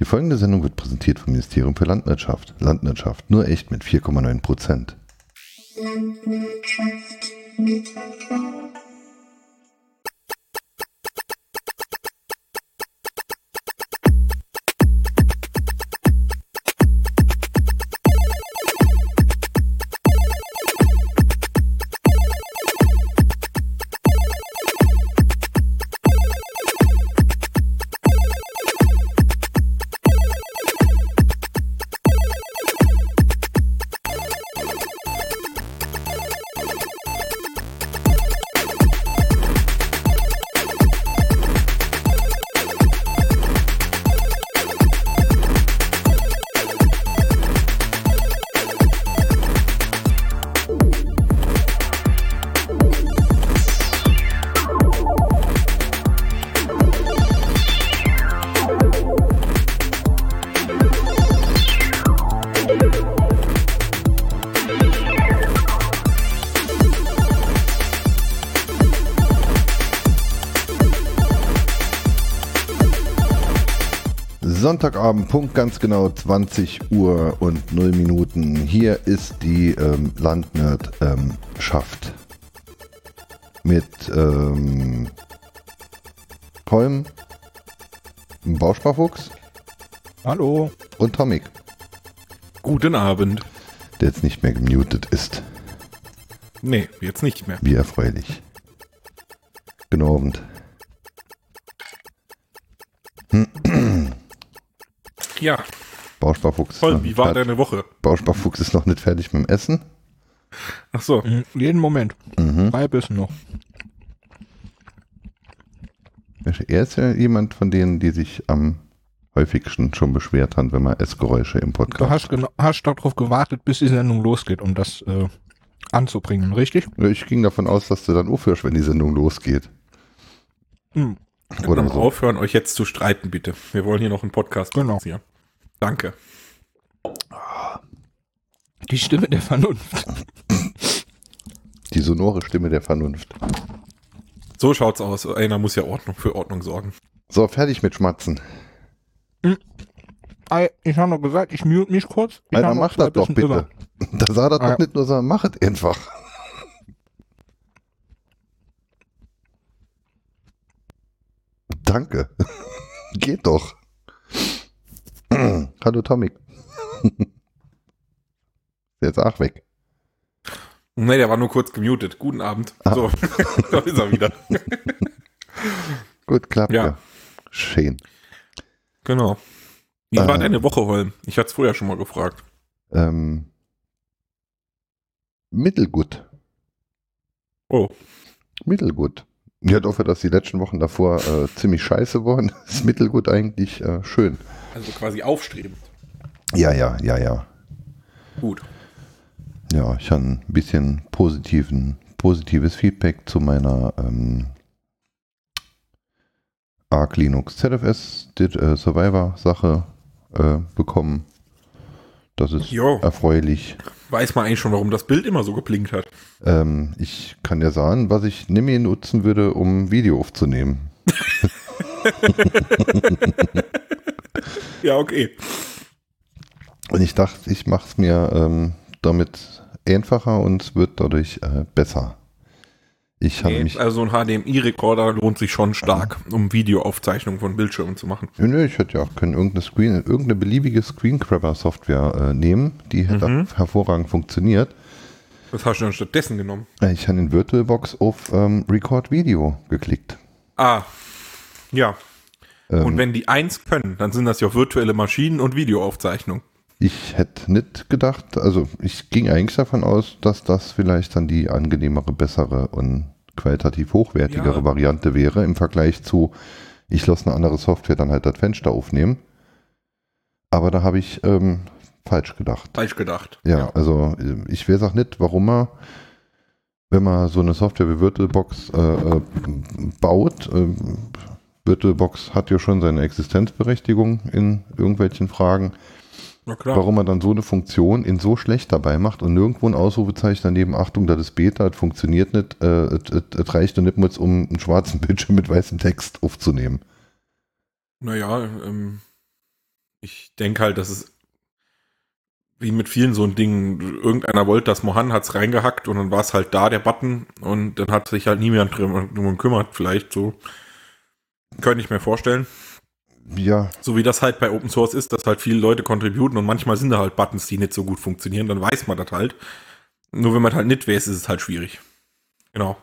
Die folgende Sendung wird präsentiert vom Ministerium für Landwirtschaft. Landwirtschaft nur echt mit 4,9 Prozent. Sonntagabend, Punkt ganz genau 20 Uhr und 0 Minuten. Hier ist die ähm, Landwirtschaft mit ähm, Holm, Bausparfuchs Hallo. und Tomik, Guten Abend. der jetzt nicht mehr gemutet ist. Nee, jetzt nicht mehr. Wie erfreulich. Genau. Abend. Ja, Bausparfuchs. voll. Wie war deine Woche? Bausparfuchs ist noch nicht fertig mit dem Essen. Ach so. Mhm, Jeden Moment. Mhm. Drei Bissen noch. Er ist ja jemand von denen, die sich am häufigsten schon beschwert haben, wenn man Essgeräusche im Du Podcast. hast, genau, hast darauf gewartet, bis die Sendung losgeht, um das äh, anzubringen, richtig? Ich ging davon aus, dass du dann aufhörst, wenn die Sendung losgeht. Mhm. Oder Dann so. aufhören, euch jetzt zu streiten, bitte. Wir wollen hier noch einen Podcast Genau. produzieren. Danke. Die Stimme der Vernunft. Die sonore Stimme der Vernunft. So schaut's aus. Einer muss ja Ordnung für Ordnung sorgen. So, fertig mit Schmatzen. Ei, Ich habe noch gesagt, ich mute mich kurz. Ich macht zwei das doch bitte. über. Da sah das Ah, doch nicht nur so, mach es einfach. Danke. Geht doch. Hallo Tommy. Jetzt auch weg. Nee, der war nur kurz gemutet. Guten Abend. Ah. So, da ist er wieder. Gut, klappt ja. Ja. Schön. Genau. Wie war Äh. deine Woche, Holm? Ich hatte es vorher schon mal gefragt. Ähm, mittelgut. Oh, Mittelgut. Ja, dafür, dass die letzten Wochen davor äh, ziemlich scheiße waren, ist Mittelgut eigentlich äh, schön. also quasi aufstrebend. Ja, ja, ja, ja. Gut. Ja, ich habe ein bisschen positiven, positives Feedback zu meiner ähm, Arc Linux ZFS äh, Survivor Sache äh, bekommen. Das ist Jo. erfreulich. Weiß man eigentlich schon, warum das Bild immer so geblinkt hat? Ähm, ich kann dir sagen, was ich Nimi nutzen würde, um Video aufzunehmen. Ja, okay. Und ich dachte, ich mache es mir ähm, damit einfacher und es wird dadurch äh, besser. Ich habe Nee, mich. also ein HDMI-Rekorder lohnt sich schon stark, um Videoaufzeichnungen von Bildschirmen zu machen. Nö, nö, ich hätte ja auch können irgendeine Screen, irgendeine beliebige Screengrabber-Software äh, nehmen, die hätte Mhm. hervorragend funktioniert. Was hast du dann stattdessen genommen? Äh, Ich habe in VirtualBox auf ähm, Record Video geklickt. Ah, ja. Ähm, Und wenn die eins können, dann sind das ja virtuelle Maschinen und Videoaufzeichnung. Ich hätte nicht gedacht, also ich ging eigentlich davon aus, dass das vielleicht dann die angenehmere, bessere und qualitativ hochwertigere Ja. Variante wäre im Vergleich zu, ich lasse eine andere Software dann halt das Fenster aufnehmen. Aber da habe ich ähm, falsch gedacht. Falsch gedacht. Ja, also äh, ich weiß auch nicht, warum man, wenn man so eine Software wie VirtualBox äh, äh, baut, äh, VirtualBox hat ja schon seine Existenzberechtigung in irgendwelchen Fragen. Warum man dann so eine Funktion in so schlecht dabei macht und nirgendwo ein Ausrufezeichen daneben, Achtung, das ist Beta, das funktioniert nicht, äh, es- es es reicht nur nicht mal, um einen schwarzen Bildschirm mit weißem Text aufzunehmen. Naja, ähm, ich denke halt, dass es wie mit vielen so ein Ding, irgendeiner wollte das Mohan, hat's reingehackt und dann war es halt da, der Button, und dann hat sich halt niemand drum gekümmert, vielleicht so. Könnte ich mir vorstellen. Ja, So wie das halt bei Open Source ist, dass halt viele Leute contributen und manchmal sind da halt Buttons, die nicht so gut funktionieren, dann weiß man das halt. Nur wenn man halt nicht weiß, ist es halt schwierig. Genau.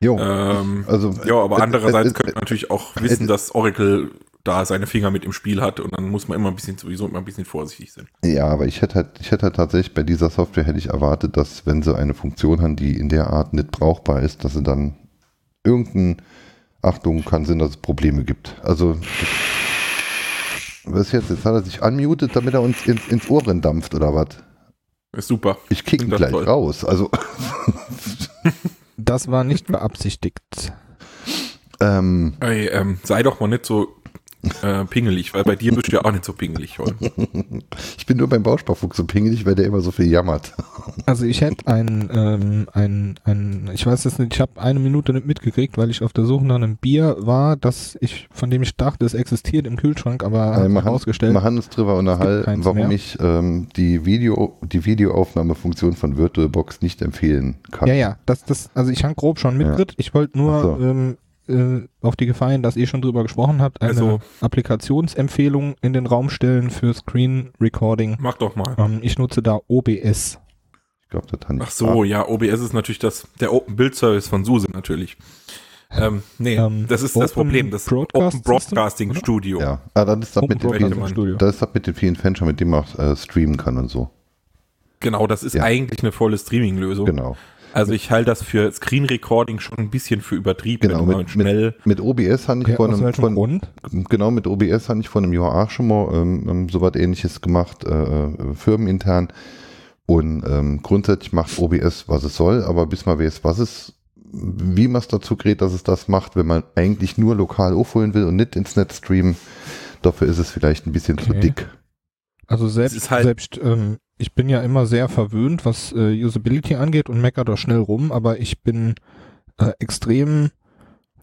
jo. Ähm, also, ja, aber äh, andererseits äh, könnte man natürlich auch wissen, dass Oracle da seine Finger mit im Spiel hat und dann muss man immer ein bisschen sowieso immer ein bisschen vorsichtig sein. Ja, aber ich hätte halt, ich hätte halt tatsächlich bei dieser Software hätte ich erwartet, dass wenn sie eine Funktion haben, die in der Art nicht brauchbar ist, dass sie dann irgendein, Achtung, kann sein, dass es Probleme gibt. Also, was jetzt? Jetzt hat er sich unmutet, damit er uns ins, ins Ohr dampft oder was? Ist super. Ich kick ihn gleich toll. raus. Also, Das war nicht beabsichtigt. ähm, Ey, ähm, sei doch mal nicht so äh, pingelig, weil bei dir bist du ja auch nicht so pingelig. Holm. ich bin nur beim Bausparfuchs so pingelig, weil der immer so viel jammert. Also ich hätte ein, ähm, ein, ein, ich weiß es nicht, ich habe eine Minute nicht mitgekriegt, weil ich auf der Suche nach einem Bier war, das ich, von dem ich dachte, es existiert im Kühlschrank, aber Äh, man, herausgestellt. man uns drüber unterhalten, keins warum mehr. ich ähm, die Video, die Videoaufnahmefunktion von VirtualBox nicht empfehlen kann. Ja, ja, das, das, also ich habe grob schon mitgekriegt. Ich wollte nur so. ähm, äh, auf die Gefahr hin, dass ihr schon drüber gesprochen habt, eine Also- Applikationsempfehlung in den Raum stellen für Screen Recording. Mach doch mal. Ähm, ich nutze da OBS. Ich glaube, das hat nicht Ach so, ja, OBS ist natürlich das, der Open Build Service von SUSE natürlich. Ähm, nee, Ähm, das ist das Problem. Das Broadcast Open Broadcasting System? Studio. Ja, ah, das ist das Open mit, den Broadcasting vielen, man- Studio. das ist das mit den vielen Fenstern, mit dem man auch äh, streamen kann und so. Genau, das ist Ja. eigentlich eine volle Streaming-Lösung. Genau. Also ich halte das für Screen Recording schon ein bisschen für übertrieben, Genau, wenn man mit- schnell. Mit OBS hatte ich Ja, vor aus einem, welchem von, Grund? genau, mit OBS hatte ich vor einem Jahr auch schon mal ähm, ähm, so was ähnliches gemacht, äh, äh, firmenintern. Und ähm, grundsätzlich macht OBS, was es soll, aber bis man weiß, was es, wie man es dazu gerät, dass es das macht, wenn man eigentlich nur lokal aufholen will und nicht ins Netz streamen, dafür ist es vielleicht ein bisschen zu Okay. dick. Also selbst, ist halt- selbst ähm, ich bin ja immer sehr verwöhnt, was äh, Usability angeht und meckere da schnell rum, aber ich bin äh, extrem,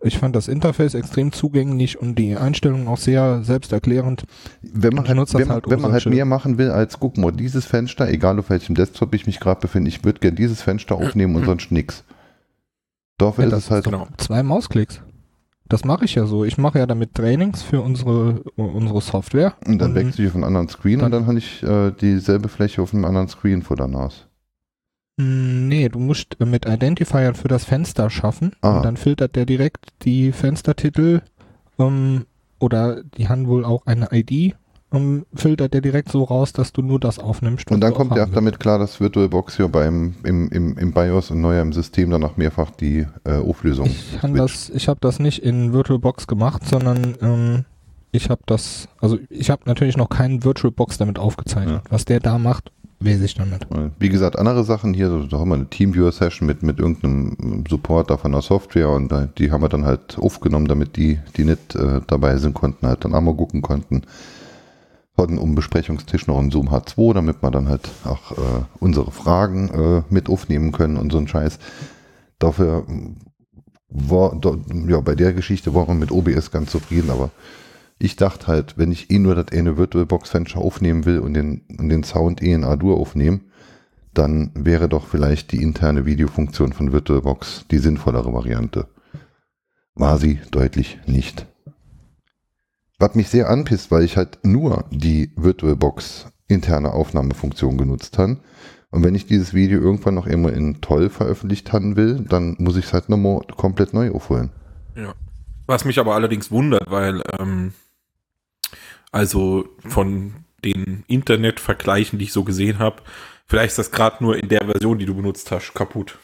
ich fand das Interface extrem zugänglich und die Einstellungen auch sehr selbsterklärend. Wenn man halt, wenn, halt, um wenn man halt mehr machen will, als guck mal, dieses Fenster, egal auf welchem Desktop ich mich gerade befinde, ich würde gerne dieses Fenster aufnehmen und sonst nix. Dafür Ja, ist das es halt, genau. Zwei Mausklicks. Das mache ich ja so. Ich mache ja damit Trainings für unsere, unsere Software. und dann wechsle ich auf einen anderen Screen dann- und dann habe ich äh, dieselbe Fläche auf einem anderen Screen vor der Nase. Mm, Nee, du musst äh, mit Identifiern für das Fenster schaffen Ah. und dann filtert der direkt die Fenstertitel ähm, oder die haben wohl auch eine ID, ähm, filtert der direkt so raus, dass du nur das aufnimmst. Und dann kommt ja auch damit klar, dass VirtualBox hier beim, im, im, im BIOS und neuer im System dann auch mehrfach die äh, Auflösung. Ich habe switcht. das, ich habe das nicht in VirtualBox gemacht, sondern ähm, ich habe das, also ich habe natürlich noch keinen VirtualBox damit aufgezeichnet. Was der da macht, weiß ich. Weil, Wie gesagt, andere Sachen hier, da haben wir eine Teamviewer-Session mit, mit irgendeinem Supporter von der Software und die haben wir dann halt aufgenommen, damit die, die nicht äh, dabei sind, konnten halt dann einmal gucken konnten. Um Besprechungstisch noch einen Zoom H2, damit wir dann halt auch äh, unsere Fragen äh, mit aufnehmen können und so ein Scheiß. Dafür war, da, ja, bei der Geschichte waren wir mit OBS ganz zufrieden, aber ich dachte halt, wenn ich eh nur das eine VirtualBox-Fenster aufnehmen will und den, und den Sound eh in A-Dur aufnehmen, dann wäre doch vielleicht die interne Videofunktion von VirtualBox die sinnvollere Variante. War sie deutlich nicht. Was mich sehr anpisst, weil ich halt nur die VirtualBox interne Aufnahmefunktion genutzt habe. Und wenn ich dieses Video irgendwann noch immer in toll veröffentlicht haben will, dann muss ich es halt nochmal komplett neu aufholen. Ja. Was mich aber allerdings wundert, weil ähm, also von den Internetvergleichen, die ich so gesehen habe, vielleicht ist das gerade nur in der Version, die du benutzt hast, kaputt.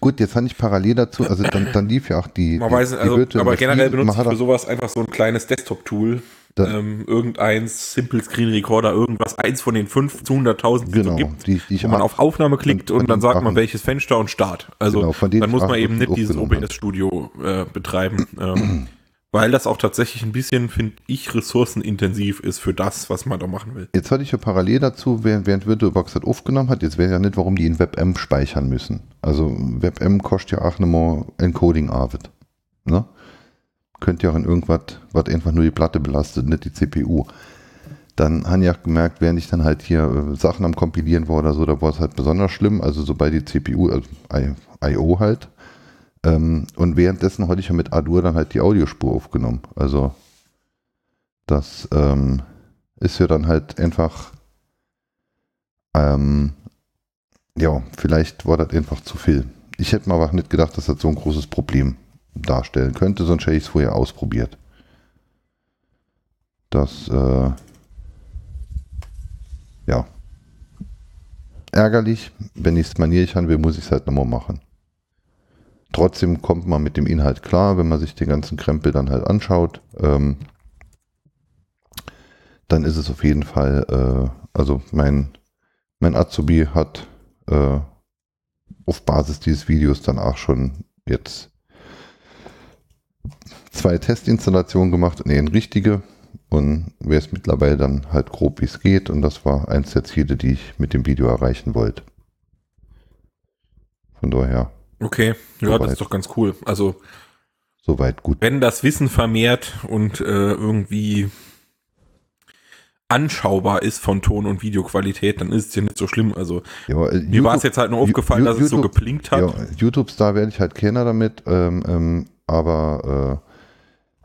Gut, jetzt habe ich parallel dazu, also dann, dann lief ja auch die. Man die, weiß, die also, Virtual aber generell benutze Man ich hat für sowas einfach so ein kleines Desktop-Tool. Ähm, irgendeins, Simple Screen Recorder, irgendwas, eins von den fünf zu 100.000, die Genau, gibt. die, die wo man auf Aufnahme klickt und dann sagt man, welches Fenster und Start. Also Genau, dann muss man eben nicht dieses hab. OBS-Studio äh, betreiben. ähm, weil das auch tatsächlich ein bisschen, finde ich, ressourcenintensiv ist für das, was man da machen will. Jetzt hatte ich ja parallel dazu, während, während VirtualBox das aufgenommen hat, jetzt ich ja nicht, warum die in WebM speichern müssen. Also WebM kostet ja auch nochmal Encoding Arbeit. Ne? Könnt ihr auch in irgendwas, was einfach nur die Platte belastet, nicht die CPU. dann habe ich auch gemerkt, während ich dann halt hier äh, Sachen am Kompilieren war oder so, da war es halt besonders schlimm, also sobald die CPU, also I.O. halt. Ähm, und währenddessen hatte ich ja mit Adur dann halt die Audiospur aufgenommen. Also das ähm, ist ja dann halt einfach, ähm, ja, vielleicht war das einfach zu viel. Ich hätte mir aber nicht gedacht, dass das so ein großes Problem darstellen könnte, sonst hätte ich es vorher ausprobiert. Das, äh, ja. Ärgerlich, wenn ich es manierlich haben will, muss ich es halt nochmal machen. Trotzdem kommt man mit dem Inhalt klar, wenn man sich den ganzen Krempel dann halt anschaut. Ähm, dann ist es auf jeden Fall, äh, also mein, mein Azubi hat äh, auf Basis dieses Videos dann auch schon jetzt zwei Testinstallationen gemacht, nee, eine richtige und wäre es mittlerweile dann halt grob, wie es geht und das war eins der Ziele, die ich mit dem Video erreichen wollte. Von daher. Okay, ja, Soweit. das ist doch ganz cool. Also, Soweit gut. wenn das Wissen vermehrt und äh, irgendwie anschaubar ist von Ton- und Videoqualität, dann ist es ja nicht so schlimm. Also, Ja, äh, mir war es YouTube- jetzt halt nur aufgefallen, Ju- dass es so YouTube- geplinkt hat. Ja, YouTube-Star werde ich halt keiner damit, ähm, ähm, aber äh,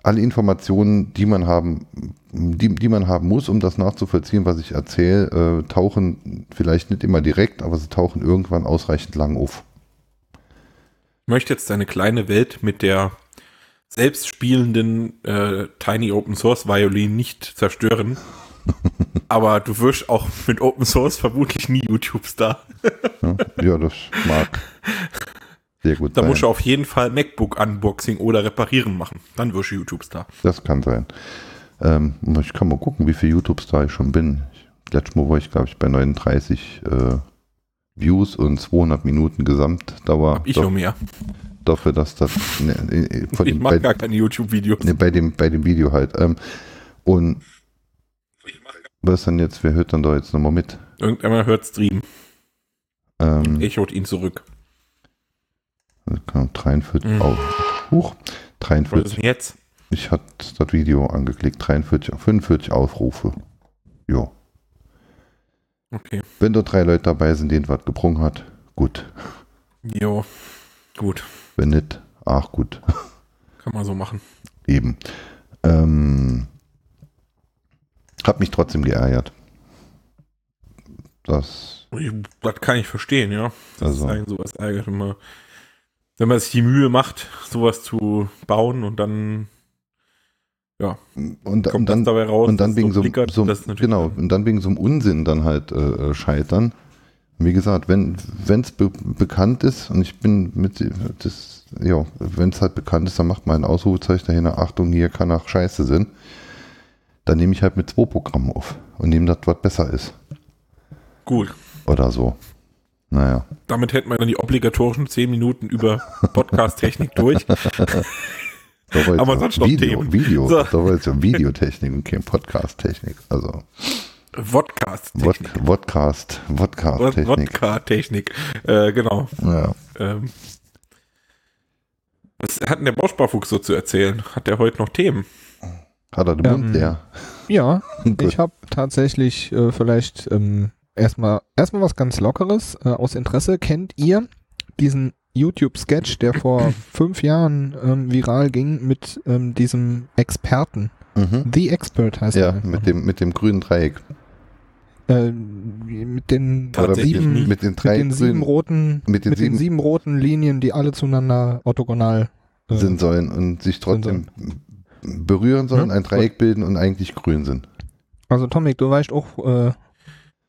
alle Informationen, die man haben, die, die man haben muss, um das nachzuvollziehen, was ich erzähle, äh, tauchen vielleicht nicht immer direkt, aber sie tauchen irgendwann ausreichend lang auf. Möchte jetzt deine kleine Welt mit der selbstspielenden äh, Tiny Open Source Violin nicht zerstören. Aber du wirst auch mit Open Source vermutlich nie YouTube-Star. Ja, ja das mag sehr gut Da sein. musst du auf jeden Fall MacBook-Unboxing oder reparieren machen. Dann wirst du YouTube-Star. Das kann sein. Ähm, ich kann mal gucken, wie viel YouTube-Star ich schon bin. Ich, letztes Mal war ich, glaube ich, bei 39 äh, Views und 200 Minuten Gesamtdauer. Hab ich Doch- noch mehr. dafür, dass das ne, von Ich dem, bei, gar keine YouTube-Videos. ne, bei, dem, bei dem Video halt. Ähm, und was dann jetzt, wer hört dann da jetzt nochmal mit? Irgendjemand hört Stream. Ähm, Echot ihn zurück. kann 43 Mhm. auf. Huch, Was ist 43. denn jetzt? Ich hatte das Video angeklickt, 43, 45 Aufrufe. Jo. Okay. Wenn da drei Leute dabei sind, denen was gebrungen hat, gut. Jo. Gut. Wenn nicht, ach gut. Kann man so machen. Eben. Ähm, hab mich trotzdem geärgert. Das, Ich, das kann ich verstehen, ja. Das Also. ist eigentlich sowas ärgert immer. Wenn man sich die Mühe macht, sowas zu bauen und dann und, und kommt dann, das dabei raus. und dann wegen so, flickert, so genau, und dann wegen so einem Unsinn dann halt äh, äh, scheitern. Wie gesagt, wenn es be bekannt ist und ich bin mit das, ja, wenn es halt bekannt ist, dann macht man ein Ausrufezeichen dahinter, Achtung, hier kann auch Scheiße sein. Dann nehme ich halt mit zwei Programmen auf und nehme das, was besser ist. Gut. Oder so. Naja. Damit hätten wir dann die obligatorischen 10 Minuten über Podcast-Technik durch. Da war jetzt Aber sonst noch Video, Themen. Video, So. da war jetzt ja Videotechnik und kein Podcast-Technik. Also Vodcast-Technik. Vodcast, Vodcast-Technik. Wodka-Technik. Äh, genau. Ja. Ähm, was hat denn der Bausparfuchs so zu erzählen? Hat der heute noch Themen? Hat er den Ähm, Mund leer? Ja, ich habe tatsächlich äh, vielleicht ähm, erstmal erstmal was ganz Lockeres äh, aus Interesse. Kennt ihr diesen YouTube-Sketch, der vor fünf Jahren ähm, viral ging mit ähm, diesem Experten? Mhm. The Expert heißt Ja, er. mit dem, mit dem grünen Dreieck. äh, mit den sieben. Mit den mit drei den sieben roten, mit den sieben- sieben roten Linien, die alle zueinander orthogonal äh, sind sollen und sich trotzdem berühren sollen, Ja, ein Dreieck bilden und eigentlich grün sind. Also Tomik, du weißt auch äh,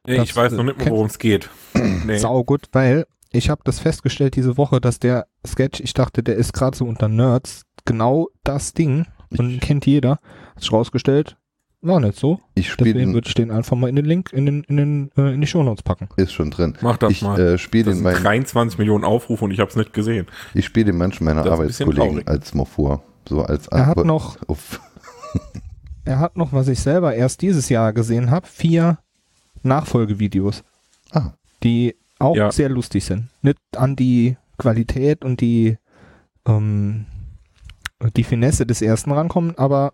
ich weiß noch äh, nicht mehr, kennt- worum es geht. Nee. sau gut, weil ich habe das festgestellt diese Woche, dass der Sketch, ich dachte, der ist gerade so unter Nerds, genau das Ding und Ich, kennt jeder. Hat sich rausgestellt, war nicht so. ich spiele Deswegen den, würde ich den einfach mal in den Link in den in den äh, in die Shownotes packen. ist schon drin. Mach das Ich mal. äh, spiele das den, sind mein, 23 Millionen Aufrufe und ich habe es nicht gesehen. ich spiele den manchen meiner Arbeitskollegen als vor. So als Er hat Antwort noch, auf. er hat noch, was ich selber erst dieses Jahr gesehen habe, vier Nachfolgevideos, Ah, die auch Ja. sehr lustig sind. Nicht an die Qualität und die ähm, die Finesse des ersten rankommen, aber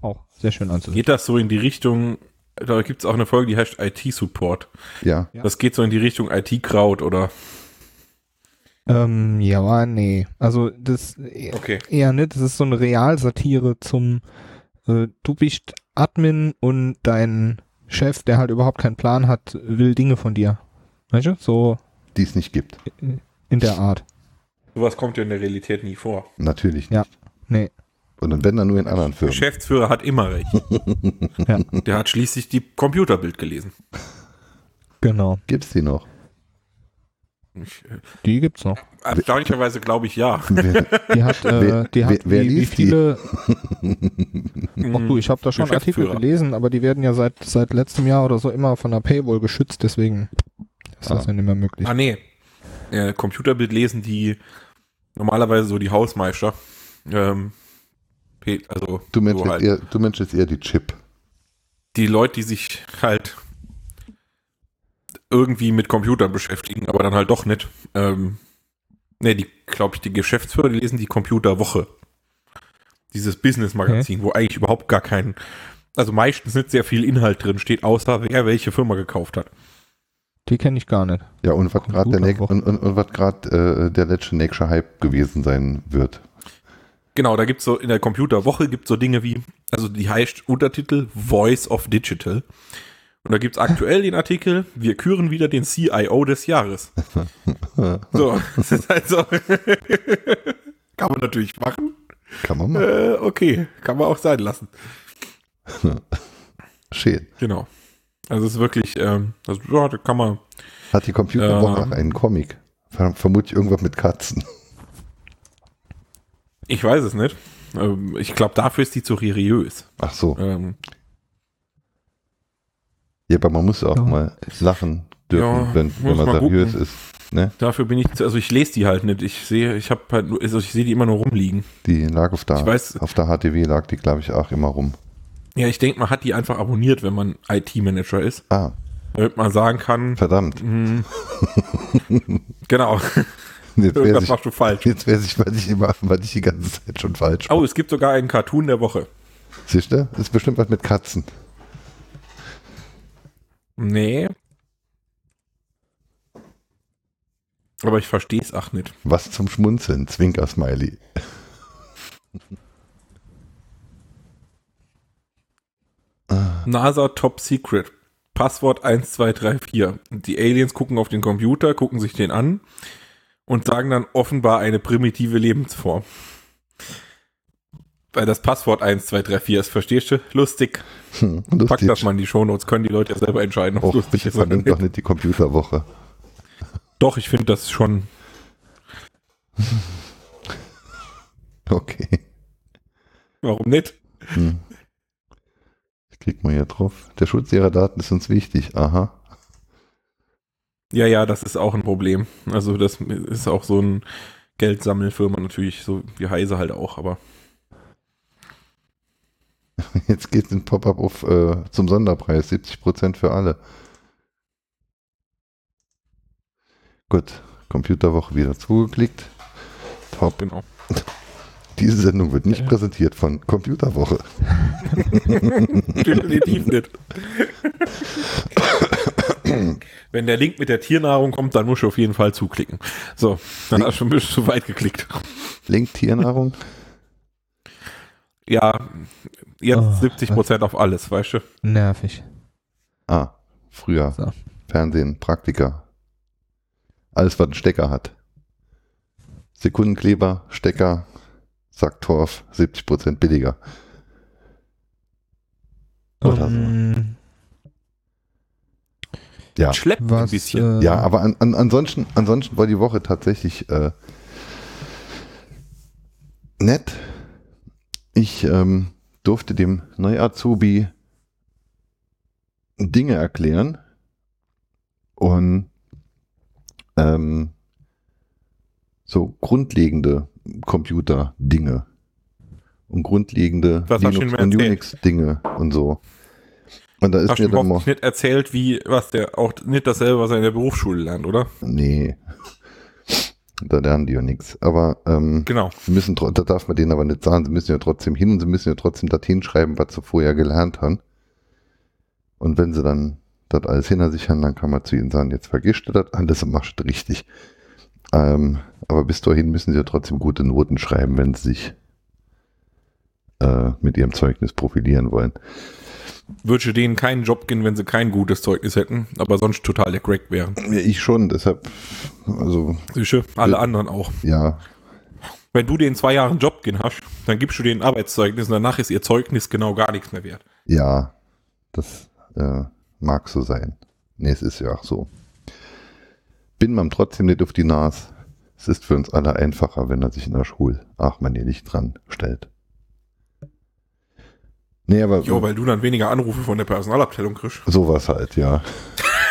auch sehr schön anzusehen. Geht das so in die Richtung da gibt es auch eine Folge, die heißt IT-Support. Ja, Ja. Das geht so in die Richtung IT-Crowd oder. Ähm, ja, nee. Also das eher, Okay. eher nicht. Das ist so eine Realsatire zum äh, du bist Admin und dein Chef, der halt überhaupt keinen Plan hat, will Dinge von dir. Weißt du? So die es nicht gibt. in der Art. Sowas kommt ja in der Realität nie vor. Natürlich Ja. nicht. Nee. Und wenn dann nur in anderen Der Firmen. Geschäftsführer hat immer recht. Ja. Der hat schließlich die Computerbild gelesen. Genau. Gibt's die noch? Ich, äh, Die gibt's noch. erstaunlicherweise glaube ich ja. Wer- Die hat, äh, Wer- die hat wer- wer wie, wie viele. Ach du, ich habe da schon Artikel gelesen, aber die werden ja seit seit letztem Jahr oder so immer von der Paywall geschützt, deswegen ist das Ah. ja nicht mehr möglich. Ah, nee. Äh, Computerbild lesen die normalerweise so die Hausmeister. Ähm, also Du Mensch, so halt. eher, du Mensch ist eher die Chip. die Leute, die sich halt irgendwie mit Computern beschäftigen, aber dann halt doch nicht. Ähm, ne, die, glaube ich, die Geschäftsführer, die lesen die Computerwoche. Dieses Business-Magazin, wo eigentlich überhaupt gar kein, also meistens nicht sehr viel Inhalt drin steht, außer wer welche Firma gekauft hat. Die kenne ich gar nicht. Ja, und was gerade der, näch- und, und, und was äh, der letzte nächste Hype gewesen sein wird. Genau, da gibt's so, in der Computerwoche gibt's so Dinge wie, also die heißt Untertitel Voice of Digital. Und da gibt's aktuell den Artikel, wir küren wieder den CIO des Jahres. So, das ist halt so. kann man natürlich machen. Kann man mal. Äh, okay, kann man auch sein lassen. Schön. Genau. Also es ist wirklich, ähm, also, ja, da kann man, Hat die Computerwoche Ähm. auch einen Comic? Ver vermutlich irgendwas mit Katzen. ich weiß es nicht. Ähm, ich glaube, dafür ist die zu seriös. Ach so. Ähm, Ja, aber man muss auch Ja. mal lachen dürfen, Ja, wenn, wenn man seriös gucken. ist. Ne? dafür bin ich, zu- also ich lese die halt nicht. Ich sehe, ich habe halt, nur- also ich sehe die immer nur rumliegen. Die lag auf der, Ich weiß- auf der HTW, lag die, glaube ich, auch immer rum. Ja, ich denke, man hat die einfach abonniert, wenn man IT-Manager ist. Ah, Damit man sagen kann, verdammt. hm, genau, Jetzt weiß irgendwas ich, machst du falsch. jetzt weiß ich, was ich immer, was ich die ganze Zeit schon falsch Oh, es gibt sogar einen Cartoon der Woche. Siehst du? Ist bestimmt was mit Katzen. Nee. Aber ich verstehe es auch nicht. Was zum Schmunzeln, Zwinker-Smiley. NASA Top Secret. Passwort 1234. Und Die Aliens gucken auf den Computer, gucken sich den an und sagen dann offenbar eine primitive Lebensform. Weil das Passwort 1234 ist, verstehst du? Lustig. Hm, Pack lustig. das mal in die Shownotes, können die Leute ja selber entscheiden, ob es Och, lustig bitte ist oder nicht. doch nicht die Computerwoche. Doch, ich finde das schon. Okay. Warum nicht? Hm. Ich klick mal hier drauf. Der Schutz ihrer Daten ist uns wichtig. Aha. Ja, ja, das ist auch ein Problem. Also das ist auch so ein Geldsammelfirma natürlich, so wie Heise halt auch, aber Jetzt geht ein Pop-up auf äh, zum Sonderpreis. 70% für alle. Gut. Computerwoche wieder zugeklickt. Top. genau. Diese Sendung wird nicht Ja. präsentiert von Computerwoche. Definitiv nicht. Wenn der Link mit der Tiernahrung kommt, dann musst du auf jeden Fall zuklicken. So, dann hast du schon ein bisschen zu weit geklickt. Link Tiernahrung. Ja, jetzt Oh, 70% auf alles, weißt du? Nervig. Ah, früher. So. Fernsehen, Praktika. Alles, was einen Stecker hat. Sekundenkleber, Stecker, Sacktorf, 70% billiger. Oder so. Ähm, Ja. Schleppt ein was, bisschen. äh, Ja, aber an, an, ansonsten, ansonsten war die Woche tatsächlich äh, nett. Ich ähm, durfte dem Neu-Azubi Dinge erklären und ähm, so grundlegende Computer-Dinge und grundlegende Was hast du Linux ihm und erzählt? Unix-Dinge und so. Und da ist Hast mir dann mal, nicht erzählt, wie, was der, auch nicht dasselbe, was er in der Berufsschule lernt, oder? Nee. Da lernen die ja nichts. Aber ähm, Genau. sie müssen, da darf man denen aber nicht sagen, sie müssen ja trotzdem hin und sie müssen ja trotzdem das hinschreiben, was sie vorher gelernt haben. Und wenn sie dann das alles hinter sich haben, dann kann man zu ihnen sagen, jetzt vergisst du das alles und machst du richtig. Ähm, aber bis dahin müssen sie ja trotzdem gute Noten schreiben, wenn sie sich äh, mit ihrem Zeugnis profilieren wollen. Würde denen keinen Job gehen, wenn sie kein gutes Zeugnis hätten, aber sonst total der Crack wären. Ja, ich schon, deshalb, also, Sicher, alle anderen auch. ja, Wenn du den zwei Jahren Job gehen hast, dann gibst du denen Arbeitszeugnis und danach ist ihr Zeugnis genau gar nichts mehr wert. ja, das äh, mag so sein. Nee, es ist ja auch so. Bin man trotzdem nicht auf die Nase. Es ist für uns alle einfacher, wenn er sich in der Schule, ach man, hier nicht dran stellt. Nee, aber Jo, weil du dann weniger Anrufe von der Personalabteilung kriegst. sowas halt, ja.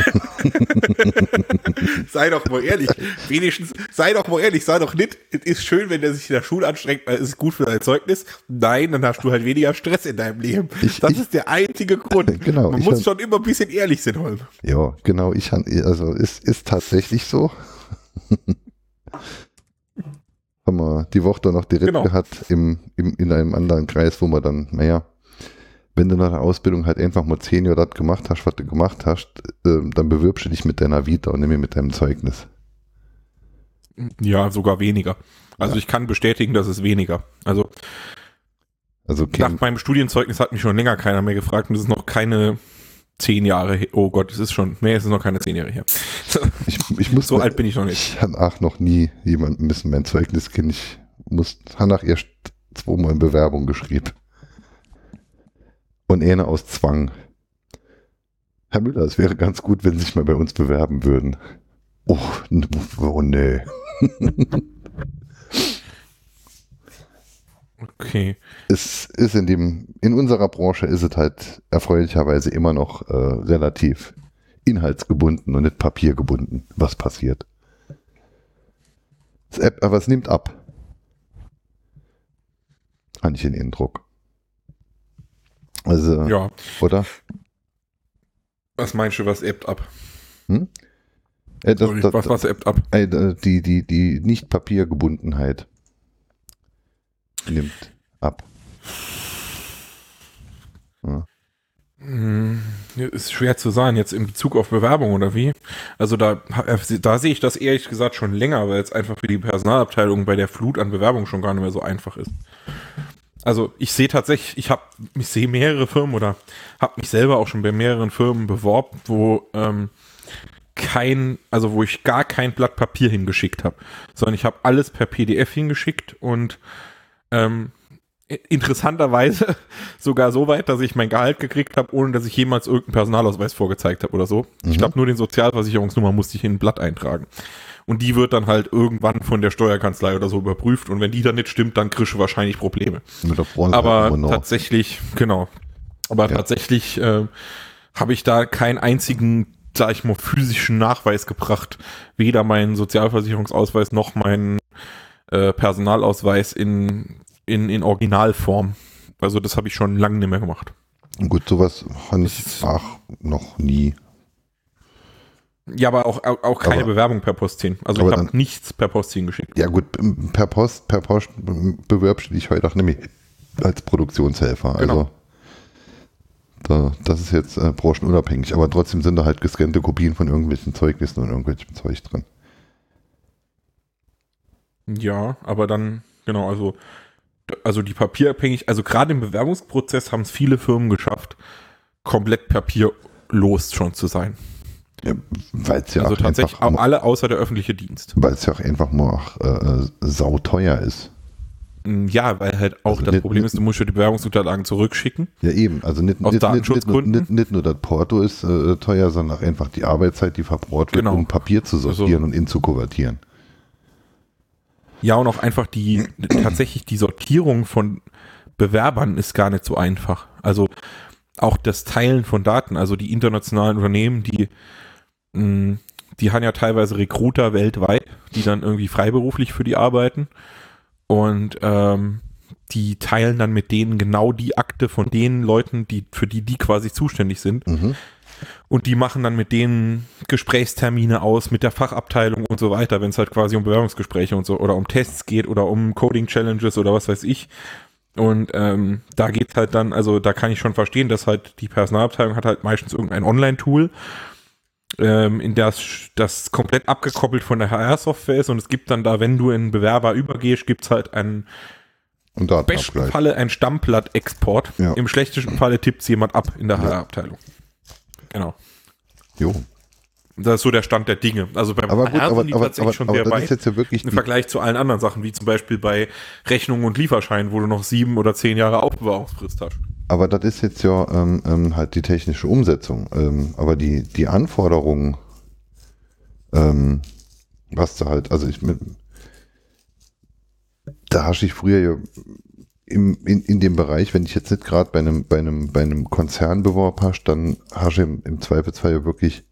Sei doch mal ehrlich. Wenigstens, sei doch mal ehrlich, sei doch nicht, es ist schön, wenn der sich in der Schule anstrengt, weil es ist gut für dein Zeugnis. Nein, dann hast du halt weniger Stress in deinem Leben. Ich- das ich- ist der einzige Grund. Genau, Man muss hab- schon immer ein bisschen ehrlich sein, Holm. Ja, genau, ich han, also ist, ist tatsächlich so. Haben wir die Woche noch direkt Genau. gehabt im, im, in einem anderen Kreis, wo man dann, naja, wenn du nach der Ausbildung halt einfach mal zehn Jahre das gemacht hast, was du gemacht hast, ähm, dann bewirbst du dich mit deiner Vita und nicht mehr mit deinem Zeugnis. Ja, sogar weniger. Also Ja. ich kann bestätigen, dass es weniger. Also Also nach kein, meinem Studienzeugnis hat mich schon länger keiner mehr gefragt und es ist noch keine zehn Jahre her. Oh Gott, es ist schon, nee, es ist noch keine zehn Jahre her. ich, ich muss So alt bin ich noch nicht. Ich habe auch noch nie jemanden müssen mein Zeugnis kennen. Ich muss danach erst zweimal in Bewerbung geschrieben. Und eine aus Zwang. Herr Müller, es wäre ganz gut, wenn Sie sich mal bei uns bewerben würden. Oh, oh nee. Okay. Es ist in dem, in unserer Branche ist es halt erfreulicherweise immer noch äh, relativ inhaltsgebunden und nicht papiergebunden, was passiert. Das App, aber es nimmt ab. Habe ich den Eindruck. Also, Ja. oder? Was meinst du, was ebbt ab? Äh, das, Sorry, das, was, was ebbt ab? äh, die, die, die Nicht-Papiergebundenheit nimmt ab. Ja. Hm, Ist schwer zu sagen, jetzt in Bezug auf Bewerbung oder wie. Also da, da sehe ich das ehrlich gesagt schon länger, weil es einfach für die Personalabteilung bei der Flut an Bewerbungen schon gar nicht mehr so einfach ist. Also ich sehe tatsächlich, ich habe, ich sehe mehrere Firmen oder habe mich selber auch schon bei mehreren Firmen beworben, wo ähm, kein, also wo ich gar kein Blatt Papier hingeschickt habe, sondern ich habe alles per PDF hingeschickt und ähm, interessanterweise sogar so weit, dass ich mein Gehalt gekriegt habe, ohne dass ich jemals irgendeinen Personalausweis vorgezeigt habe oder so. Ich Mhm. glaube, nur den Sozialversicherungsnummer musste ich in ein Blatt eintragen. Und die wird dann halt irgendwann von der Steuerkanzlei oder so überprüft. Und wenn die dann nicht stimmt, dann kriegst du wahrscheinlich Probleme. Aber tatsächlich, genau. Aber Ja. tatsächlich äh, habe ich da keinen einzigen, sag ich mal, physischen Nachweis gebracht. Weder meinen Sozialversicherungsausweis noch meinen äh, Personalausweis in, in, in Originalform. Also das habe ich schon lange nicht mehr gemacht. Gut, sowas habe ich ach, noch nie. Ja, aber auch, auch, keine Aber- Bewerbung per Post hin. Also ich habe nichts per Post hingeschickt. Ja gut, per Post, per Post bewirbst du dich heute auch nämlich als Produktionshelfer. Genau. Also da, das ist jetzt äh, branchenunabhängig, aber trotzdem sind da halt gescannte Kopien von irgendwelchen Zeugnissen und irgendwelchem Zeug drin. Ja, aber dann, genau, also, also die papierabhängig, also gerade im Bewerbungsprozess haben es viele Firmen geschafft, komplett papierlos schon zu sein. Ja, weil es ja also auch tatsächlich einfach, auch alle außer der öffentliche Dienst. weil es ja auch einfach mal auch, äh, äh, sauteuer ist. Mm, Ja, weil halt auch Also das nicht- Problem ist, du musst ja die Bewerbungsunterlagen zurückschicken. Ja eben, also nicht, Aus nicht, nur, Datenschutzgründen? nicht, nicht nur das Porto ist äh, teuer, sondern auch einfach die Arbeitszeit, die verbraucht wird, Genau. um Papier zu Also- sortieren und in zu kuvertieren. Ja, und auch einfach die, tatsächlich die Sortierung von Bewerbern ist gar nicht so einfach. Also auch das Teilen von Daten, also die internationalen Unternehmen, die, mh, die haben ja teilweise Recruiter weltweit, die dann irgendwie freiberuflich für die arbeiten. Und ähm, die teilen dann mit denen genau die Akte von den Leuten, die, für die die quasi zuständig sind. Mhm. Und die machen dann mit denen Gesprächstermine aus, mit der Fachabteilung und so weiter, wenn es halt quasi um Bewerbungsgespräche und so oder um Tests geht oder um Coding-Challenges oder was weiß ich. Und ähm, da geht's halt dann, also da kann ich schon verstehen, dass halt die Personalabteilung hat halt meistens irgendein Online-Tool, ähm, in das das komplett abgekoppelt von der HR-Software ist und es gibt dann da, wenn du in Bewerber übergehst, gibt's halt einen Und im besten. Falle ein Stammblatt-Export. Ja. Im schlechtesten Falle tippt's jemand ab in der. HR-Abteilung. Genau. Jo. Das ist so der Stand der Dinge. Also beim Aber gut, HR aber, aber, tatsächlich aber, schon aber sehr das weit. ist jetzt ja wirklich Im Vergleich zu allen anderen Sachen, wie zum Beispiel bei Rechnungen und Lieferscheinen, wo du noch sieben oder zehn Jahre Aufbewahrungsfrist hast. Aber das ist jetzt ja ähm, ähm, halt die technische Umsetzung. Ähm, aber die, die Anforderungen, ähm, was da halt, also ich mit, da hasche ich früher ja im, in, in dem Bereich, wenn ich jetzt nicht gerade bei einem, bei einem, bei einem Konzern beworben hast, dann hast du im, im Zweifelsfall ja wirklich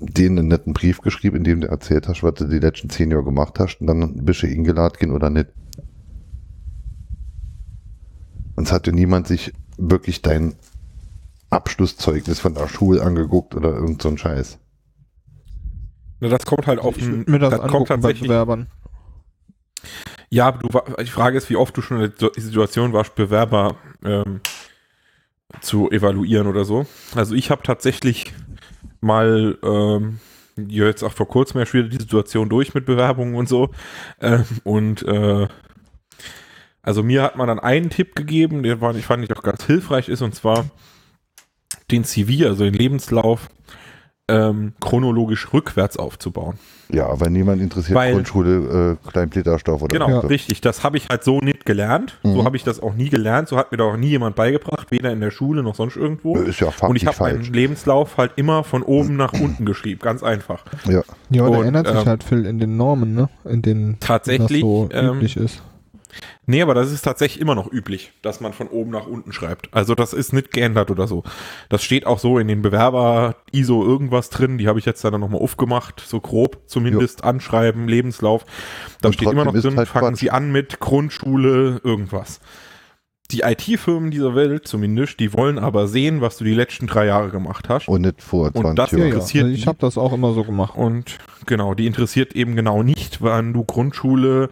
denen einen netten Brief geschrieben, in dem du erzählt hast, was du die letzten zehn Jahre gemacht hast und dann bist du eingeladen gehen oder nicht. Und es hat ja niemand sich wirklich dein Abschlusszeugnis von der Schule angeguckt oder irgend so ein Scheiß. Na, das kommt halt auf Ich den, würd mir das, das kommt tatsächlich. Bewerbern. Ja, aber du, die Frage ist, wie oft du schon in der Situation warst, Bewerber ähm, zu evaluieren oder so. Also ich habe tatsächlich mal ähm, ja, jetzt auch vor kurzem erst wieder die Situation durch mit Bewerbungen und so. Ähm, und äh, also mir hat man dann einen Tipp gegeben, der war, ich fand ich auch ganz hilfreich ist, und zwar den CV, also den Lebenslauf, ähm, chronologisch rückwärts aufzubauen. Ja, aber niemand interessiert Weil- Grundschule, äh, Kleinblätterstoff oder Genau, so. richtig. Das habe ich halt so nicht gelernt. So Mhm. habe ich das auch nie gelernt. So hat mir da auch nie jemand beigebracht, weder in der Schule noch sonst irgendwo. Ist ja faktisch Und ich habe meinen. Lebenslauf halt immer von oben nach unten geschrieben, ganz einfach. Ja, Ja, da Und, ändert sich ähm, halt viel in den Normen, ne? In denen Tatsächlich, das so ähm, üblich ist. Nee, aber das ist tatsächlich immer noch üblich, dass man von oben nach unten schreibt. Also das ist nicht geändert oder so. Das steht auch so in den Bewerber ISO irgendwas drin. Die habe ich jetzt dann nochmal aufgemacht, so grob zumindest anschreiben, Lebenslauf. Da Und steht immer noch drin, halt fangen Quatsch. Sie an mit Grundschule, irgendwas. Die IT-Firmen dieser Welt zumindest, die wollen aber sehen, was du die letzten drei Jahre gemacht hast. und nicht vor Und 20 das Ja, Jahren. ja. interessiert Also ich habe das auch immer so gemacht. Und genau, die interessiert eben genau nicht, wann du Grundschule,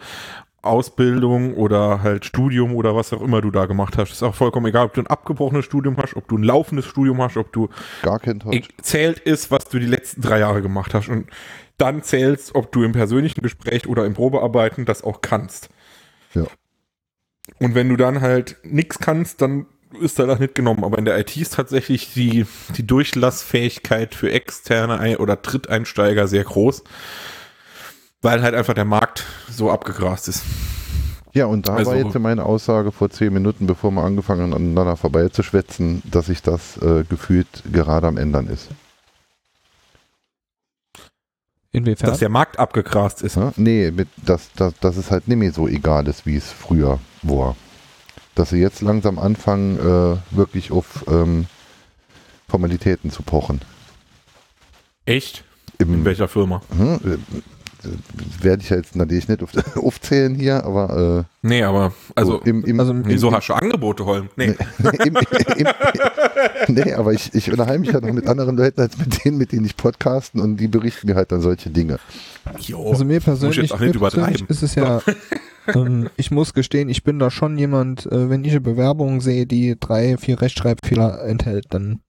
Ausbildung oder halt Studium oder was auch immer du da gemacht hast. Ist auch vollkommen egal, ob du ein abgebrochenes Studium hast, ob du ein laufendes Studium hast, ob du Gar kein zählt ist, was du die letzten drei Jahre gemacht hast. Und dann zählst, ob du im persönlichen Gespräch oder im Probearbeiten das auch kannst. Ja. Und wenn du dann halt nichts kannst, dann ist da das nicht genommen. Aber in der IT ist tatsächlich die, die Durchlassfähigkeit für externe oder Dritteinsteiger sehr groß, weil halt einfach der Markt so abgegrast ist. Ja, und da Also- war jetzt meine Aussage vor zehn Minuten, bevor wir angefangen haben, aneinander vorbeizuschwätzen, dass sich das äh, gefühlt gerade am Ändern ist. Inwiefern? Dass der Markt abgegrast ist. Ja? Nee, mit, dass, dass, dass es halt nicht mehr so egal ist, wie es früher war. Dass sie jetzt langsam anfangen, äh, wirklich auf ähm, Formalitäten zu pochen. Echt? Im, In welcher Firma? Hm, äh, werde ich ja jetzt natürlich nicht auf, aufzählen hier, aber äh, Nee, aber also, so im, im, also im- wieso hast du Angebote, Holm? Nee. im, im, nee, aber ich, ich unterhalte mich ja noch mit anderen Leuten als mit denen, mit denen ich podcasten und die berichten mir halt dann solche Dinge. Jo, Also mir persönlich, jetzt auch nicht mir persönlich übertreiben. ist es ja, ähm, ich muss gestehen, ich bin da schon jemand, äh, wenn ich eine Bewerbung sehe, die drei, vier Rechtschreibfehler enthält, dann,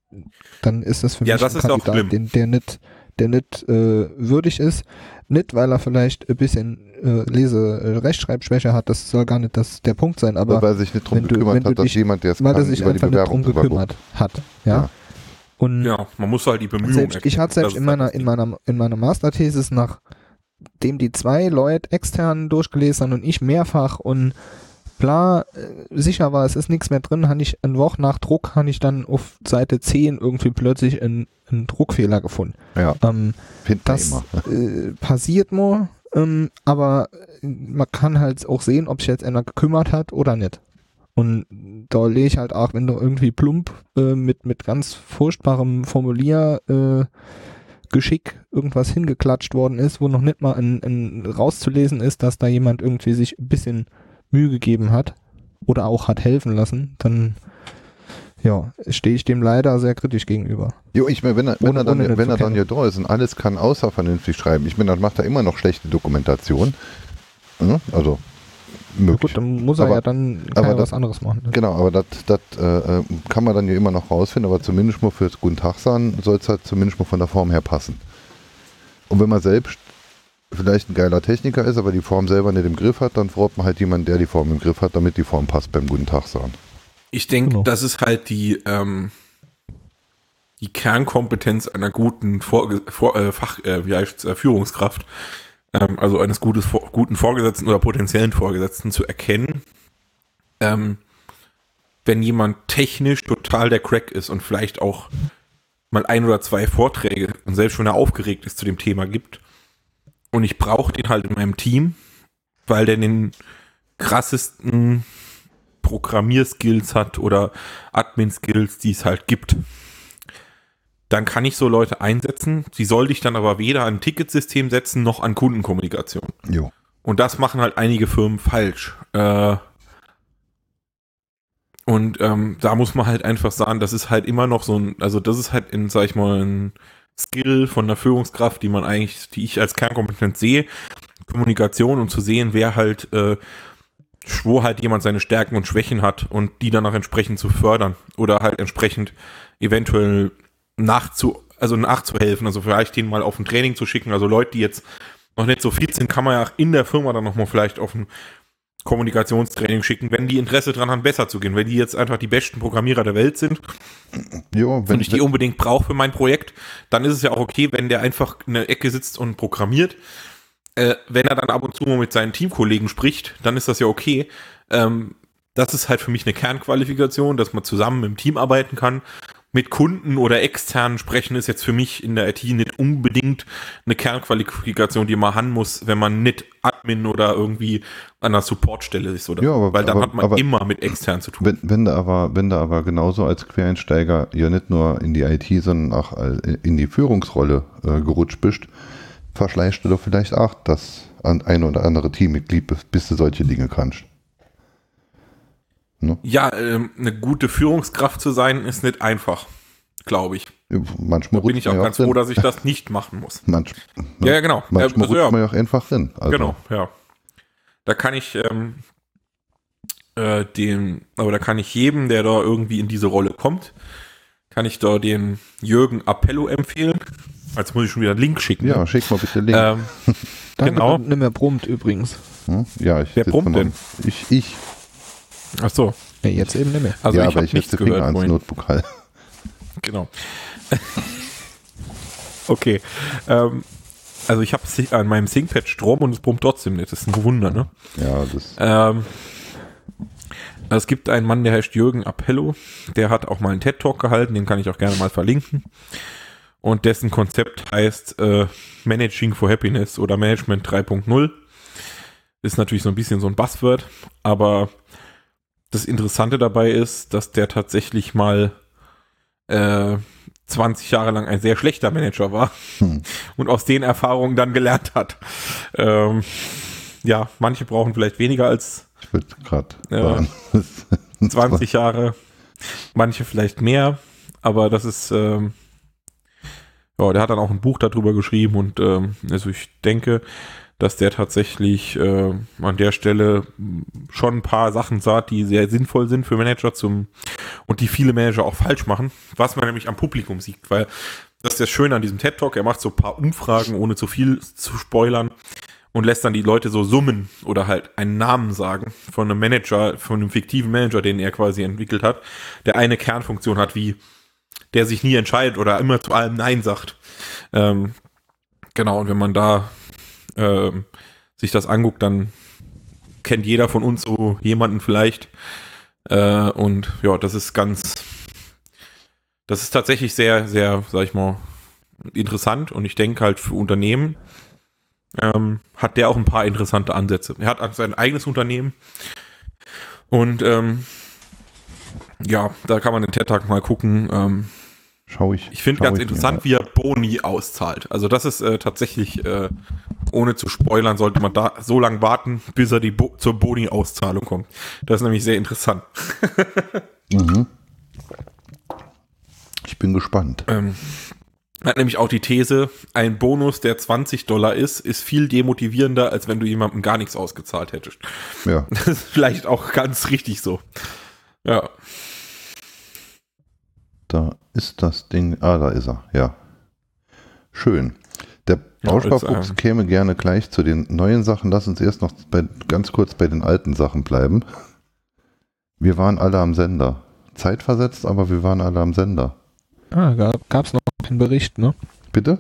dann ist das für Ja, mich das ein ist auch Kandidat, den, der nicht, der nicht äh, würdig ist. Nicht, weil er vielleicht ein bisschen äh, Lese-, äh, Rechtschreibschwäche hat, das soll gar nicht das, der Punkt sein, aber weil er sich nicht darum wenn du- gekümmert hat, dass dich- jemand, der es weil er kann, sich über die einfach nicht Bewerbung drum drüber gekümmert hat. Ja. Ja. Und Ja, man muss halt die Bemühungen selbst, ich hatte selbst in halt meiner, das in meiner, in meiner Masterthesis, nachdem die zwei Leute extern durchgelesen haben und ich mehrfach und bla, äh, sicher war, es ist nichts mehr drin, habe ich eine Woche nach Druck, habe ich dann auf Seite 10 irgendwie plötzlich einen, einen Druckfehler gefunden. Ja, Ähm, das äh, passiert nur, ähm, aber man kann halt auch sehen, ob sich jetzt einer gekümmert hat oder nicht. Und da lege ich halt auch, wenn da irgendwie plump äh, mit, mit ganz furchtbarem Formulier äh, Geschick irgendwas hingeklatscht worden ist, wo noch nicht mal ein, ein rauszulesen ist, dass da jemand irgendwie sich ein bisschen Mühe gegeben hat oder auch hat helfen lassen, dann ja, stehe ich dem leider sehr kritisch gegenüber. Jo, ich meine, wenn er, wenn er dann, wenn er dann ja da ist und alles kann außer vernünftig schreiben, ich meine, dann macht er immer noch schlechte Dokumentation. Ja, Also, möglich. Gut, dann muss er Aber- ja dann aber er das- was anderes machen. ne? Genau, aber das das, äh, äh, kann man dann ja immer noch rausfinden, aber zumindest mal fürs Guten Tag sagen, soll es halt zumindest mal von der Form her passen. Und wenn man selbst vielleicht ein geiler Techniker ist, aber die Form selber nicht im Griff hat, dann braucht man halt jemanden, der die Form im Griff hat, damit die Form passt beim Guten Tag sagen. Ich denke, Genau. das ist halt die, ähm, die Kernkompetenz einer guten Vorge Vor äh, Fach, äh, wie heißt's, äh, Führungskraft, ähm, also eines gutes, Vor guten Vorgesetzten oder potenziellen Vorgesetzten zu erkennen, ähm, wenn jemand technisch total der Crack ist und vielleicht auch mal ein oder zwei Vorträge und selbst wenn er aufgeregt ist zu dem Thema gibt und ich brauche den halt in meinem Team, weil der den krassesten Programmierskills hat oder Admin-Skills, die es halt gibt. Dann kann ich so Leute einsetzen. Sie sollte ich dann aber weder an ein Ticketsystem setzen noch an Kundenkommunikation. Jo. Und das machen halt einige Firmen falsch. Äh, und ähm, da muss man halt einfach sagen, das ist halt immer noch so ein, also das ist halt in, sag ich mal, ein Skill von der Führungskraft, die man eigentlich, die ich als Kernkompetenz sehe, Kommunikation und zu sehen, wer halt, äh, wo halt jemand seine Stärken und Schwächen hat und die danach entsprechend zu fördern oder halt entsprechend eventuell nachzu, also nachzuhelfen, also vielleicht den mal auf ein Training zu schicken, also Leute, die jetzt noch nicht so fit sind, kann man ja in der Firma dann nochmal vielleicht auf ein Kommunikationstraining schicken, wenn die Interesse dran haben, besser zu gehen. Wenn die jetzt einfach die besten Programmierer der Welt sind Jo, wenn und ich die unbedingt brauche für mein Projekt, dann ist es ja auch okay, wenn der einfach in der Ecke sitzt und programmiert. Äh, wenn er dann ab und zu mal mit seinen Teamkollegen spricht, dann ist das ja okay. Ähm, das ist halt für mich eine Kernqualifikation, dass man zusammen im Team arbeiten kann. Mit Kunden oder externen sprechen ist jetzt für mich in der IT nicht unbedingt eine Kernqualifikation, die man haben muss, wenn man nicht Admin oder irgendwie an der Supportstelle ist, oder? Ja, aber- Weil dann aber- hat man aber- immer mit extern zu tun. Wenn, wenn, du aber, wenn du aber genauso als Quereinsteiger ja nicht nur in die IT, sondern auch in die Führungsrolle äh, gerutscht bist, verschleißt du doch vielleicht auch das ein oder andere Teammitglied, bis- bis du solche Dinge kannst. Ja, ähm, eine gute Führungskraft zu sein, ist nicht einfach, glaube ich. Manchmal Da bin ich auch ganz froh, dass ich das nicht machen muss. Manch, Ja, ja, genau. Manchmal also, rutscht man ja auch einfach drin. Also, Genau, ja. Da kann ich ähm, äh, dem, aber da kann ich jedem, der da irgendwie in diese Rolle kommt, kann ich da den Jürgen Appello empfehlen. Jetzt muss ich schon wieder einen Link schicken. Ja, schick mal bitte Link. Ähm, genau. Nicht mehr brummt übrigens. Hm? Ja, ich wer brummt denn? Ich, ich. Ach so. Ja, jetzt eben nicht mehr. Also ja, ich aber habe ich nichts setze Finger gehört ans. Notebook halt. Genau. okay. Ähm, also ich habe an meinem ThinkPad Strom und es brummt trotzdem nicht. Das ist ein Wunder, ne? Ja, das. Ähm, es gibt einen Mann, der heißt Jürgen Appello, der hat auch mal einen TED-Talk gehalten, den kann ich auch gerne mal verlinken. Und dessen Konzept heißt äh, Managing for Happiness oder Management 3.0. Ist natürlich so ein bisschen so ein Buzzword, aber das Interessante dabei ist, dass der tatsächlich mal äh, 20 Jahre lang ein sehr schlechter Manager war Hm. und aus den Erfahrungen dann gelernt hat. Ähm, ja, manche brauchen vielleicht weniger als Ich Ja. sagen. 20 Jahre, manche vielleicht mehr, aber das ist, ähm, ja, der hat dann auch ein Buch darüber geschrieben und ähm, also ich denke, dass der tatsächlich äh, an der Stelle schon ein paar Sachen sagt, die sehr sinnvoll sind für Manager zum und die viele Manager auch falsch machen, was man nämlich am Publikum sieht, weil das ist das Schöne an diesem TED Talk, er macht so ein paar Umfragen, ohne zu viel zu spoilern und lässt dann die Leute so summen oder halt einen Namen sagen von einem Manager, von einem fiktiven Manager, den er quasi entwickelt hat, der eine Kernfunktion hat, wie der sich nie entscheidet oder immer zu allem Nein sagt. Ähm, genau, und wenn man da ähm, sich das anguckt, dann kennt jeder von uns so jemanden vielleicht. Äh, und ja, das ist ganz, das ist tatsächlich sehr, sehr, sag ich mal, interessant und ich denke halt für Unternehmen ähm, hat der auch ein paar interessante Ansätze. Er hat sein eigenes Unternehmen und ähm, ja, da kann man den TED-Tag mal gucken. Ähm, Schau ich. ich finde ganz mir interessant, wie er Boni auszahlt. Also das ist äh, tatsächlich, äh, ohne zu spoilern, sollte man da so lange warten, bis er die Bo zur Boni-Auszahlung kommt. Das ist nämlich sehr interessant. Mhm. Ich bin gespannt. Ähm, hat nämlich auch die These, ein Bonus, der 20 Dollar ist, ist viel demotivierender, als wenn du jemandem gar nichts ausgezahlt hättest. Ja. Das ist vielleicht auch ganz richtig so. Ja. Da ist das Ding. Ah, da ist er. Ja. Schön. Der Ja, Bausparfuchs ist, käme gerne gleich zu den neuen Sachen. Lass uns erst noch bei, ganz kurz bei den alten Sachen bleiben. Wir waren alle am Sender. Zeitversetzt, aber wir waren alle am Sender. Ah, gab es noch keinen Bericht, ne? Bitte?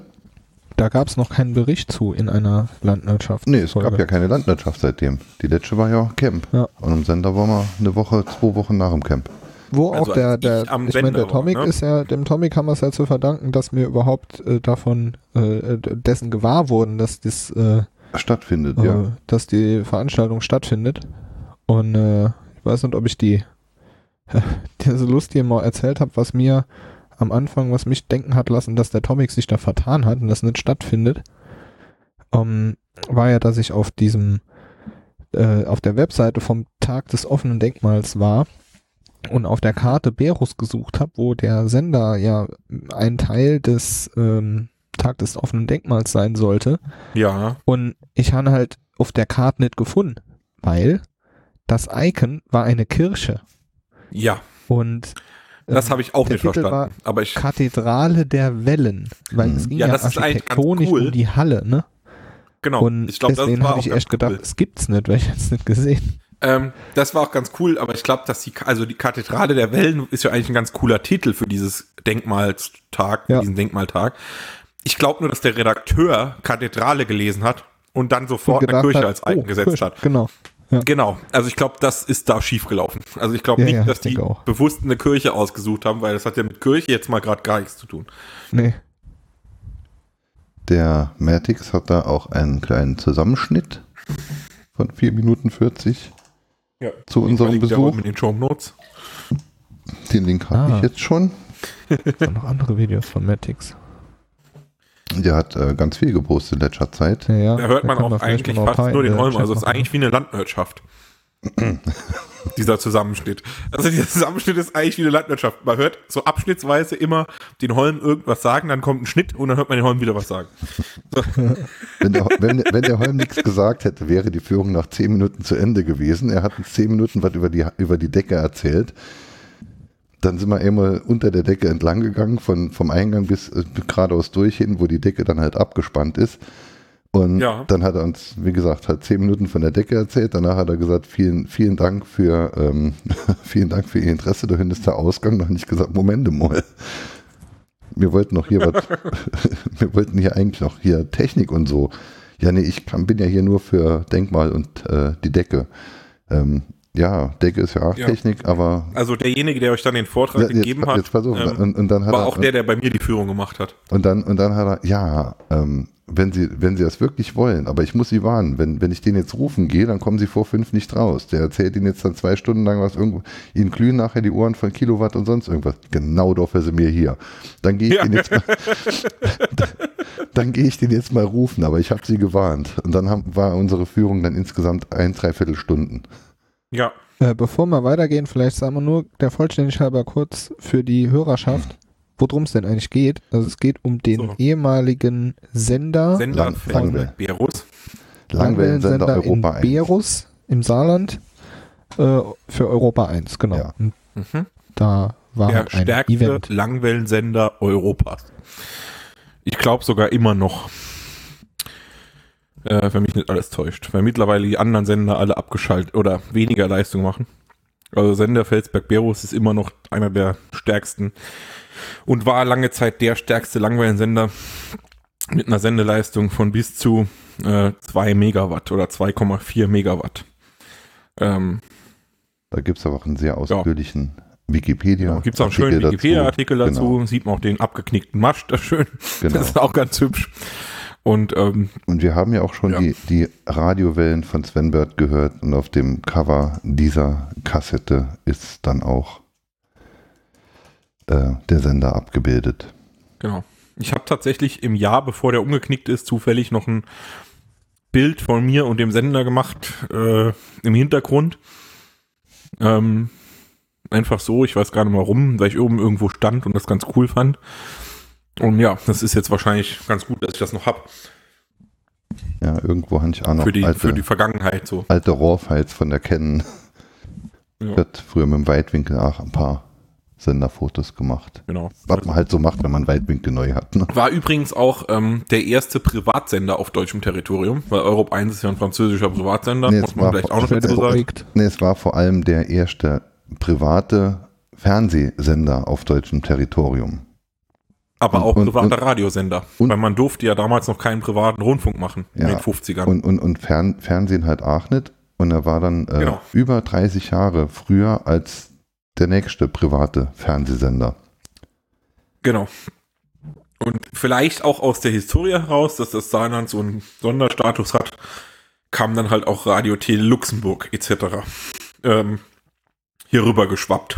Da gab es noch keinen Bericht zu in einer Landwirtschaft. Nee, es gab ja keine Landwirtschaft seitdem. Die letzte war ja Camp. Ja. Und am Sender waren wir eine Woche, zwei Wochen nach dem Camp. Wo Also auch der, als der ich am ich meine, der Tomic ne? ist ja, dem Tomic haben wir es ja zu verdanken, dass wir überhaupt äh, davon, äh, dessen gewahr wurden, dass das, äh, Stattfindet, ja. äh, dass die Veranstaltung stattfindet. Und äh, ich weiß nicht, ob ich die, diese Lust hier mal erzählt habe, was mir am Anfang, was mich denken hat lassen, dass der Tomic sich da vertan hat und das nicht stattfindet, ähm, war ja, dass ich auf diesem, äh, auf der Webseite vom Tag des offenen Denkmals war und auf der Karte Berus gesucht habe, wo der Sender ja ein Teil des ähm, Tag des offenen Denkmals sein sollte. Ja. Und ich habe halt auf der Karte nicht gefunden, weil das Icon war eine Kirche. Ja. Und Das habe ich auch der nicht Titel verstanden. Aber ich. Kathedrale der Wellen, weil Mhm. es ging Ja, ja, das ist architektonisch cool. um die Halle, ne? Genau. Und ich glaube, das deswegen war habe auch ich echt gedacht, cool. es gibt's nicht, weil ich jetzt nicht gesehen. Ähm, das war auch ganz cool, aber ich glaube, dass die, also die Kathedrale der Wellen ist ja eigentlich ein ganz cooler Titel für dieses Denkmalstag, Ja. diesen Denkmaltag. Ich glaube nur, dass der Redakteur Kathedrale gelesen hat und dann sofort Und eine Kirche hat, als Icon oh, gesetzt Kirche, hat. Genau. Genau. Also ich glaube, das ist da schiefgelaufen. Also ich glaube Ja, nicht, ja, dass die bewusst eine Kirche ausgesucht haben, weil das hat ja mit Kirche jetzt mal gerade gar nichts zu tun. Nee. Der Matix hat da auch einen kleinen Zusammenschnitt von 4 Minuten 40 Ja. zu unserem Besuch. Mit den Show Notes. Den Link habe Ah. ich jetzt schon. Und noch andere Videos von Matix. Der hat äh, ganz viel gepostet in letzter Zeit. Ja, ja, Da hört man auch eigentlich fast nur den Holm. der Also es ist eigentlich wie eine Landwirtschaft. Dieser Zusammenschnitt. Also dieser Zusammenschnitt ist eigentlich wie eine Landwirtschaft. Man hört so abschnittsweise immer den Holm irgendwas sagen, dann kommt ein Schnitt und dann hört man den Holm wieder was sagen. Wenn der, wenn, wenn der Holm nichts gesagt hätte, wäre die Führung nach 10 Minuten zu Ende gewesen. Er hat uns 10 Minuten was über die, über die Decke erzählt. Dann sind wir einmal unter der Decke entlang gegangen, von, vom Eingang bis äh, geradeaus durch hin, wo die Decke dann halt abgespannt ist. Und Ja. dann hat er uns, wie gesagt, halt zehn Minuten von der Decke erzählt. Danach hat er gesagt, vielen, vielen Dank für, ähm, vielen Dank für Ihr Interesse. Da hinten ist der Ausgang. Habe ich gesagt, Moment mal. Wir wollten noch hier was, wir wollten hier eigentlich noch hier Technik und so. Ja, nee, ich kann, bin ja hier nur für Denkmal und äh, die Decke. Ähm, ja, Decke ist ja auch Ja. Technik, aber Also derjenige, der euch dann den Vortrag ja, gegeben jetzt, hat, jetzt pass auf. ähm, und, und dann hat war er, auch der, der bei mir die Führung gemacht hat. und dann, und dann hat er, ja, ähm, wenn Sie, wenn Sie das wirklich wollen, aber ich muss Sie warnen, wenn, wenn ich den jetzt rufen gehe, dann kommen Sie vor fünf nicht raus. Der erzählt Ihnen jetzt dann zwei Stunden lang was irgendwo, Ihnen glühen nachher die Ohren von Kilowatt und sonst irgendwas. Genau dafür sind wir hier. Dann gehe ich Ja. den jetzt mal, dann gehe ich den jetzt mal rufen, aber ich habe Sie gewarnt. Und dann haben, war unsere Führung dann insgesamt ein, dreiviertel Stunden. Ja, Äh, bevor wir weitergehen, vielleicht sagen wir nur der Vollständigkeit halber kurz für die Hörerschaft, worum es denn eigentlich geht. Also es geht um den So. ehemaligen Sender, Sender Lang- Langwell. Berus. Langwellensender Europa in 1. Berus im Saarland äh, für Europa 1, genau. Ja. Mhm. da war Der ein stärkste Event. Langwellensender Europas. Ich glaube sogar immer noch. Äh, wenn mich nicht alles täuscht. Weil mittlerweile die anderen Sender alle abgeschaltet oder weniger Leistung machen. Also Sender Felsberg-Berus ist immer noch einer der stärksten und war lange Zeit der stärkste Langwellensender mit einer Sendeleistung von bis zu äh, 2 Megawatt oder 2,4 Megawatt. Ähm, Da gibt es aber auch einen sehr ausführlichen Wikipedia. Genau, gibt es auch einen schönen Artikel Wikipedia-Artikel dazu. Genau. Sieht man auch den abgeknickten Mast, das ist schön. Genau. Das ist auch ganz hübsch. Und ähm, Und wir haben ja auch schon Ja. die, die Radiowellen von Sven Bird gehört und auf dem Cover dieser Kassette ist dann auch äh, der Sender abgebildet. genau. Ich habe tatsächlich im Jahr, bevor der umgeknickt ist, zufällig noch ein Bild von mir und dem Sender gemacht äh, im Hintergrund. Ähm, einfach so, ich weiß gar nicht warum, weil ich oben irgendwo stand und das ganz cool fand. Und ja, das ist jetzt wahrscheinlich ganz gut, dass ich das noch habe. Ja, irgendwo habe ich auch noch Für die, alte, für die Vergangenheit so. alte RAW-Files von der Canon. Ja. Ich hatte früher mit dem Weitwinkel auch ein paar Senderfotos gemacht. Genau. Was man halt so macht, wenn man Weitwinkel neu hat. Ne? War übrigens auch ähm, der erste Privatsender auf deutschem Territorium, weil Europe 1 ist ja ein französischer Privatsender, Nee, muss man vielleicht auch noch dazu sagen. Nee, es war vor allem der erste private Fernsehsender auf deutschem Territorium. Aber Und- auch und- privater und- Radiosender, und- weil man durfte ja damals noch keinen privaten Rundfunk machen in Ja. den 50ern. Und, und, und Fern, Fernsehen halt auch nicht. Und er war dann äh, Genau. über 30 Jahre früher als der nächste private Fernsehsender. Genau. Und vielleicht auch aus der Historie heraus, dass das Saarland so einen Sonderstatus hat, kam dann halt auch Radio Tele Luxemburg etc. Ähm, hier rüber geschwappt.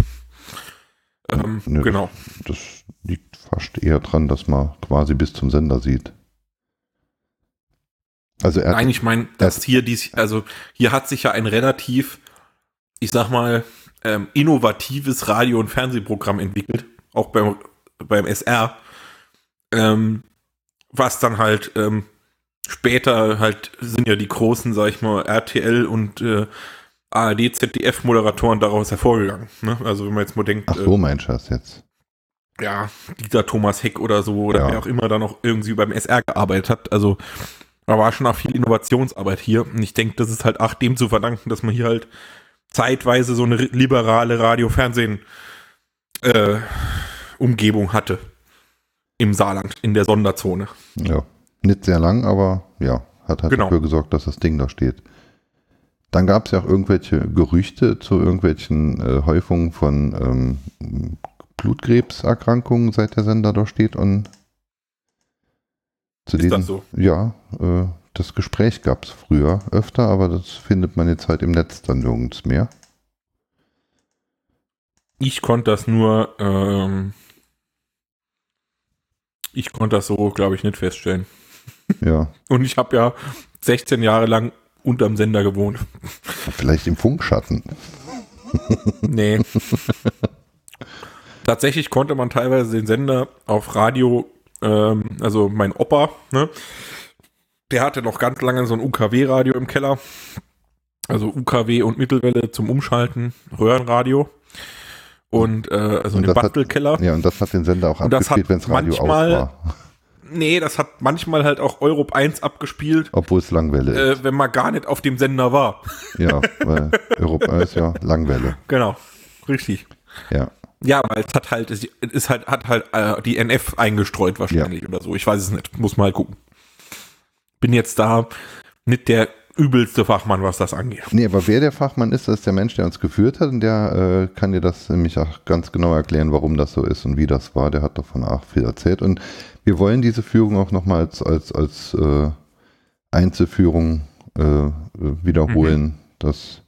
Ähm, Nö, genau. Das liegt fast eher dran, dass man quasi bis zum Sender sieht. Also er Nein, ich meine, dass hier dies, also hier hat sich ja ein relativ, ich sag mal, ähm, innovatives Radio- und Fernsehprogramm entwickelt, auch beim, beim SR, ähm, was dann halt ähm, später halt sind ja die großen, sag ich mal, RTL und äh, ARD, ZDF-Moderatoren daraus hervorgegangen. Ne? Also wenn man jetzt mal denkt, Ach so, mein Schatz jetzt. äh, ja, Dieter Thomas Heck oder so, oder Ja. wer auch immer da noch irgendwie beim SR gearbeitet hat, also da war schon auch viel Innovationsarbeit hier. Und ich denke, das ist halt auch dem zu verdanken, dass man hier halt zeitweise so eine liberale Radio-Fernsehen äh, Umgebung hatte. Im Saarland, in der Sonderzone. Ja. Nicht sehr lang, aber ja, hat halt Genau. dafür gesorgt, dass das Ding da steht. Dann gab es ja auch irgendwelche Gerüchte zu irgendwelchen äh, Häufungen von ähm, Blutkrebserkrankungen, seit der Sender da steht. Und zu Ist das so? Ja, äh, das Gespräch gab es früher öfter, aber das findet man jetzt halt im Netz dann nirgends mehr. Ich konnte das nur, ähm, ich konnte das so, glaube ich, nicht feststellen. Ja, Und ich habe ja 16 Jahre lang unterm Sender gewohnt. vielleicht im Funkschatten. Nee. Tatsächlich konnte man teilweise den Sender auf Radio, ähm, also mein Opa, ne, der hatte noch ganz lange so ein UKW-Radio im Keller. Also UKW und Mittelwelle zum Umschalten, Röhrenradio. Und äh, also Und hat- Bastelkeller. Ja, und das hat den Sender auch Und abgespielt, wenn das Radio aus manchmal- war. Nee, das hat manchmal halt auch Europe 1 abgespielt, Obwohl es Langwelle ist. äh, wenn man gar nicht auf dem Sender war. Ja, weil Europa ist ja Langwelle. Genau, richtig. Ja. Ja, weil es hat halt, es ist halt, hat halt äh, die NF eingestreut wahrscheinlich oder so. Ich weiß es nicht. Muss mal halt gucken. Bin jetzt da nicht der übelste Fachmann, was das angeht. Nee, aber wer der Fachmann ist, das ist der Mensch, der uns geführt hat und der äh, kann dir das nämlich auch ganz genau erklären, warum das so ist und wie das war. Der hat davon auch viel erzählt und wir wollen diese Führung auch nochmal als, als, als äh, Einzelführung äh, wiederholen. Das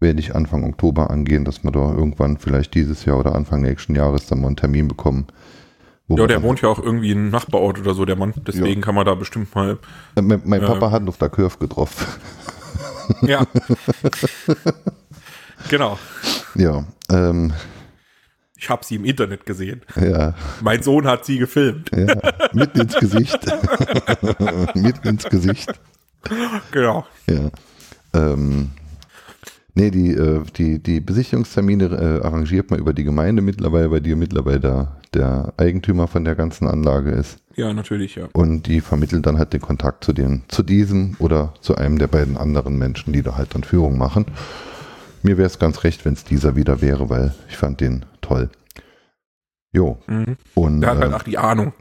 werde ich Anfang Oktober angehen, dass wir da irgendwann vielleicht dieses Jahr oder Anfang nächsten Jahres dann mal einen Termin bekommen. Wo Ja, der wohnt ja auch irgendwie im Nachbarort oder so, der Mann. Deswegen kann man da bestimmt mal. Äh, Mein, mein Ja. Papa hat auf der Curve getroffen. Ja. genau. ja, ähm, Ich habe sie im Internet gesehen. ja. Mein Sohn hat sie gefilmt. Ja, mit ins Gesicht. mit ins Gesicht. Genau. Ja. Ähm, nee, die, äh, die, die Besichtigungstermine äh, arrangiert man über die Gemeinde mittlerweile, weil die mittlerweile der, der Eigentümer von der ganzen Anlage ist. Ja, natürlich, ja. Und die vermitteln dann halt den Kontakt zu, den, zu diesem oder zu einem der beiden anderen Menschen, die da halt dann Führung machen. Mir wäre es ganz recht, wenn es dieser wieder wäre, weil ich fand den toll. Jo. Mhm. Und Der hat halt äh, auch die Ahnung.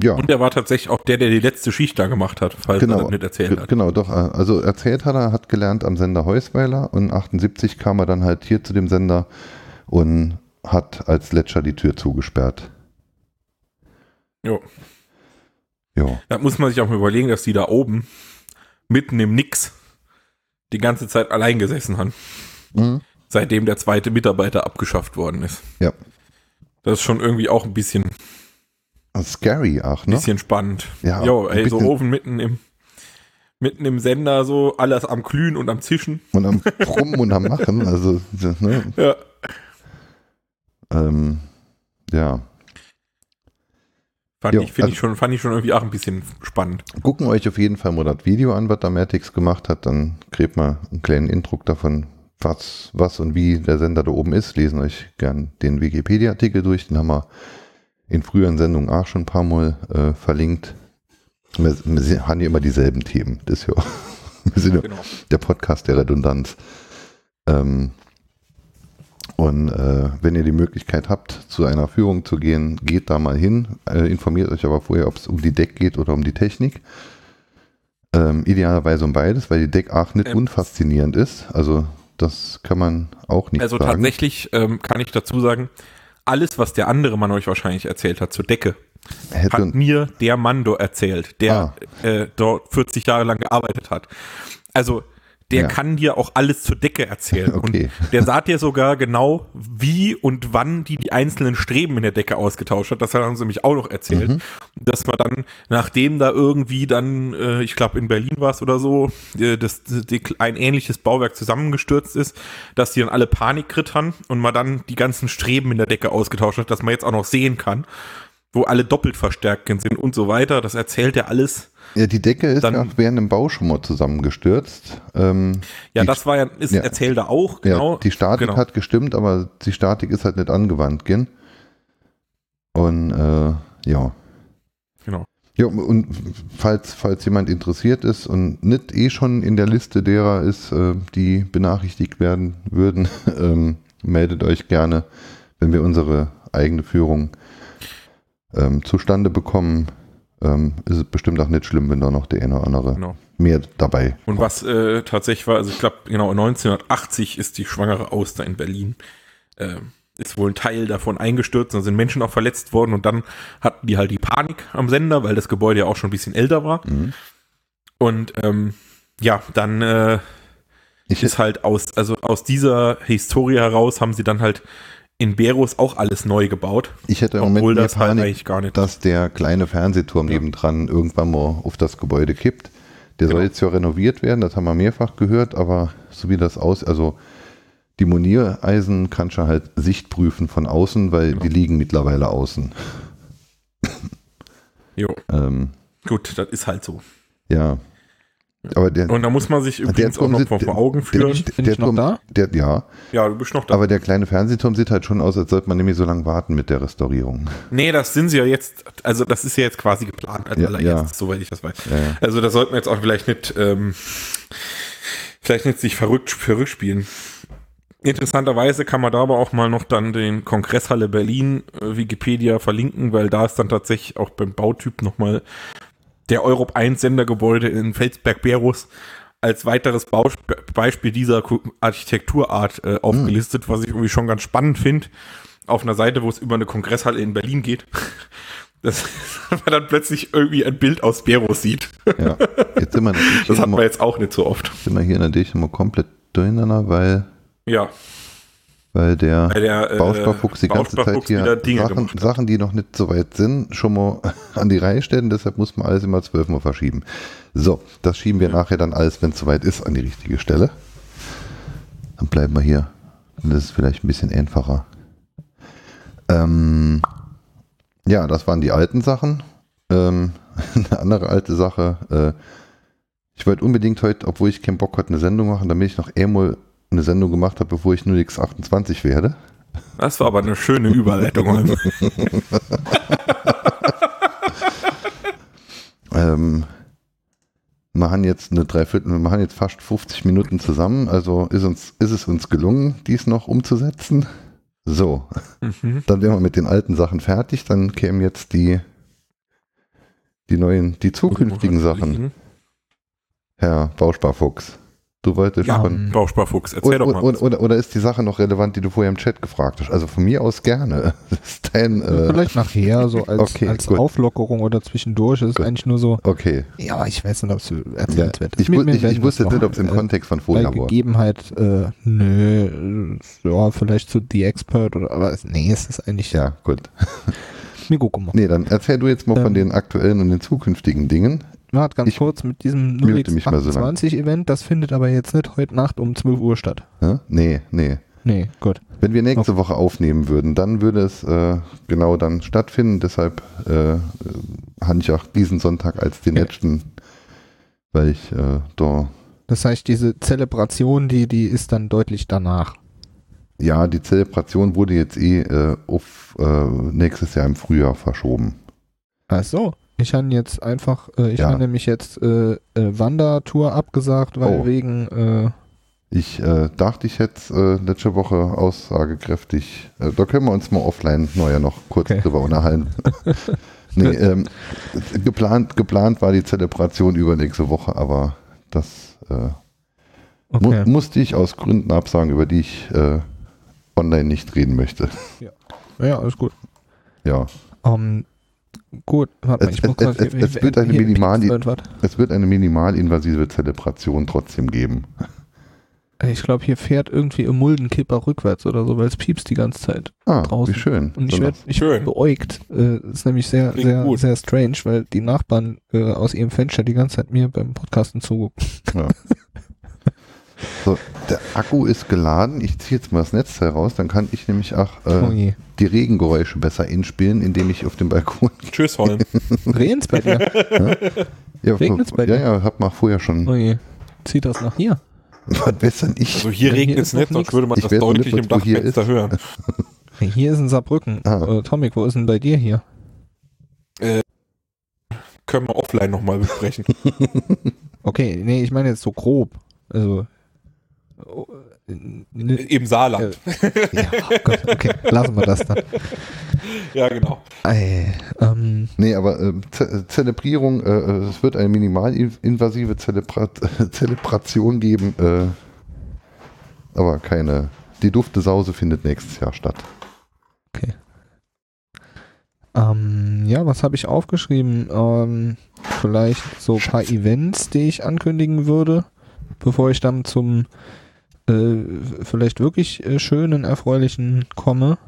ja. Und der war tatsächlich auch der, der die letzte Schicht da gemacht hat, falls er Genau, das nicht erzählt hat. genau, doch. äh, Also erzählt hat er, hat gelernt am Sender Heusweiler und 78 kam er dann halt hier zu dem Sender und hat als Letscher die Tür zugesperrt. Jo. Ja, Da muss man sich auch mal überlegen, dass die da oben mitten im Nix die ganze Zeit allein gesessen haben, mhm. seitdem der zweite Mitarbeiter abgeschafft worden ist. ja. Das ist schon irgendwie auch ein bisschen, Scary auch, ne? bisschen spannend. Ja, jo, ey, so Ofen mitten im, mitten im Sender, so alles am Glühen und am Zischen. Und am Brummen und am Machen, also, ne? Ja. Ähm, ja. Fand, Jo, ich, also- ich schon, fand ich schon irgendwie auch ein bisschen spannend. Gucken euch auf jeden Fall mal das Video an, was da Matix gemacht hat. Dann kriegt mal einen kleinen Eindruck davon, was, was und wie der Sender da oben ist. Lesen euch gern den Wikipedia-Artikel durch. Den haben wir in früheren Sendungen auch schon ein paar Mal äh, verlinkt. Wir, wir haben hier immer dieselben Themen. Das ist ja ja Genau. der Podcast der Redundanz. Ähm, und äh, wenn ihr die Möglichkeit habt, zu einer Führung zu gehen, geht da mal hin. Äh, informiert euch aber vorher, ob es um die Deck geht oder um die Technik. Ähm, idealerweise um beides, weil die Deck auch nicht Ähm. unfaszinierend ist. Also das kann man auch nicht Also sagen. tatsächlich ähm, kann ich dazu sagen, alles, was der andere Mann euch wahrscheinlich erzählt hat zur Decke, Hätte, hat mir der Mann dort erzählt, der äh, dort 40 Jahre lang gearbeitet hat. Also der Ja. kann dir auch alles zur Decke erzählen. Okay. Und der sagt dir sogar genau, wie und wann die die einzelnen Streben in der Decke ausgetauscht hat. Das haben sie mich auch noch erzählt. Mhm. Dass man dann, nachdem da irgendwie dann, äh, ich glaube in Berlin war es oder so, äh, das, die, ein ähnliches Bauwerk zusammengestürzt ist, dass die dann alle Panik krittern und man dann die ganzen Streben in der Decke ausgetauscht hat, dass man jetzt auch noch sehen kann, wo alle doppelt verstärkt sind und so weiter. Das erzählt er alles. ja, die Decke ist dann- ja während dem Bau schon mal zusammengestürzt. Ähm, Ja, die, das war ja, ist ja. erzählt er auch, genau. Ja, die Statik genau. hat gestimmt, aber die Statik ist halt nicht angewandt, gell? Und äh, ja. Genau. Ja, und falls, falls jemand interessiert ist und nicht eh schon in der Liste derer ist, äh, die benachrichtigt werden würden, ähm, meldet euch gerne, wenn wir unsere eigene Führung ähm, zustande bekommen. Ähm, ist es bestimmt auch nicht schlimm, wenn da noch der eine oder andere Genau. mehr dabei Und was äh, tatsächlich war, also ich glaube, genau 1980 ist die schwangere Auster in Berlin. Äh, ist wohl ein Teil davon eingestürzt, da sind Menschen auch verletzt worden und dann hatten die halt die Panik am Sender, weil das Gebäude ja auch schon ein bisschen älter war. Mhm. Und ähm, ja, dann äh, Ich, ist halt aus, also aus dieser Historie heraus haben sie dann halt in Berus auch alles neu gebaut, ich hätte im Moment das halt Panik, eigentlich gar nicht. dass der kleine Fernsehturm Ja. nebendran irgendwann mal auf das Gebäude kippt. Der soll Genau. jetzt ja renoviert werden, das haben wir mehrfach gehört, aber so wie das aus, also die Moniereisen kannst du halt sichtprüfen von außen, weil Genau. die liegen mittlerweile außen. Jo, Ähm, gut, das ist halt so. ja. Aber der, Und da muss man sich übrigens auch Turm noch sieht- vor, der- Augen führen. bin ich noch Turm, da? Der, ja, ja, du bist noch da. aber der kleine Fernsehturm sieht halt schon aus, als sollte man nämlich so lange warten mit der Restaurierung. Nee, das sind sie ja jetzt, also das ist ja jetzt quasi geplant als Ja, allererstes, ja. soweit ich das weiß. Ja, ja. Also da sollten wir jetzt auch vielleicht nicht, ähm, vielleicht nicht sich verrückt, verrückt spielen. Interessanterweise kann man da aber auch mal noch dann den Kongresshalle Berlin äh, Wikipedia verlinken, weil da ist dann tatsächlich auch beim Bautyp nochmal der Europ 1 Sendergebäude in Felsberg-Berus als weiteres Bausp Beispiel dieser Architekturart äh, aufgelistet, was ich irgendwie schon ganz spannend finde. Auf einer Seite, wo es über eine Kongresshalle in Berlin geht. Das, man dann plötzlich irgendwie ein Bild aus Berus sieht. ja. Jetzt sind wir, natürlich Das hat man jetzt auch nicht so oft. sind wir hier natürlich immer komplett durcheinander, weil, Ja, weil der bei der äh, Bausparfuchs die ganze Zeit hier Sachen. Sachen, die noch nicht so weit sind, schon mal an die Reihe stellen. Deshalb muss man alles immer zwölfmal verschieben. So, das schieben wir nachher dann alles, wenn es soweit ist, an die richtige Stelle. Dann bleiben wir hier. Das ist vielleicht ein bisschen einfacher. Ähm, ja, das waren die alten Sachen. Ähm, eine andere alte Sache. Äh, ich wollte unbedingt heute, obwohl ich keinen Bock hatte, eine Sendung machen, damit ich noch einmal eine Sendung gemacht habe, bevor ich 0x28 werde. Das war aber eine schöne Überleitung. Ähm, wir machen jetzt eine Dreiviertel, wir machen jetzt fast 50 Minuten zusammen, also ist, uns, ist es uns gelungen, dies noch umzusetzen. So, mhm. dann wären wir mit den alten Sachen fertig, dann kämen jetzt die, die neuen, die zukünftigen Sachen. Herr Bausparfuchs. Du wolltest Ja, schon. Bausparfuchs, erzähl Oder, doch mal. oder, oder, oder ist die Sache noch relevant, die du vorher im Chat gefragt hast? Also von mir aus gerne. Das ist dein, äh, Vielleicht nachher, so als, okay, als. Auflockerung oder zwischendurch. Es ist Gut. eigentlich nur so, okay. ja, ich weiß nicht, ob es Ja, erzählenswert ist. ich, ich, werden ich wusste das nicht, ob es im äh, Kontext von vorher war. Gegebenheit, äh, nö, ja, vielleicht zu The Expert oder, aber nee, es ist eigentlich, Ja, gut. mir gucken mal. Nee, dann erzähl du jetzt mal von Ähm. den aktuellen und den zukünftigen Dingen. Warte ganz Ich kurz mit diesem lang. 0x28 Event, das findet aber jetzt nicht heute Nacht um 12 Uhr statt. Hä? Nee, nee. Nee, gut. Wenn wir nächste Woche aufnehmen würden, dann würde es äh, genau dann stattfinden. Deshalb äh, habe ich auch diesen Sonntag als den Ja. letzten, weil ich äh, da, Das heißt, diese Zelebration, die, die ist dann deutlich danach. ja, die Zelebration wurde jetzt eh äh, auf äh, nächstes Jahr im Frühjahr verschoben. Ach so. Ich habe jetzt einfach, äh, ich Ja. habe nämlich jetzt äh, äh, Wandertour abgesagt, weil Oh. wegen, äh, Ich dachte, ich hätte letzte Woche aussagekräftig. Äh, da können wir uns mal offline neuer noch kurz Okay. drüber unterhalten. nee, ähm, geplant, geplant war die Zelebration übernächste Woche, aber das äh, mu okay. musste ich aus Gründen absagen, über die ich online nicht reden möchte. Ja, alles gut. Ja, Ähm, gut, warte mal, Es- ich muss es- kurz es- es wird eine Minimal- es wird eine minimalinvasive Zelebration trotzdem geben. Ich glaube, hier fährt irgendwie ein Muldenkipper rückwärts oder so, weil es piepst die ganze Zeit. Ah, Draußen. wie schön. Und ich werde ich Schön. werd beäugt. Äh, ist nämlich sehr, Klingt sehr, gut. sehr strange, weil die Nachbarn äh, aus ihrem Fenster die ganze Zeit mir beim Podcasten zugucken. so, der Akku ist geladen. Ich ziehe jetzt mal das Netzteil raus, dann kann ich nämlich auch Oh äh, je. die Regengeräusche besser inspielen, indem ich auf dem Balkon. Tschüss, Holm. Regen's bei dir? Ja, Regnet's bei ja, dir? ja, hab mal vorher schon. Oh je. Zieht das nach hier? Was besser nicht. Also hier Ja, regnet es nicht, sonst würde man Ich das weiß deutlich nicht, im Dachfenster ist. hören. Hier ist ein Saarbrücken. Ah. Äh, Tomik, wo ist denn bei dir hier? Können wir offline nochmal besprechen. Okay, nee, ich meine jetzt so grob. Also. Oh, äh, ne, Im Saarland. ja, oh Gott, okay, lassen wir das dann. Ja, genau. Ey, ähm, Nee, aber äh, Ze Zelebrierung, äh, äh, es wird eine minimalinvasive Zelebra Zelebration geben, äh, aber keine. Die Dufte Sause findet nächstes Jahr statt. ähm, ja, was habe ich aufgeschrieben? Ähm, vielleicht so ein paar Events, die ich ankündigen würde, bevor ich dann zum äh, vielleicht wirklich äh, schönen, erfreulichen komme.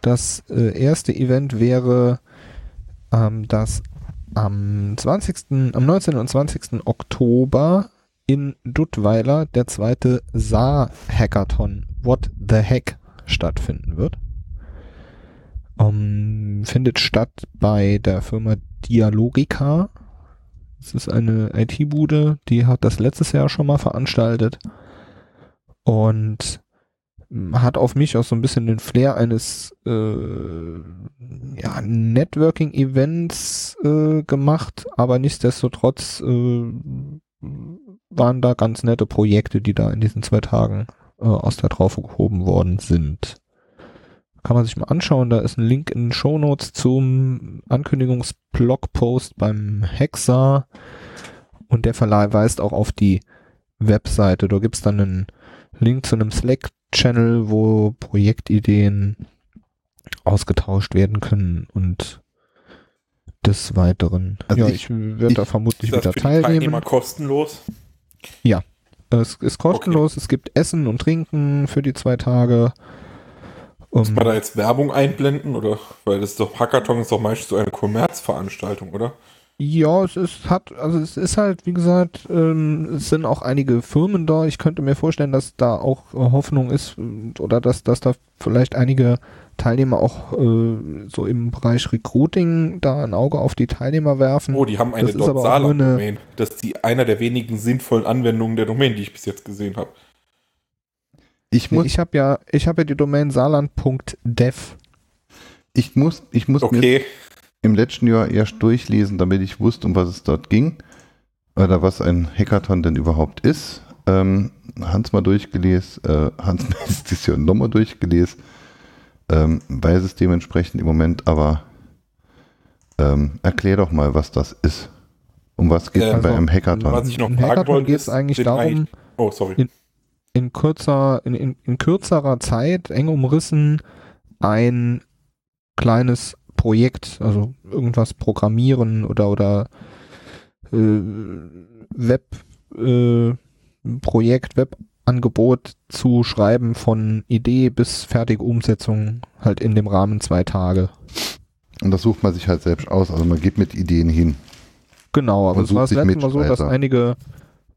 Das äh, erste Event wäre ähm, das am 20., am 19. und 20. Oktober in Duttweiler der zweite Saar-Hackathon What the Heck stattfinden wird. Ähm, findet statt bei der Firma Dialogica. Das ist eine IT-Bude, die hat das letztes Jahr schon mal veranstaltet und m, hat auf mich auch so ein bisschen den Flair eines äh, ja, Networking-Events äh, gemacht, aber nichtsdestotrotz äh, waren da ganz nette Projekte, die da in diesen zwei Tagen äh, aus der Traufe gehoben worden sind. Kann man sich mal anschauen, da ist ein Link in den Shownotes zum Ankündigungsblogpost beim Hexa und der Verleih weist auch auf die Webseite. Da gibt's dann einen Link zu einem Slack-Channel, wo Projektideen ausgetauscht werden können und des Weiteren. Also ja, ich- ich, werde da ich- vermutlich Ist das wieder für die Teilnehmer teilnehmen. kostenlos? Es ist kostenlos, es gibt Essen und Trinken für die zwei Tage. Muss man da jetzt Werbung einblenden? Oder? Weil das ist doch, Hackathon ist doch meistens so eine Kommerzveranstaltung, oder? Ja, es ist, hat, also es ist halt, wie gesagt, ähm, es sind auch einige Firmen da. Ich könnte mir vorstellen, dass da auch äh, Hoffnung ist äh, oder dass, dass da vielleicht einige Teilnehmer auch äh, so im Bereich Recruiting da ein Auge auf die Teilnehmer werfen. Oh, die haben eine Saarland-Domain. Das ist die, einer der wenigen sinnvollen Anwendungen der Domain, die ich bis jetzt gesehen habe. Ich muss, ich habe ja, ich habe ja die Domain saarland.dev. ich muss, ich muss mir Okay, im letzten Jahr erst durchlesen, damit ich wusste, um was es dort ging. Oder was ein Hackathon denn überhaupt ist. Ähm, Hans mal durchgelesen, äh, Hans ist dieses Jahr nochmal durchgelesen. Ähm, weiß es dementsprechend im Moment, aber ähm, erklär doch mal, was das ist. Um was geht es Äh, bei also, einem Hackathon? was ich noch Im Hackathon geht es eigentlich darum, oh, sorry. in kürzer, in, in, in kürzerer Zeit, eng umrissen, ein kleines Projekt, also irgendwas programmieren oder oder äh, Web äh, Projekt, Webangebot zu schreiben von Idee bis fertige Umsetzung halt in dem Rahmen zwei Tage. Und das sucht man sich halt selbst aus. Also man geht mit Ideen hin. Genau, aber es war das letzte Mal so, dass einige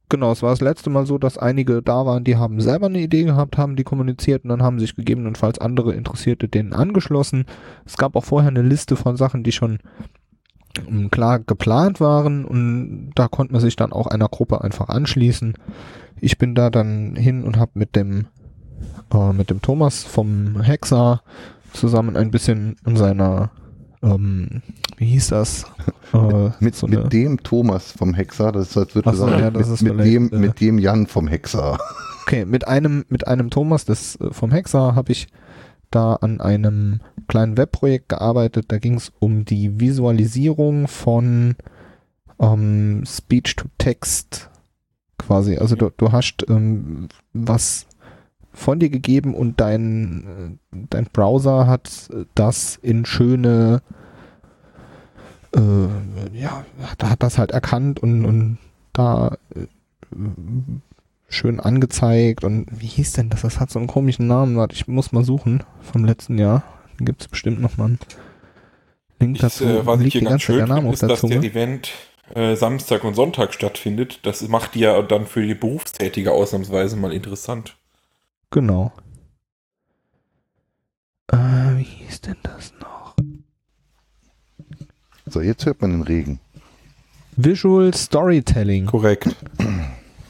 Genau, es war das letzte Mal so, dass einige da waren, die haben selber eine Idee gehabt, haben die kommuniziert und dann haben sich gegebenenfalls andere Interessierte denen angeschlossen. Es gab auch vorher eine Liste von Sachen, die schon ähm, klar geplant waren und da konnte man sich dann auch einer Gruppe einfach anschließen. Ich bin da dann hin und habe mit dem äh, mit dem Thomas vom Hexa zusammen ein bisschen in seiner ähm, wie hieß das? Äh, mit, so mit dem Thomas vom Hexer, das ist, als würde so, ja, mit, mit, dem, äh, mit dem Jan vom Hexer. Okay, mit einem, mit einem Thomas des, äh, vom Hexer habe ich da an einem kleinen Webprojekt gearbeitet. Da ging es um die Visualisierung von ähm, Speech to Text quasi. Also du, du hast ähm, was von dir gegeben und dein, äh, dein Browser hat das in schöne äh, ja, da hat das halt erkannt und, und da äh, schön angezeigt und wie hieß denn das? Das hat so einen komischen Namen. Warte, ich muss mal suchen vom letzten Jahr. Dann gibt es bestimmt noch mal einen Link Ich, dazu. äh, was ich hier ganz schön Name ist, dass der. Event äh, Samstag und Sonntag stattfindet. Das macht die ja dann für die Berufstätige ausnahmsweise mal interessant. Genau. Äh, wie hieß denn das noch? So, jetzt hört man den Regen. Visual Storytelling. Korrekt.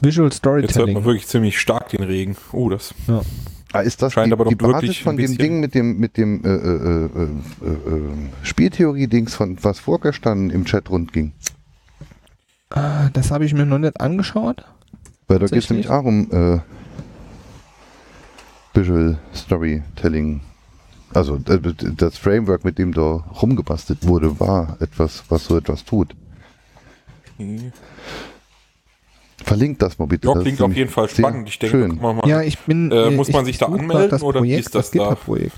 Visual Jetzt hört man Storytelling. wirklich ziemlich stark den Regen. Oh, das. Ah, ist das Scheint die, aber doch die Basis wirklich von dem Ding mit dem, mit dem äh, äh, äh, äh, äh, Spieltheorie-Dings, von was vorgestanden im Chat rund ging? Ah, das habe ich mir noch nicht angeschaut. Weil da geht es nämlich auch um äh, Visual Storytelling. Also das Framework, mit dem da rumgebastelt wurde, war etwas, was so etwas tut. Verlinkt das mal bitte. Ja, das klingt auf jeden Fall spannend. Ich denke, schön. guck mal, mal. Ja, ich bin. Äh, äh, muss man ich sich da anmelden das oder wie Projekt, ist das das da? GitHub-Projekt.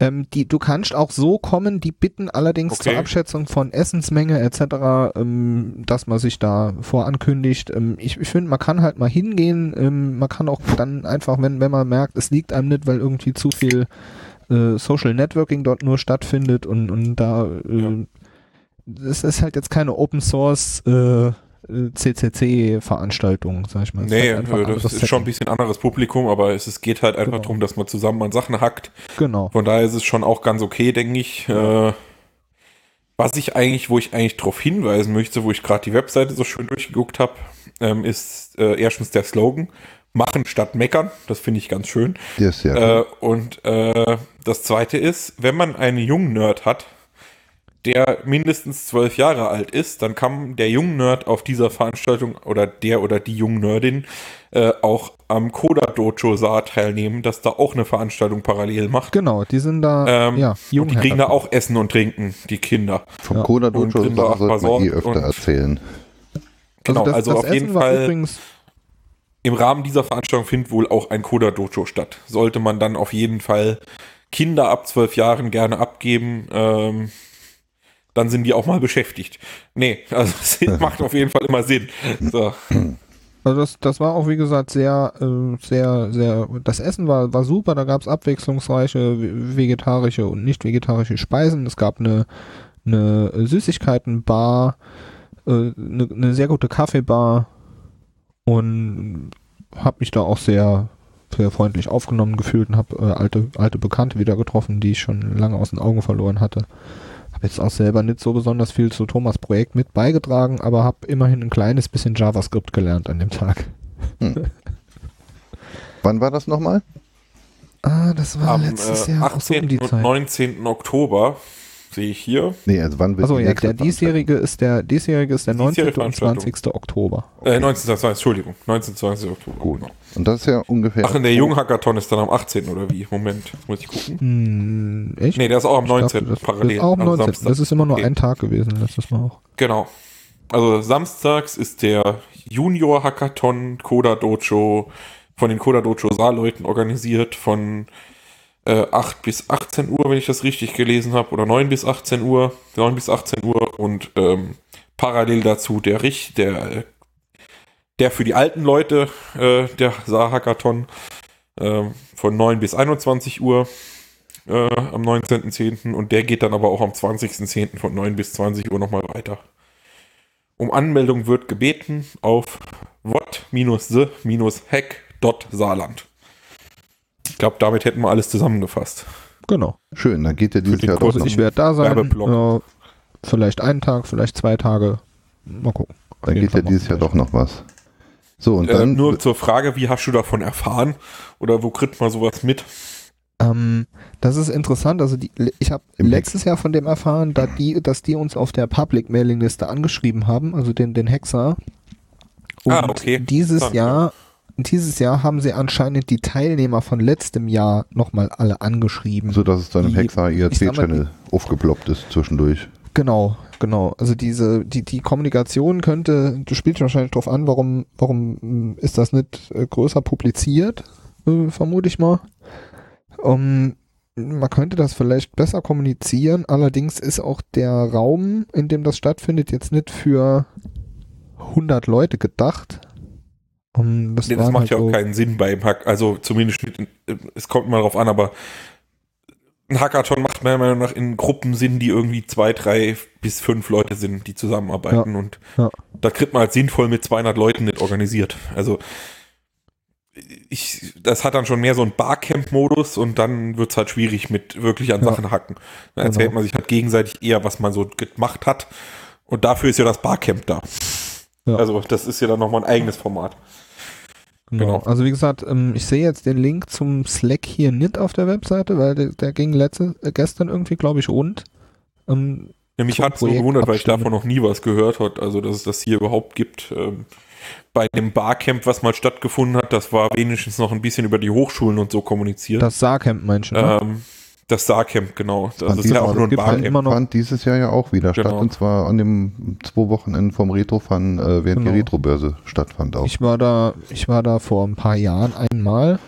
Ähm, die, du kannst auch so kommen, die bitten allerdings Okay. zur Abschätzung von Essensmenge etc., ähm, dass man sich da vorankündigt. Ähm, ich ich finde, man kann halt mal hingehen, ähm, man kann auch dann einfach, wenn, wenn man merkt, es liegt einem nicht, weil irgendwie zu viel äh, Social Networking dort nur stattfindet und, und da äh, es ist halt jetzt keine Open Source äh, CCC-Veranstaltung, sag ich mal. Ist Nee, halt ein äh, das ist schon ein Setting. bisschen anderes Publikum, aber es, es geht halt einfach Genau. darum, dass man zusammen an Sachen hackt. Genau. Von daher ist es schon auch ganz okay, denke ich. Äh, was ich eigentlich, wo ich eigentlich darauf hinweisen möchte, wo ich gerade die Webseite so schön durchgeguckt habe, ähm, ist äh, erstens der Slogan, machen statt meckern. Das finde ich ganz schön. Ist sehr Äh, und äh, das zweite ist, wenn man einen jungen Nerd hat, der mindestens zwölf Jahre alt ist, dann kann der junge Nerd auf dieser Veranstaltung oder der oder die junge Nerdin äh, auch am Coda Dojo Saar teilnehmen, dass da auch eine Veranstaltung parallel macht. Genau, die sind da, Ähm, ja, und die kriegen da auch Essen und Trinken, die Kinder. Vom Ja. Coda Und Dojo war sollte man eh öfter erzählen. Genau, also, das, das auf jeden Essen war Fall Übrigens, im Rahmen dieser Veranstaltung findet wohl auch ein Coda Dojo statt. Sollte man dann auf jeden Fall Kinder ab zwölf Jahren gerne abgeben, ähm, dann sind die auch mal beschäftigt. Nee, also es macht auf jeden Fall immer Sinn. So. also das, das war auch wie gesagt sehr, äh, sehr, sehr, das Essen war, war super, da gab es abwechslungsreiche ve- vegetarische und nicht vegetarische Speisen. Es gab eine, eine Süßigkeitenbar, äh, eine, eine sehr gute Kaffeebar und habe mich da auch sehr, sehr freundlich aufgenommen gefühlt und habe äh, alte, alte Bekannte wieder getroffen, die ich schon lange aus den Augen verloren hatte. Habe jetzt auch selber nicht so besonders viel zu Thomas Projekt mit beigetragen, aber habe immerhin ein kleines bisschen JavaScript gelernt an dem Tag. Wann war das nochmal? Ah, das war Am letztes äh, Jahr auch so 18. um die und Zeit. 19. Oktober sehe ich hier. Nee, also wann wird Also die ja, der diesjährige ist der diesjährige ist der Diesjährige 19. und Veranstaltung. 20. Oktober. Äh, 19. 20, Entschuldigung, 19. 20. Oktober. Gut. Genau. Und das ist ja ungefähr. Ach, und der Junghackathon ist dann am 18. oder wie? Moment, muss ich gucken. Hm, echt? Nee, der ist auch am Ich dachte, 19. das, das parallel. ist auch am also 19. Samstag. Das ist immer nur Okay. ein Tag gewesen letztes Mal auch. Genau. Also samstags ist der Junior Hackathon Coda Dojo von den Coda Dojo Saarleuten organisiert von äh, 8 bis 18 Uhr, wenn ich das richtig gelesen habe, oder 9 bis 18 Uhr, 9 bis 18 Uhr und ähm, parallel dazu der Rich, der der für die alten Leute, äh, der Saar Hackathon äh, von 9 bis 21 Uhr äh, am 19.10. und der geht dann aber auch am 20.10. von 9 bis 20 Uhr nochmal weiter. Um Anmeldung wird gebeten auf what-the-hack.saarland. Ich glaube, damit hätten wir alles zusammengefasst. Genau. Schön, dann geht ja dieses Jahr doch noch. ich werde da sein. Äh, vielleicht einen Tag, vielleicht zwei Tage. Mal gucken. Auf Dann geht ja dieses Jahr doch noch was. So, und Äh, dann nur zur Frage, wie hast du davon erfahren? Oder wo kriegt man sowas mit? Ähm, das ist interessant. Also die, ich habe Im letztes Jahr von dem erfahren, dass die, dass die uns auf der Public Mailing Liste angeschrieben haben, also den, den Hexer. Und Ah, okay. dieses Jahr, dieses Jahr haben sie anscheinend die Teilnehmer von letztem Jahr nochmal alle angeschrieben. so, dass es dann im mal, IRC-Channel aufgeploppt ist zwischendurch. Genau, genau. Also diese, die, die Kommunikation könnte, du spielst wahrscheinlich drauf an, warum, warum mh, ist das nicht äh, größer publiziert, äh, vermute ich mal. Um, man könnte das vielleicht besser kommunizieren, allerdings ist auch der Raum, in dem das stattfindet, jetzt nicht für 100 Leute gedacht. Um, das Nee, das macht halt ja auch so- keinen Sinn beim Hack. Also zumindest mit, es kommt mal drauf an, aber ein Hackathon macht meiner Meinung nach in Gruppen Sinn, die irgendwie zwei, drei bis fünf Leute sind, die zusammenarbeiten. Und Ja. da kriegt man halt sinnvoll mit 200 Leuten nicht organisiert. Also ich, das hat dann schon mehr so einen Barcamp-Modus und dann wird es halt schwierig mit wirklich an Ja. Sachen hacken. Dann erzählt Genau. man sich halt gegenseitig eher, was man so gemacht hat. Und dafür ist ja das Barcamp da. Ja. Also das ist ja dann nochmal ein eigenes Format. Genau. Genau. Also wie gesagt, ähm, ich sehe jetzt den Link zum Slack hier nicht auf der Webseite, weil der, der ging letzte, äh, gestern irgendwie, glaube ich, und. Ähm, Ja, mich hat so Projekt gewundert, weil ich davon noch nie was gehört hat, also dass es das hier überhaupt gibt. Ähm, bei dem Barcamp, was mal stattgefunden hat, das war wenigstens noch ein bisschen über die Hochschulen und so kommuniziert. das Saarcamp meinst du, ne? ähm, das Saarcamp, genau. Das Fand ist ja dieses auch nur ein gibt Barcamp. immer noch- Fand dieses Jahr ja auch wieder statt. Genau. Und zwar an dem zwei Wochenenden vom Retrofan, äh, während Genau. die Retrobörse stattfand auch. Ich war da, ich war da vor ein paar Jahren einmal.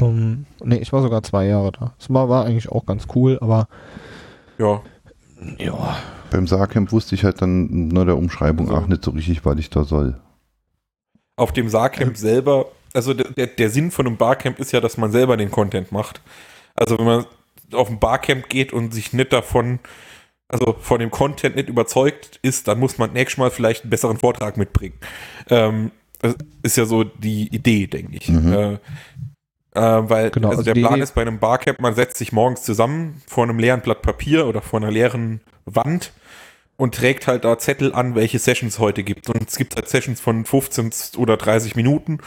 um, nee, ich war sogar zwei Jahre da. Das war, war eigentlich auch ganz cool, aber Ja, ja, Beim Saarcamp wusste ich halt dann nach der Umschreibung Also- auch nicht so richtig, was ich da soll. auf dem Saarcamp selber, also der, der, der Sinn von einem Barcamp ist ja, dass man selber den Content macht. Also wenn man auf ein Barcamp geht und sich nicht davon, also von dem Content nicht überzeugt ist, dann muss man nächstes Mal vielleicht einen besseren Vortrag mitbringen. Ähm, das ist ja so die Idee, denke ich. Mhm. Äh, äh, weil Genau, also also der Plan ist bei einem Barcamp, man setzt sich morgens zusammen vor einem leeren Blatt Papier oder vor einer leeren Wand und trägt halt da Zettel an, welche Sessions heute gibt. Und es gibt halt Sessions von 15 oder 30 Minuten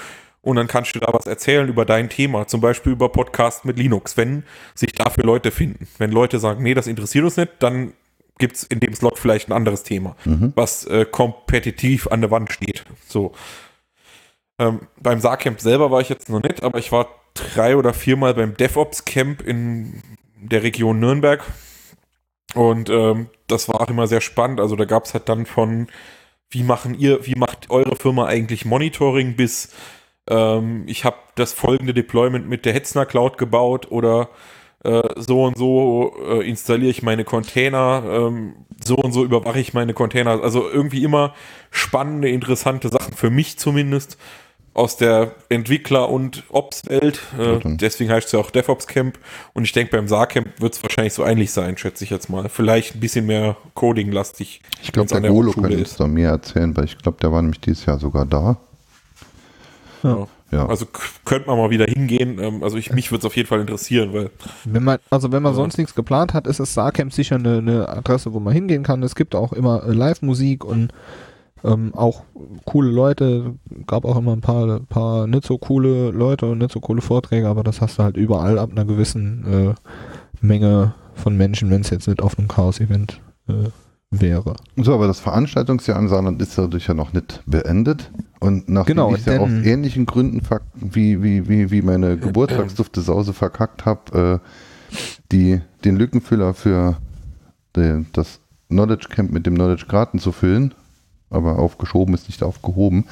und dann kannst du da was erzählen über dein Thema, zum Beispiel über Podcast mit Linux, wenn sich dafür Leute finden. Wenn Leute sagen, nee, das interessiert uns nicht, dann gibt es in dem Slot vielleicht ein anderes Thema, Mhm. was äh, kompetitiv an der Wand steht. So. Ähm, beim Saarcamp selber war ich jetzt noch nicht, aber ich war drei oder viermal beim DevOps Camp in der Region Nürnberg. Und ähm, das war auch immer sehr spannend. Also da gab es halt dann von, wie machen ihr, wie macht eure Firma eigentlich Monitoring bis ähm, ich habe das folgende Deployment mit der Hetzner Cloud gebaut oder äh, so und so äh, installiere ich meine Container, ähm, so und so überwache ich meine Container. Also irgendwie immer spannende, interessante Sachen für mich zumindest aus der Entwickler- und Ops-Welt. Äh, deswegen heißt es ja auch DevOps Camp. Und ich denke, beim SAR-Camp wird es wahrscheinlich so ähnlich sein, schätze ich jetzt mal. Vielleicht ein bisschen mehr Coding-lastig. Ich glaube, der Golo kann uns da mehr erzählen, weil ich glaube, der war nämlich dieses Jahr sogar da. Ja. Ja. Also könnte man mal wieder hingehen. Ähm, also ich, mich würde es auf jeden Fall interessieren, weil Wenn man, also wenn man Ja. sonst nichts geplant hat, ist das Saarcamp sicher eine, eine Adresse, wo man hingehen kann. Es gibt auch immer äh, Live-Musik und ähm, auch coole Leute. Gab auch immer ein paar, paar nicht so coole Leute und nicht so coole Vorträge, aber das hast du halt überall ab einer gewissen äh, Menge von Menschen, wenn es jetzt nicht auf einem Chaos-Event äh, wäre. So, aber das Veranstaltungsjahr im Saarland ist dadurch ja noch nicht beendet. Und nachdem Genau, ich ja aus ähnlichen Gründen wie, wie, wie, wie meine Geburtstagsdufte Sause verkackt habe, äh, die, den Lückenfüller für den, das Knowledge Camp mit dem Knowledge Graten zu füllen, aber aufgeschoben ist nicht aufgehoben,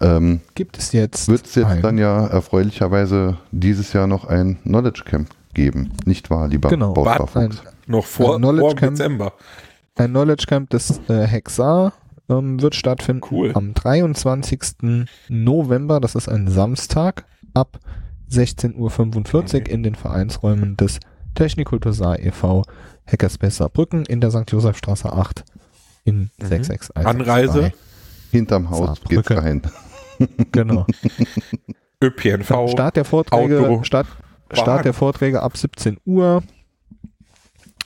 ähm, Gibt es jetzt, wird es jetzt ein- dann ja erfreulicherweise dieses Jahr noch ein Knowledge Camp geben. Nicht wahr, lieber Genau. Bausparfuchs? noch vor, Knowledge vor Camp. Dezember. Ein Knowledge Camp des äh, Hexar ähm, wird stattfinden Cool. am 23. November, das ist ein Samstag, ab 16.45 Uhr in den Vereinsräumen des Technikultur Saar e.V. Hackerspace Saarbrücken in der St. Josefstraße 8 in Mhm. 661. Anreise? Hinterm Haus geht's rein. Genau. ÖPNV. Start der Vorträge, Auto, Start, Start der Vorträge ab 17 Uhr.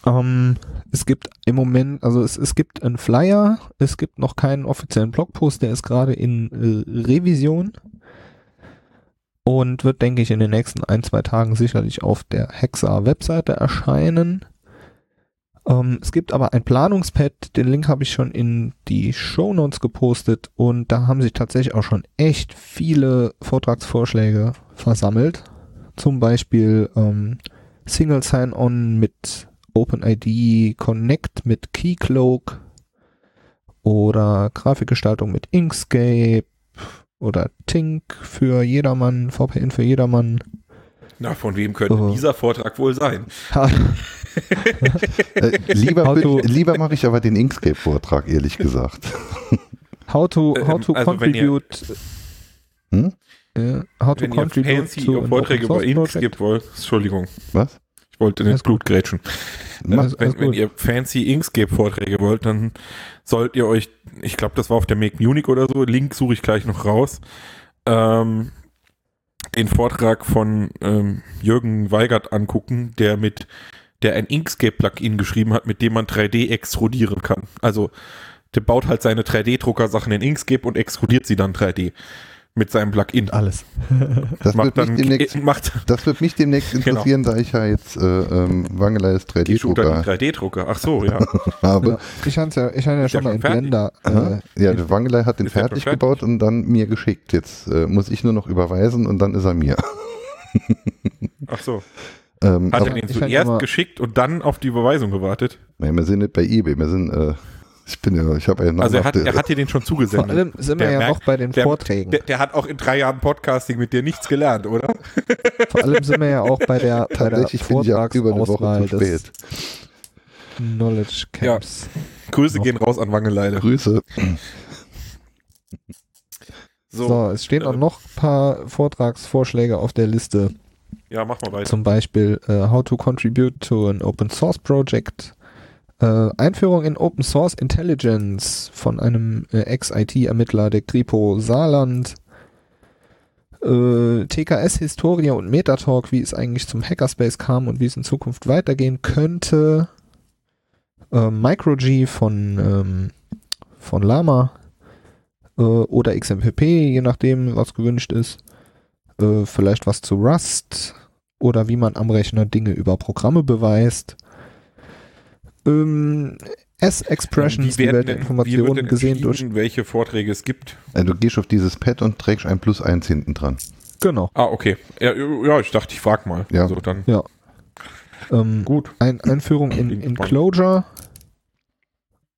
Ähm, es gibt im Moment, also es, es gibt einen Flyer, es gibt noch keinen offiziellen Blogpost, der ist gerade in äh, Revision und wird, denke ich, in den nächsten ein, zwei Tagen sicherlich auf der Hexa-Webseite erscheinen. Ähm, es gibt aber ein Planungspad, den Link habe ich schon in die Shownotes gepostet und da haben sich tatsächlich auch schon echt viele Vortragsvorschläge versammelt. Zum Beispiel ähm, Single Sign-On mit OpenID Connect mit Keycloak oder Grafikgestaltung mit Inkscape oder Tink für jedermann, VPN für jedermann. Na, von wem könnte Oh. dieser Vortrag wohl sein? Äh, lieber lieber mache ich aber den Inkscape-Vortrag, ehrlich gesagt. How to, how to also wenn ihr- contribute Hm? äh, how to Wenn ihr contribute fancy to an Vorträge über Source Inks Project. gibt wollt, Entschuldigung, Was? Ich wollte nicht Blut grätschen. Mach- Alles- wenn, wenn ihr fancy Inkscape-Vorträge wollt, dann sollt ihr euch, ich glaube, das war auf der Make Munich oder so, Link suche ich gleich noch raus, ähm, den Vortrag von ähm, Jürgen Weigert angucken, der mit, der ein Inkscape-Plugin geschrieben hat, mit dem man 3D extrudieren kann. Also der baut halt seine 3D-Drucker-Sachen in Inkscape und extrudiert sie dann 3D mit seinem Plugin. Alles. Das macht wird, mich dann demnächst, äh, macht das wird mich demnächst Genau. interessieren, da ich ja jetzt äh, ähm, Wangeleis die Shooter 3D-Drucker 3D-Drucker. Ach so, ja. habe. Ja, ich hatte ja, ich hatte ja schon mal fertig. Blender. Äh, Ja, der Wangelei hat den fertig fertig? gebaut und dann mir geschickt. Jetzt äh, muss ich nur noch überweisen und dann ist er mir. Ach so. Ähm, Hat aber, er den zuerst geschickt und dann auf die Überweisung gewartet? nein, wir sind nicht bei eBay, wir sind, äh, ich bin ja, ich habe eine Also er hat, er hat dir den schon vor zugesendet. allem sind wir Der ja merkt- noch bei den der- Vorträgen. Der, der hat auch in drei Jahren Podcasting mit dir nichts gelernt, oder? Vor allem sind wir ja auch bei der, bei der tatsächlich bin ich auch über eine Woche Vortragsauswahl zu des spät. Knowledge Camps. Grüße Noch. gehen raus an Wangeleile. Grüße. So, So, es stehen auch äh, noch ein paar Vortragsvorschläge auf der Liste. ja, mach mal weiter. Zum Beispiel äh, How to Contribute to an Open Source Project. Äh, Einführung in Open Source Intelligence von einem äh, Ex-IT-Ermittler der Kripo Saarland. Äh, TKS Historia und Metatalk, wie es eigentlich zum Hackerspace kam und wie es in Zukunft weitergehen könnte. Äh, MicroG von, ähm, von Lama äh, oder XMPP, je nachdem, was gewünscht ist. Äh, vielleicht was zu Rust oder wie man am Rechner Dinge über Programme beweist. Ähm, S-Expressions, die werden Informationen wird denn gesehen durch. welche Vorträge es gibt? Äh, du gehst auf dieses Pad und trägst ein Plus eins hinten dran. Genau. Ah, okay. Ja, ja ich dachte, ich frag mal. Ja. Also dann Ähm, gut. Ein, Einführung in, in. Clojure.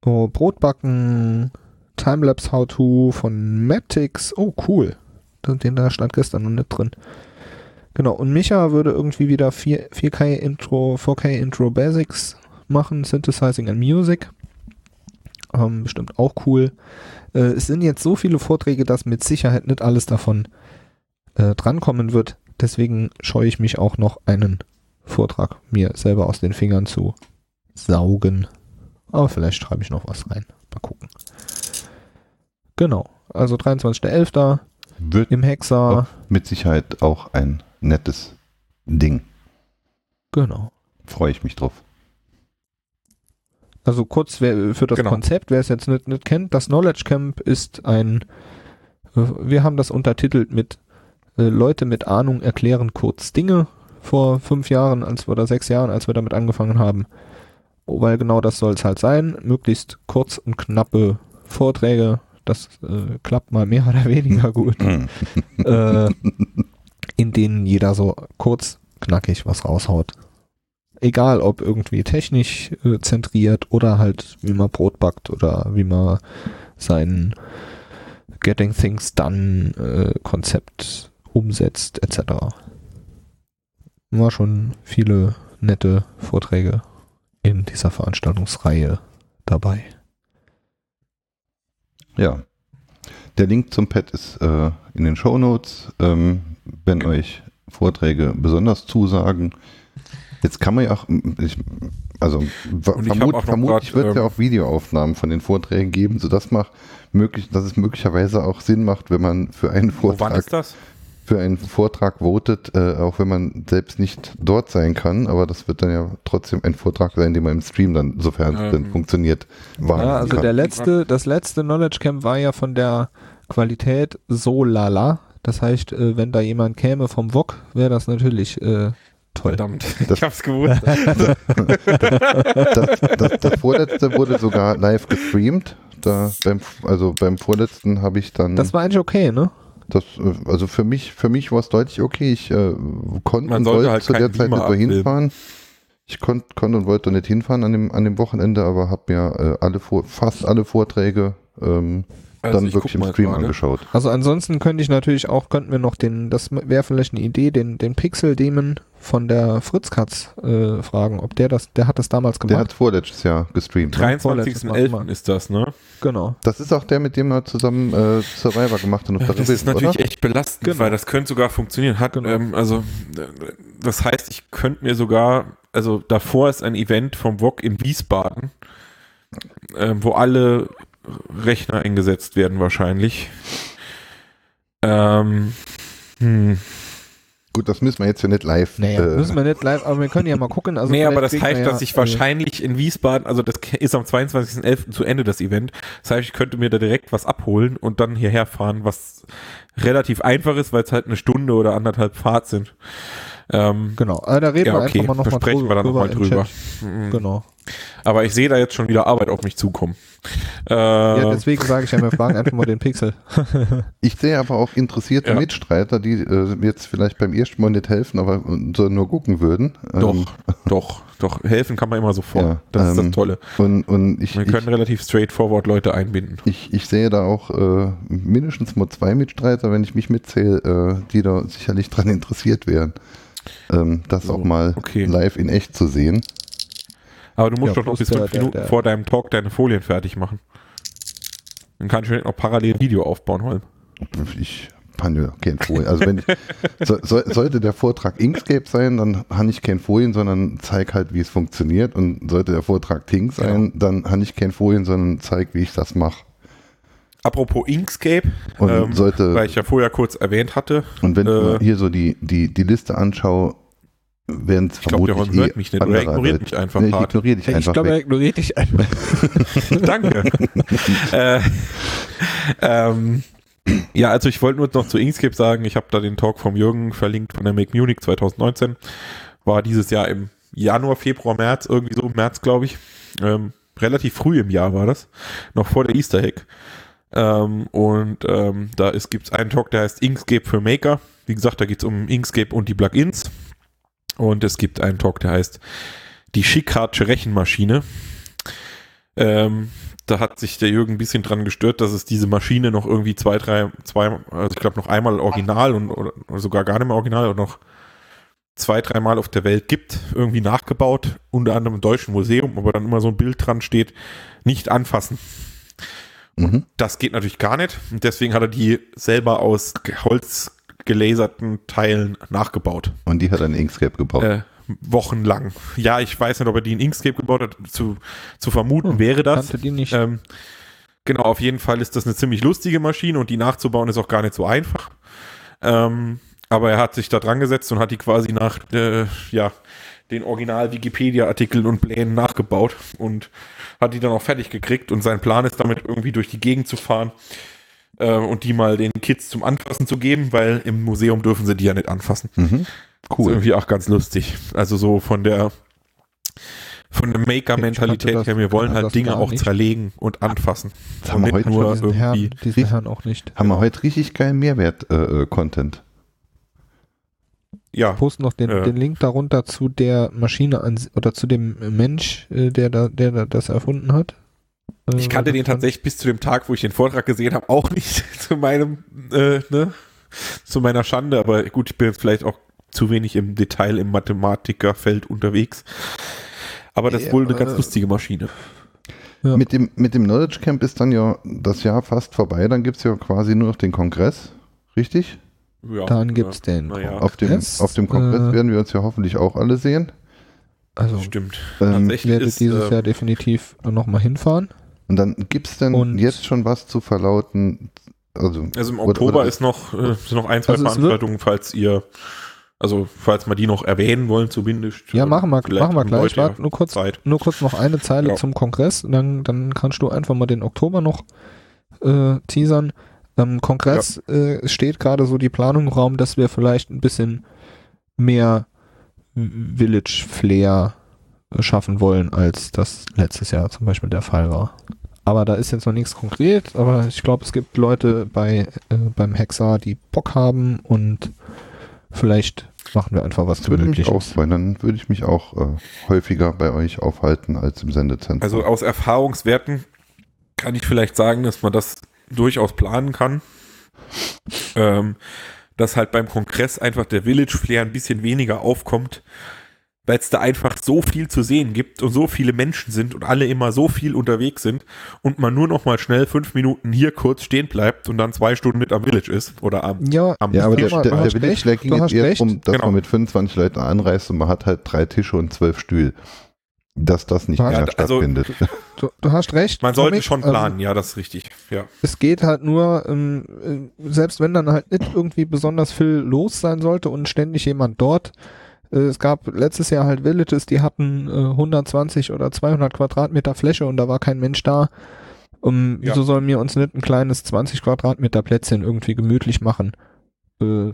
Oh, Brotbacken. Timelapse How-To von Maptix. Oh, cool. Den den da stand gestern noch nicht drin. Genau. Und Micha würde irgendwie wieder 4, 4K Intro, 4K Intro Basics machen. Synthesizing and Music. Ähm, bestimmt auch cool. Äh, es sind jetzt so viele Vorträge, dass mit Sicherheit nicht alles davon äh, drankommen wird. Deswegen scheue ich mich auch noch einen Vortrag mir selber aus den Fingern zu saugen. Aber vielleicht schreibe ich noch was rein. Mal gucken. Genau. Also 23.11. Wird im Hexa. mit Sicherheit auch ein nettes Ding. Genau. Freue ich mich drauf. Also kurz wer, für das Genau. Konzept, wer es jetzt nicht, nicht kennt, das Knowledge Camp ist ein, wir haben das untertitelt mit äh, Leute mit Ahnung erklären kurz Dinge vor fünf Jahren als oder sechs Jahren, als wir damit angefangen haben. Oh, Weil genau das soll es halt sein, möglichst kurz und knappe Vorträge, das äh, klappt mal mehr oder weniger gut, äh, in denen jeder so kurz knackig was raushaut. Egal, ob irgendwie technisch äh, zentriert oder halt, wie man Brot backt oder wie man sein Getting Things Done äh, Konzept umsetzt, etc. War schon viele nette Vorträge in dieser Veranstaltungsreihe dabei. Ja. Der Link zum Pad ist äh, in den Show Notes. Ähm, wenn euch Vorträge besonders zusagen, jetzt kann man ja auch, ich Also vermut, vermutlich grad, wird es ja ähm, auch Videoaufnahmen von den Vorträgen geben, sodass mach, möglich, dass es möglicherweise auch Sinn macht, wenn man für einen Vortrag ist das? für einen Vortrag votet, äh, auch wenn man selbst nicht dort sein kann, aber das wird dann ja trotzdem ein Vortrag sein, den man im Stream dann, sofern es Ähm, denn funktioniert, wahrnehmen Ja, also kann. der letzte, das letzte Knowledge Camp war ja von der Qualität so lala. Das heißt, äh, wenn da jemand käme vom VOG, wäre das natürlich äh, toll. Verdammt, Das- ich hab's gewusst. das, das, das vorletzte wurde sogar live gestreamt. Da beim, also beim vorletzten habe ich dann Das war eigentlich okay, ne? das, äh, also für mich, für mich war es deutlich okay. Ich äh, konnte Man und wollte halt zu der Zeit Beamer nicht mehr abfilmen. hinfahren. Ich konnte konnt und wollte nicht hinfahren an dem, an dem Wochenende, aber habe mir äh, alle Vor fast alle Vorträge ähm, Also dann ich wirklich im Stream gerade. angeschaut. Also ansonsten könnte ich natürlich auch, könnten wir noch den, das wäre vielleicht eine Idee, den, den Pixel Demon von der Fritzkatz äh, fragen, ob der das, der hat das damals Der gemacht. hat vorletztes Jahr gestreamt. Ne? vorletztes Mal gemacht. 23.11. ist das, ne? genau. Das ist auch der, mit dem er zusammen äh, Survivor gemacht hat. Und Das ist natürlich echt belastend, Genau. weil das könnte sogar funktionieren. Hat, Genau. ähm, also, äh, das heißt, ich könnte mir sogar, also davor ist ein Event vom VOG in Wiesbaden, ähm, wo alle Rechner eingesetzt werden wahrscheinlich. Ähm, hm. Gut, das müssen wir jetzt ja nicht live. Naja, äh, müssen wir nicht live, aber wir können ja mal gucken. Also nee, aber das heißt, ja, dass ich äh, wahrscheinlich in Wiesbaden, also das ist am 22.11. zu Ende das Event. Das heißt, ich könnte mir da direkt was abholen und dann hierher fahren, was relativ einfach ist, weil es halt eine Stunde oder anderthalb Fahrt sind. Ähm, Genau, äh, da reden ja, wir okay, einfach mal da nochmal sprechen wir dann nochmal drüber. Mhm. Genau. Aber ich sehe da jetzt schon wieder Arbeit auf mich zukommen. Äh, Ja, deswegen sage ich ja, wir fragen einfach mal den Pixel. Ich sehe aber auch interessierte Ja. Mitstreiter, die äh, jetzt vielleicht beim ersten Mal nicht helfen, aber so nur gucken würden. doch, Ähm, doch, doch. Helfen kann man immer sofort. Ja, das ist ähm, das Tolle. und, und ich, Wir ich, können relativ straightforward Leute einbinden. ich, ich sehe da auch äh, mindestens mal zwei Mitstreiter, wenn ich mich mitzähle, äh, die da sicherlich dran interessiert wären, ähm, das So, auch mal okay. live in echt zu sehen. Aber du musst Ja, doch noch bis fünf Minuten der- vor deinem Talk deine Folien fertig machen. Dann kann ich vielleicht noch parallel Video aufbauen, Holm. Ich kann ja kein Folien. Also wenn ich, so, so, sollte der Vortrag Inkscape sein, dann habe ich kein Folien, sondern zeig halt, wie es funktioniert. Und sollte der Vortrag Tink sein, dann habe ich kein Folien, sondern zeig, wie ich das mache. Apropos Inkscape, Und ähm, sollte weil ich ja vorher kurz erwähnt hatte, Und wenn ich Äh, mir hier so die, die, die Liste anschaue, werden es ich glaube, der vermutlich hört eh mich nicht, oder er ignoriert mich einfach Nee, ich ignoriere dich Ich einfach glaube, er weg. ignoriert dich einfach. Danke. äh, ähm, ja, also ich wollte nur noch zu Inkscape sagen, ich habe da den Talk vom Jürgen verlinkt von der Make Munich 2019. War dieses Jahr im Januar, Februar, März, irgendwie so, März glaube ich. Ähm, relativ früh im Jahr war das, noch vor der Easter Egg. Ähm, und ähm, da gibt es einen Talk, der heißt Inkscape für Maker. Wie gesagt, da geht es um Inkscape und die Plugins. Und es gibt einen Talk, der heißt die Schickhardsche Rechenmaschine. Ähm, da hat sich der Jürgen ein bisschen dran gestört, dass es diese Maschine noch irgendwie zwei, drei, zwei, also ich glaube noch einmal original und oder, oder sogar gar nicht mehr original und noch zwei, dreimal auf der Welt gibt, irgendwie nachgebaut, unter anderem im Deutschen Museum, aber dann immer so ein Bild dran steht, nicht anfassen. Mhm. Das geht natürlich gar nicht. Deswegen hat er die selber aus Holz gelaserten Teilen nachgebaut. Und die hat ein Inkscape gebaut. Äh, wochenlang. Ja, ich weiß nicht, ob er die in Inkscape gebaut hat. Zu, zu vermuten Hm, wäre das. Kannte die nicht. Ähm, genau, auf jeden Fall ist das eine ziemlich lustige Maschine und die nachzubauen ist auch gar nicht so einfach. Ähm, aber er hat sich da dran gesetzt und hat die quasi nach äh, ja, den Original-Wikipedia-Artikeln und Plänen nachgebaut und hat die dann auch fertig gekriegt. Und sein Plan ist damit irgendwie durch die Gegend zu fahren äh, und die mal den Kids zum Anfassen zu geben, weil im Museum dürfen sie die ja nicht anfassen. Mhm. Ist Cool. irgendwie auch ganz lustig. Also so von der von der Maker-Mentalität das- her, wir wollen halt das Dinge auch nicht. zerlegen und anfassen. Das haben wir und nicht heute nur diesen irgendwie. Herrn, diesen Herrn auch nicht. Haben genau. wir heute richtig geilen Mehrwert-Content. Ja, Post noch den, Äh. den Link darunter zu der Maschine an, oder zu dem Mensch, äh, der da, der da das erfunden hat. Äh, ich kannte den tatsächlich bis zu dem Tag, wo ich den Vortrag gesehen habe, auch nicht zu meinem, äh, ne, zu meiner Schande. Aber gut, ich bin jetzt vielleicht auch zu wenig im Detail im Mathematikerfeld unterwegs. Aber das ist Ja, wohl eine ganz äh, lustige Maschine. Ja. Mit, dem, mit dem Knowledge Camp ist dann ja das Jahr fast vorbei. Dann gibt es ja quasi nur noch den Kongress. Richtig? Ja, Dann gibt's ja, den ja. Auf dem, Kongress, auf dem Kongress äh, werden wir uns ja hoffentlich auch alle sehen. Also Stimmt. Ähm, ich werde ist, dieses ähm, Jahr definitiv nochmal hinfahren. Und dann gibt es denn Und- jetzt schon was zu verlauten? Also, Also im oder- Oktober oder- ist noch, äh, sind noch ein, zwei Also Veranstaltungen, falls ihr, also falls wir die noch erwähnen wollen zumindest. Ja, machen wir, machen wir gleich. Warte, nur kurz, Zeit. nur kurz noch eine Zeile Ja. zum Kongress. Dann, dann kannst du einfach mal den Oktober noch äh, teasern. Am Kongress äh, steht gerade so die Planung im Raum, dass wir vielleicht ein bisschen mehr Village Flair äh, schaffen wollen, als das letztes Jahr zum Beispiel der Fall war. Aber da ist jetzt noch nichts konkret, aber ich glaube, es gibt Leute bei äh, beim Hexar, die Bock haben und vielleicht machen wir einfach was Das würde mich auch Gemütliches. freuen. Dann würde ich mich auch äh, häufiger bei euch aufhalten als im Sendezentrum. Also aus Erfahrungswerten kann ich vielleicht sagen, dass man das durchaus planen kann. Ähm, dass halt beim Kongress einfach der Village Flair ein bisschen weniger aufkommt, weil es da einfach so viel zu sehen gibt und so viele Menschen sind und alle immer so viel unterwegs sind und man nur noch mal schnell fünf Minuten hier kurz stehen bleibt und dann zwei Stunden mit am Village ist oder am, Ja, am ja, aber der, der, der Village Flag ging jetzt eher darum, dass Genau. man mit 25 Leuten anreist und man hat halt drei Tische und zwölf Stühle. Dass das nicht mehr also- stattfindet. Du, du hast recht. man sollte Comic, schon ähm, planen, ja, das ist richtig. Ja. es geht halt nur, ähm, äh, selbst wenn dann halt nicht irgendwie besonders viel los sein sollte und ständig jemand dort. Äh, es gab letztes Jahr halt Villages, die hatten äh, 120 oder 200 Quadratmeter Fläche und da war kein Mensch da. Um, Ja. Wieso sollen wir uns nicht ein kleines 20 Quadratmeter Plätzchen irgendwie gemütlich machen äh,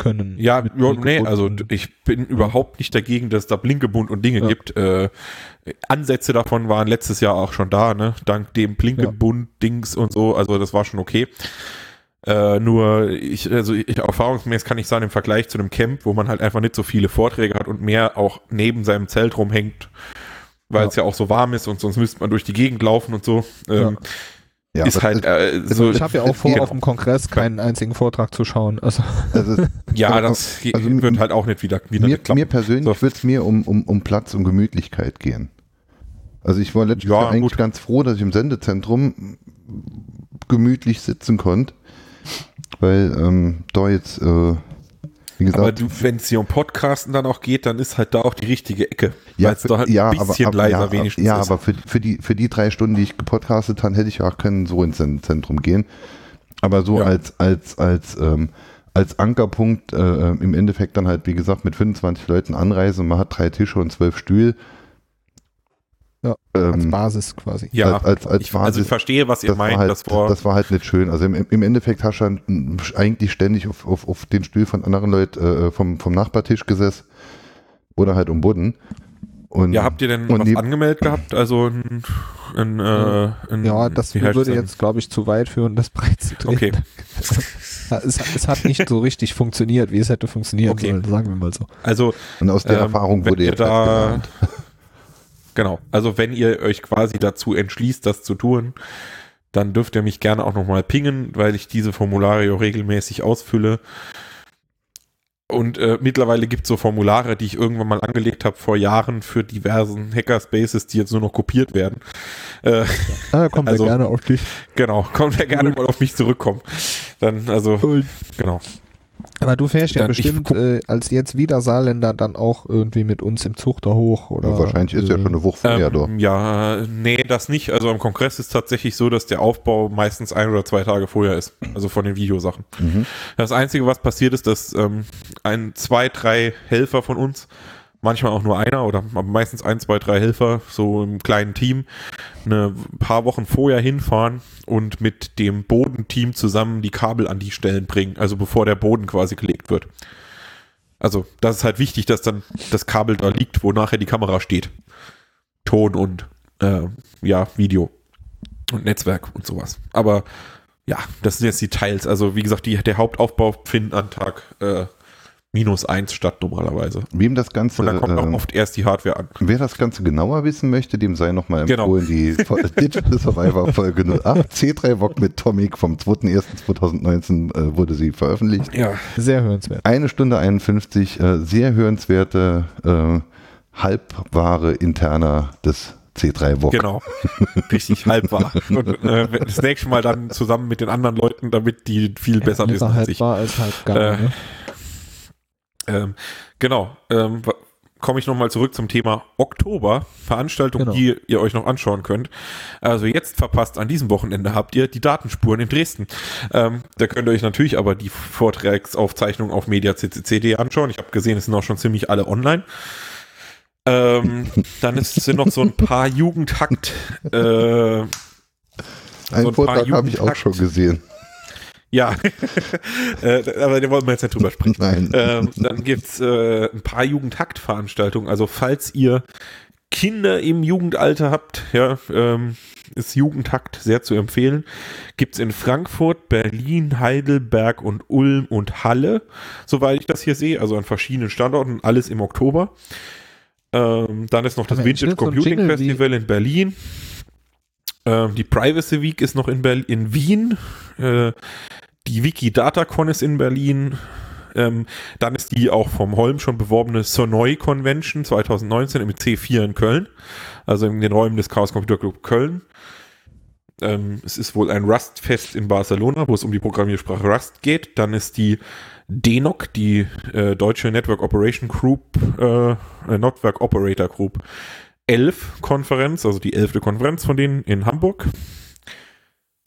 können? Ja, ja nee, also ich bin überhaupt nicht dagegen, dass es da Blinkebund und Dinge Ja. gibt. Äh, Ansätze davon waren letztes Jahr auch schon da, ne? Dank dem Blinkebund-Dings und so, also das war schon okay. Äh, nur ich, also ich, erfahrungsmäßig kann ich sagen, im Vergleich zu einem Camp, wo man halt einfach nicht so viele Vorträge hat und mehr auch neben seinem Zelt rumhängt, weil Ja. es ja auch so warm ist und sonst müsste man durch die Gegend laufen und so. Ähm, Ja, ist aber halt äh, so, ich habe ja auch vor, genau. auf dem Kongress keinen einzigen Vortrag zu schauen. Also also ja, das also wird halt auch nicht wieder, wieder mir, klappen. mir persönlich So. würde es mir um, um, um Platz und Gemütlichkeit gehen. Also ich war letztes Ja, Jahr eigentlich gut. ganz froh, dass ich im Sendezentrum gemütlich sitzen konnte, weil ähm, da jetzt, äh, wie gesagt, Aber wenn es hier um Podcasten dann auch geht, dann ist halt da auch die richtige Ecke. es für- halt ein bisschen aber, leiser ja, wenigstens Ja, ist. aber für, für, die, für die drei Stunden, die ich gepodcastet habe, hätte ich auch können so ins Zentrum gehen. Aber so Ja. als, als, als, ähm, als Ankerpunkt äh, im Endeffekt dann halt, wie gesagt, mit 25 Leuten anreisen und man hat drei Tische und zwölf Stühle. Ja, als ähm, Basis quasi. ja, als- als- als ich, also Basis- ich verstehe, was ihr das, war meint. halt, das war, das war halt nicht schön. Also im, im Endeffekt hast du dann eigentlich ständig auf, auf, auf den Stuhl von anderen Leuten äh, vom, vom Nachbartisch gesessen oder halt um Boden. Und ja, habt ihr denn und was die- angemeldet gehabt? Also ein, ein, äh, ein Ja, das würde jetzt, glaube ich, zu weit führen, das breit zu treten. Okay. Es, es hat nicht so richtig funktioniert, wie es hätte funktionieren Okay. sollen, sagen wir mal so. Also und aus der ähm, Erfahrung wurde ihr jetzt halt da, gelernt. Genau, also wenn ihr euch quasi dazu entschließt, das zu tun, dann dürft ihr mich gerne auch nochmal pingen, weil ich diese Formulario regelmäßig ausfülle. Und äh, mittlerweile gibt es so Formulare, die ich irgendwann mal angelegt habe vor Jahren für diversen Hackerspaces, die jetzt nur noch kopiert werden. Äh, Ah, kommt Also- ja gerne auf dich. genau, kommt ja gerne mal auf mich zurückkommen. Dann, also, genau. Aber du fährst ja bestimmt guck- äh, als jetzt wieder Saarländer dann auch irgendwie mit uns im Zug da hoch, oder? Ja, wahrscheinlich ist ja schon eine Woche vorher da. Ähm, ja, nee, das nicht. Also am Kongress ist tatsächlich so, dass der Aufbau meistens ein oder zwei Tage vorher ist. Also von den Videosachen. Mhm. Das Einzige, was passiert ist, dass ähm, ein, zwei, drei Helfer von uns, manchmal auch nur einer oder meistens ein, zwei, drei Helfer, so im kleinen Team, eine paar Wochen vorher hinfahren und mit dem Bodenteam zusammen die Kabel an die Stellen bringen, also bevor der Boden quasi gelegt wird. Also das ist halt wichtig, dass dann das Kabel da liegt, wo nachher die Kamera steht. Ton und äh, ja, Video und Netzwerk und sowas. Aber ja, das sind jetzt Details. Also wie gesagt, die, der Hauptaufbau findet an Tag äh, minus eins statt normalerweise. Wem das Ganze, Und dann kommt auch ähm, oft erst die Hardware an. wer das Ganze genauer wissen möchte, dem sei nochmal Genau. empfohlen, die Fo- Digital Survivor Folge 08 C3 VOG mit Tomic vom 2.1.2019 äh, wurde sie veröffentlicht. Ja, Sehr hörenswert. Eine Stunde 51, äh, sehr hörenswerte, äh, halbwahre Interner des C3 VOG. genau. Richtig halb war. Und äh, das nächste Mal dann zusammen mit den anderen Leuten, damit die viel besser wissen Besser als halb ich. war als halb gar. Äh, ne? Ähm, genau. Ähm, komme ich nochmal zurück zum Thema Oktober. Veranstaltungen, Genau. die ihr euch noch anschauen könnt. Also jetzt verpasst an diesem Wochenende habt ihr die Datenspuren in Dresden. Ähm, da könnt ihr euch natürlich aber die Vortragsaufzeichnungen auf mediaccc.de anschauen. Ich habe gesehen, es sind auch schon ziemlich alle online. Ähm, dann ist, sind noch so ein paar Jugendhakt. Äh, Einen so ein Vortrag habe ich auch schon gesehen. Ja, äh, aber da wollen wir jetzt nicht drüber sprechen. Nein. Ähm, dann gibt's äh, ein paar Jugendhakt-Veranstaltungen. Also falls ihr Kinder im Jugendalter habt, ja, ähm, ist Jugendhakt sehr zu empfehlen. Gibt's in Frankfurt, Berlin, Heidelberg und Ulm und Halle, soweit ich das hier sehe, also an verschiedenen Standorten, alles im Oktober. Ähm, dann ist noch das Vintage Computing Festival in Berlin. Ähm, die Privacy Week ist noch in, Berlin, in Wien. Äh, die Wikidata-Con ist in Berlin. Ähm, dann ist die auch vom Holm schon beworbene Sonoy Convention 2019 im C4 in Köln, also in den Räumen des Chaos Computer Club Köln. Ähm, es ist wohl ein Rust-Fest in Barcelona, wo es um die Programmiersprache Rust geht. Dann ist die DENOC, die äh, deutsche Network Operation Group, äh, äh, Network Operator Group 11 Konferenz, also die elfte Konferenz von denen in Hamburg.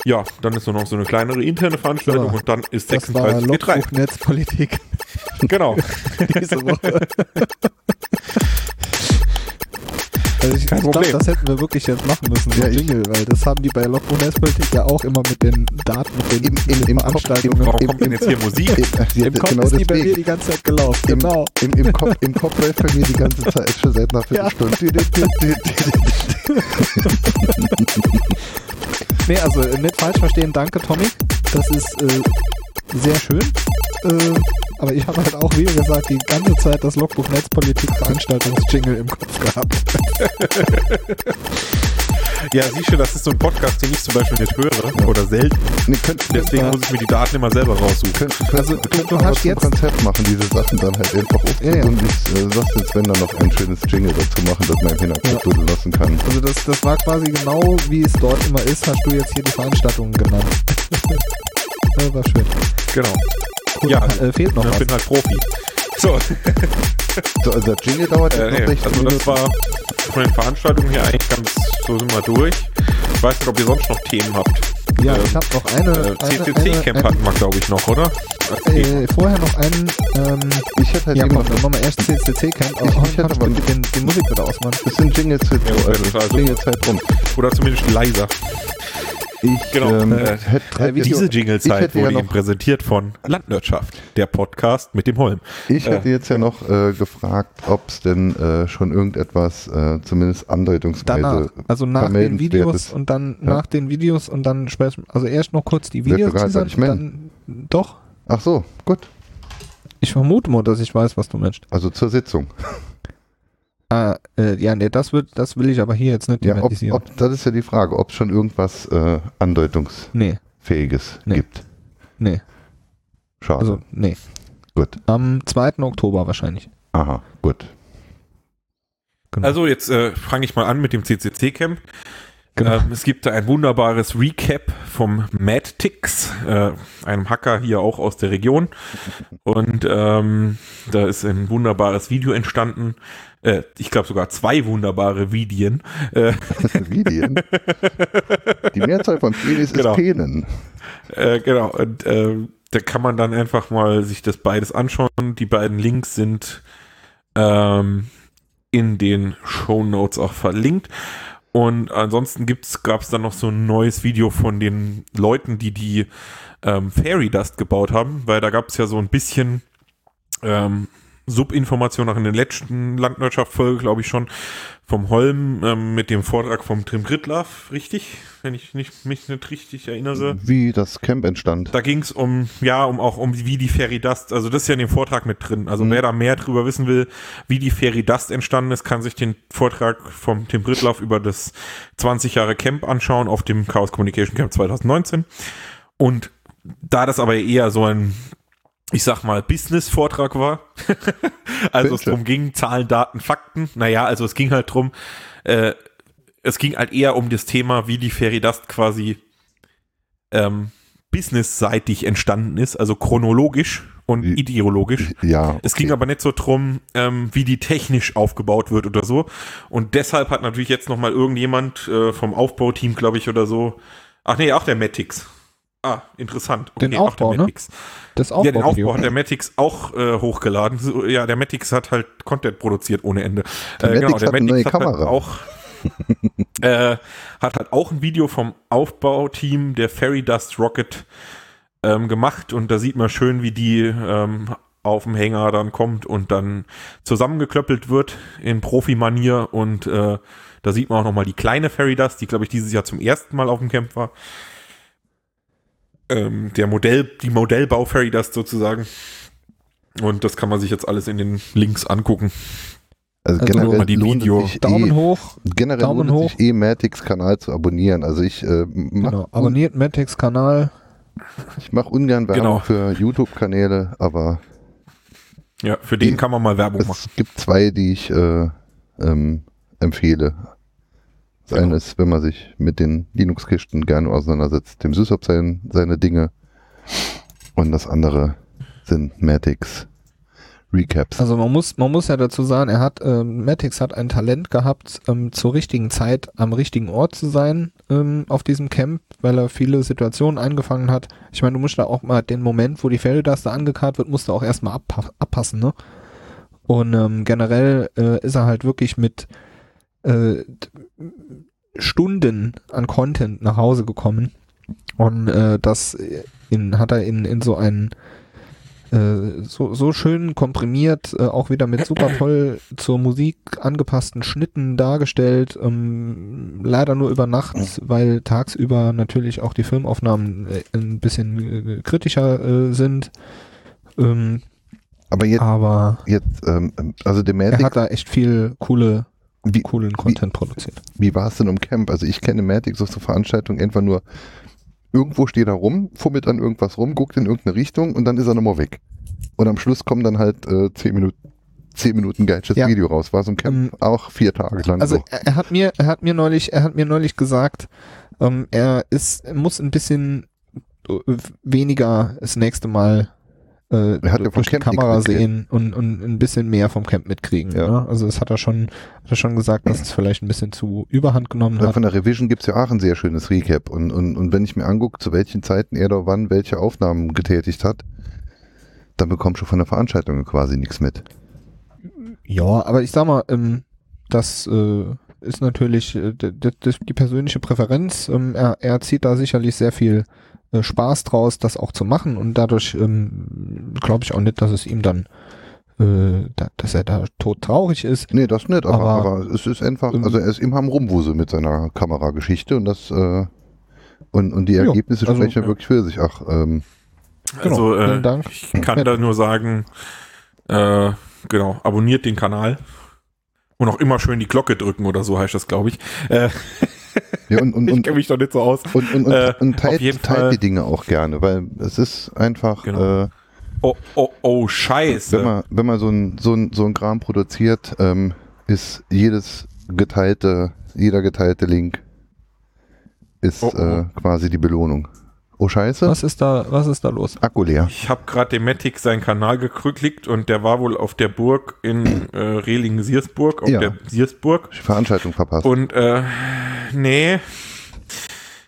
Ja, dann ist nur noch so eine kleinere interne Veranstaltung Ja, und dann ist Das war 36 G3. Logbuch-Netzpolitik Genau. diese Woche. Also ich, glaube, Problem. das hätten wir wirklich jetzt machen müssen, so Ja, Jingle, weil das haben die bei Logbuch Netzpolitik ja auch immer mit den Daten, mit den, Im- im- im Kopf- Veranstaltungen. im- Warum kommt denn jetzt hier Musik? Ja, Im Kopf genau ist die bei mir deswegen. die ganze Zeit gelaufen. Im, Genau. im, im, Kopf, Im Kopf läuft bei mir die ganze Zeit schon seit einer. Viertelstunde. Nee, also äh, nicht falsch verstehen, danke Tommy. Das ist äh, sehr schön. Äh, aber ich habe halt auch, wie gesagt, die ganze Zeit das Logbuch Netzpolitik Veranstaltungsjingle im Kopf gehabt. Ja, siehst du, das ist so ein Podcast, den ich zum Beispiel nicht höre oder selten. Nee, könnt, Deswegen muss ich mir die Daten immer selber raussuchen. könnt, könnt, Also, du- könnt du hast jetzt- Konzept machen, diese Sachen dann halt einfach aufzunehmen Ja, ja. und ich äh, sag's jetzt, wenn dann noch ein schönes Jingle dazu machen, dass man im Hintergrund Ja. lassen kann. Also das, das war quasi genau, wie es dort immer ist, hast du jetzt hier die Veranstaltungen genannt. das war schön. Genau. Gut, Ja, äh, fehlt noch Ich was. bin halt Profi. So, So, also das Jingle dauert äh, jetzt nee, noch 16 also das Minuten. war von den Veranstaltungen her eigentlich ganz, so sind wir durch. Ich weiß nicht, ob ihr sonst noch Themen habt. Ja, äh, ich habe noch eine, Äh, eine, CCC-Camp eine, hatten wir, glaube ich, noch, oder? Äh, vorher noch einen, ähm, ich hätte halt ja eben noch wir erst CCC-Camp, aber Ich- ich hätte aber- den, die Musik wieder ausmachen. Das sind Jingles jetzt, Ja, das also super. Jinglezeit rum. Oder zumindest leiser. Ich Genau, ähm, äh, hätte, hätte Diese jetzt, Jinglezeit ja wurde noch- Ihnen präsentiert von Landwirtschaft, der Podcast mit dem Holm. ich hätte äh, jetzt ja noch äh, gefragt, ob es denn äh, schon irgendetwas, äh, zumindest andeutungsweise, Danach, also nach den. Videos und dann Ja. nach den Videos und dann also erst noch kurz die Videos teasern ich mein- dann, doch, Ach so, gut. ich vermute mal, dass ich weiß, was du meinst. Also zur Sitzung. Ah, äh, ja, nee, das wird, das will ich aber hier jetzt nicht Ja, ob, thematisieren. ob, das ist ja die Frage, ob es schon irgendwas äh, Andeutungsfähiges Nee, nee. gibt. nee, Schade. also, nee. gut. Am 2. Oktober wahrscheinlich. Aha, gut. Genau. Also jetzt äh, fange ich mal an mit dem CCC-Camp. Genau. Ähm, es gibt da ein wunderbares Recap vom MadTix, äh, einem Hacker hier auch aus der Region. Und ähm, da ist ein wunderbares Video entstanden. Äh, ich glaube sogar zwei wunderbare Vidien. Äh, Vidien. Die Mehrzahl von Penis Genau. ist Penen. Äh, genau, und äh, da kann man dann einfach mal sich das beides anschauen. Die beiden Links sind ähm, in den Show Notes auch verlinkt. Und ansonsten gab es dann noch so ein neues Video von den Leuten, die die ähm, Fairy Dust gebaut haben, weil da gab es ja so ein bisschen ähm, Subinformation auch in der letzten Landwirtschaft-Folge, glaube ich schon, vom Holm ähm, mit dem Vortrag vom Trim Gritlaff, richtig? Wenn ich nicht, mich nicht richtig erinnere. Wie das Camp entstand. Da ging es um, ja, um auch um wie die Fairy Dust, also das ist ja in dem Vortrag mit drin. Also Mhm. wer da mehr drüber wissen will, wie die Fairy Dust entstanden ist, kann sich den Vortrag vom Tim Brittlaff über das 20 Jahre Camp anschauen auf dem Chaos Communication Camp 2019. Und da das aber eher so ein, ich sag mal, Business-Vortrag war, also es Bitte. drum ging, Zahlen, Daten, Fakten, naja, also es ging halt drum, äh, es ging halt eher um das Thema, wie die Fairy Dust quasi ähm, businessseitig entstanden ist, also chronologisch und I- ideologisch. Ja. Es ging okay. aber nicht so drum, ähm, wie die technisch aufgebaut wird oder so. Und deshalb hat natürlich jetzt noch mal irgendjemand äh, vom Aufbauteam, glaube ich, oder so. Ach nee, auch der Matix. Ah, interessant. Den auch Aufbau, der ne? Matix. Das Ja, den. Aufbau hat der Matix auch äh, hochgeladen. So, Ja, der Matix hat halt Content produziert ohne Ende. Der Äh, Matix hat eine neue Kamera. Halt auch, äh, hat halt auch ein Video vom Aufbauteam der Fairy Dust Rocket ähm, gemacht und da sieht man schön, wie die ähm, auf dem Hänger dann kommt und dann zusammengeklöppelt wird in Profi-Manier und äh, da sieht man auch nochmal die kleine Fairy Dust, die glaube ich dieses Jahr zum ersten Mal auf dem Camp war. Ähm, der Modell, die Modellbau Fairy Dust sozusagen. Und das kann man sich jetzt alles in den Links angucken. Also Also generell mal die lohnt Video- es sich Daumen eh, hoch. generell Daumen lohnt es sich hoch. eh Matics Kanal zu abonnieren. Also ich äh, mach, Genau. Abonniert Matix Kanal. ich mach ungern Werbung Genau. für YouTube-Kanäle, aber Ja, für den Die- kann man mal Werbung machen. es gibt zwei, die ich äh, ähm, empfehle. Das eine ist, wenn man sich mit den Linux-Kisten gerne auseinandersetzt, dem Sysop sein, seine Dinge. Und das andere sind Matics Recaps. Also man muss, man muss ja dazu sagen, er hat, ähm, Matix hat ein Talent gehabt, ähm, zur richtigen Zeit am richtigen Ort zu sein ähm, auf diesem Camp, weil er viele Situationen eingefangen hat. Ich meine, du musst da auch mal den Moment, wo die Felder da angekarrt wird, musst du auch erstmal abpa abpassen, ne? Und ähm, generell äh, ist er halt wirklich mit äh, Stunden an Content nach Hause gekommen. Und äh, das in, hat er in, in so einen äh, so, so schön komprimiert, äh, auch wieder mit super toll zur Musik angepassten Schnitten dargestellt. Ähm, leider nur über Nacht, weil tagsüber natürlich auch die Filmaufnahmen äh, ein bisschen äh, kritischer sind. Ähm, Aber jetzt, aber jetzt ähm, also der er Matic, hat da echt viel coole, wie, coolen Content produziert. wie war es denn im Camp? Also ich kenne Matics aus so Veranstaltungen einfach nur, irgendwo steht er rum, fummelt an irgendwas rum, guckt in irgendeine Richtung und dann ist er nochmal weg. Und am Schluss kommen dann halt äh, zehn Minuten, zehn Minuten geiles Ja. Video raus. War so ein Camp Ähm, auch vier Tage lang Also so. er, hat mir, er hat mir neulich, er hat mir neulich gesagt, ähm, er ist, er muss ein bisschen äh, weniger das nächste Mal äh, Er hat ja vom durch die Kamera sehen und, und ein bisschen mehr vom Camp mitkriegen. Ja. Ne? Also das hat er schon, hat er schon gesagt, dass es vielleicht ein bisschen zu Überhand genommen hat. Von der Revision gibt's ja auch ein sehr schönes Recap. Und, und, und wenn ich mir angucke, zu welchen Zeiten er da wann welche Aufnahmen getätigt hat, dann bekommst du von der Veranstaltung quasi nichts mit. Ja, aber ich sag mal, ähm, das äh, ist natürlich äh, die persönliche Präferenz. Ähm, er, er zieht da sicherlich sehr viel äh, Spaß draus, das auch zu machen und dadurch ähm, glaube ich auch nicht, dass es ihm dann, äh, da, dass er da tot traurig ist. Nee, das nicht, aber, Aber, aber, es ist einfach, ähm, also er ist im Ham Rumwuse mit seiner Kamerageschichte und das äh, und, und die Ja, Ergebnisse also, sprechen ja ja. wirklich für sich. Ach, ähm, Genau, Also äh, vielen Dank. ich kann da nur sagen, äh, genau, abonniert den Kanal. Und auch immer schön die Glocke drücken oder so heißt das, glaube ich. Äh, ja, und, und, ich kenne mich doch nicht so aus. und, und, und, äh, und auf teilt, jeden teilt Fall- die Dinge auch gerne, weil es ist einfach, Genau. äh, Oh, oh, oh, scheiße. wenn man, wenn man so ein, so ein, so ein Kram produziert, ähm, ist jedes geteilte, jeder geteilte Link ist Oh, oh. Äh, quasi die Belohnung. Oh Scheiße, Was ist da, was ist da los? Akku leer. Ich habe gerade dem Matic seinen Kanal geklickt und der war wohl auf der Burg in äh, Rehlingen-Siersburg, auf Ja. der Siersburg. Veranstaltung verpasst. Und äh, nee,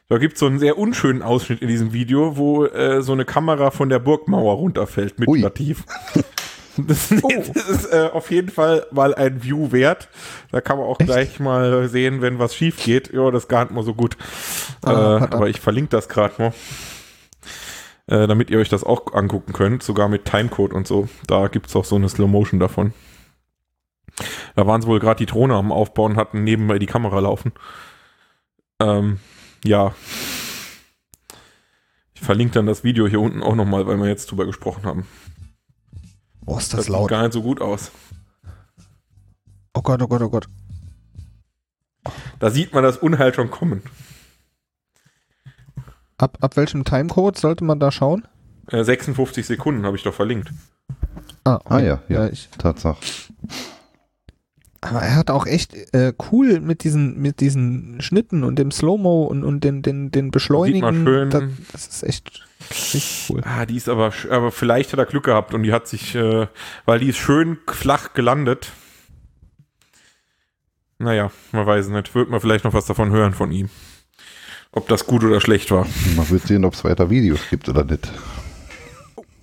da gibt es so einen sehr unschönen Ausschnitt in diesem Video, wo äh, so eine Kamera von der Burgmauer runterfällt mit Ui. Stativ. Das, Oh. das ist äh, auf jeden Fall mal ein View wert. Da kann man auch Echt? gleich mal sehen, wenn was schief geht. Ja, das gar nicht mal so gut. Ah, äh, aber ich verlinke das gerade mal. Äh, damit ihr euch das auch angucken könnt, sogar mit Timecode und so. Da gibt es auch so eine Slow Motion davon. Da waren sie wohl gerade die Drohne am Aufbauen und hatten nebenbei die Kamera laufen. Ähm, ja. Ich verlinke dann das Video hier unten auch nochmal, weil wir jetzt drüber gesprochen haben. Oh, ist Das, das sieht laut. gar nicht so gut aus. Oh Gott, oh Gott, oh Gott. Da sieht man das Unheil schon kommen. Ab, ab welchem Timecode sollte man da schauen? Äh, 56 Sekunden habe ich doch verlinkt. Ah, Ah ja, ja, ich, Tatsache. Aber er hat auch echt äh, cool mit diesen, mit diesen Schnitten und dem Slow-Mo und, und den, den, den Beschleunigen. schön- Das, das ist echt, echt cool. Ah, die ist aber, aber vielleicht hat er Glück gehabt und die hat sich, äh, weil die ist schön flach gelandet. Naja, man weiß nicht. Wird man vielleicht noch was davon hören von ihm. Ob das gut oder schlecht war. Man wird sehen, ob es weiter Videos gibt oder nicht.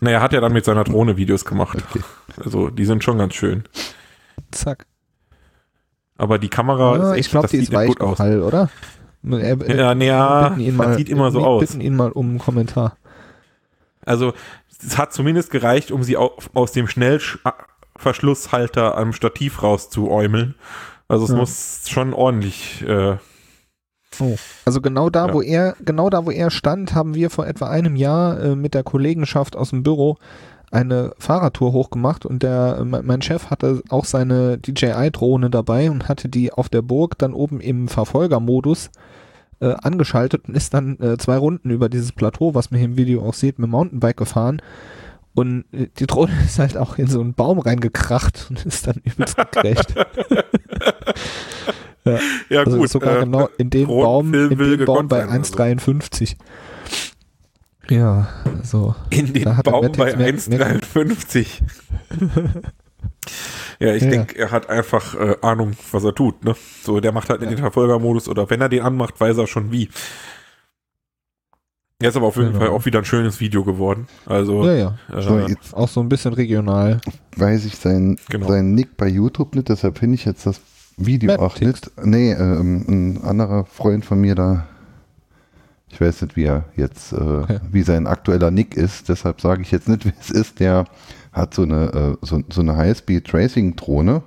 Naja, hat er dann mit seiner Drohne Videos gemacht. Okay. Also, die sind schon ganz schön. Zack. Aber die Kamera Ja, ist echt, ich glaube, die ist gut aus. Weichgefall, oder? Er, Ja, nee, ja, bitten ihn das sieht immer so wir aus. bitten ihn mal um einen Kommentar. Also, es hat zumindest gereicht, um sie au- aus dem Schnellverschlusshalter am Stativ rauszuäumeln. Also, es Ja. muss schon ordentlich, äh, Also genau da, Ja. wo er, genau da, wo er stand, haben wir vor etwa einem Jahr äh, mit der Kollegenschaft aus dem Büro eine Fahrradtour hochgemacht und der, mein Chef hatte auch seine DJI-Drohne dabei und hatte die auf der Burg dann oben im Verfolgermodus äh, angeschaltet und ist dann äh, zwei Runden über dieses Plateau, was man hier im Video auch sieht, mit dem Mountainbike gefahren. Und äh, die Drohne ist halt auch in so einen Baum reingekracht und ist dann übelst gekrecht. ja Also gut. sogar äh, genau in den Baum, in den Baum bei sein, also. 1,53. Ja, also In den Baum bei Matrix mehr- 1,53. ja, ich Ja. denke, er hat einfach äh, Ahnung, was er tut. Ne? So, der macht halt in den Verfolgermodus oder wenn er den anmacht, weiß er schon wie. Er ist aber auf jeden Genau. Fall auch wieder ein schönes Video geworden. Also, ja, ja, äh, So, jetzt auch so ein bisschen regional. weiß ich seinen Genau. seinen Nick bei YouTube nicht, deshalb finde ich jetzt das Video Mad auch nicht. Nee, ähm, ein anderer Freund von mir da, ich weiß nicht, wie er jetzt, äh, wie sein aktueller Nick ist, deshalb sage ich jetzt nicht, wie es ist. Der hat so eine, äh, so, so eine High-Speed-Tracing-Drohne.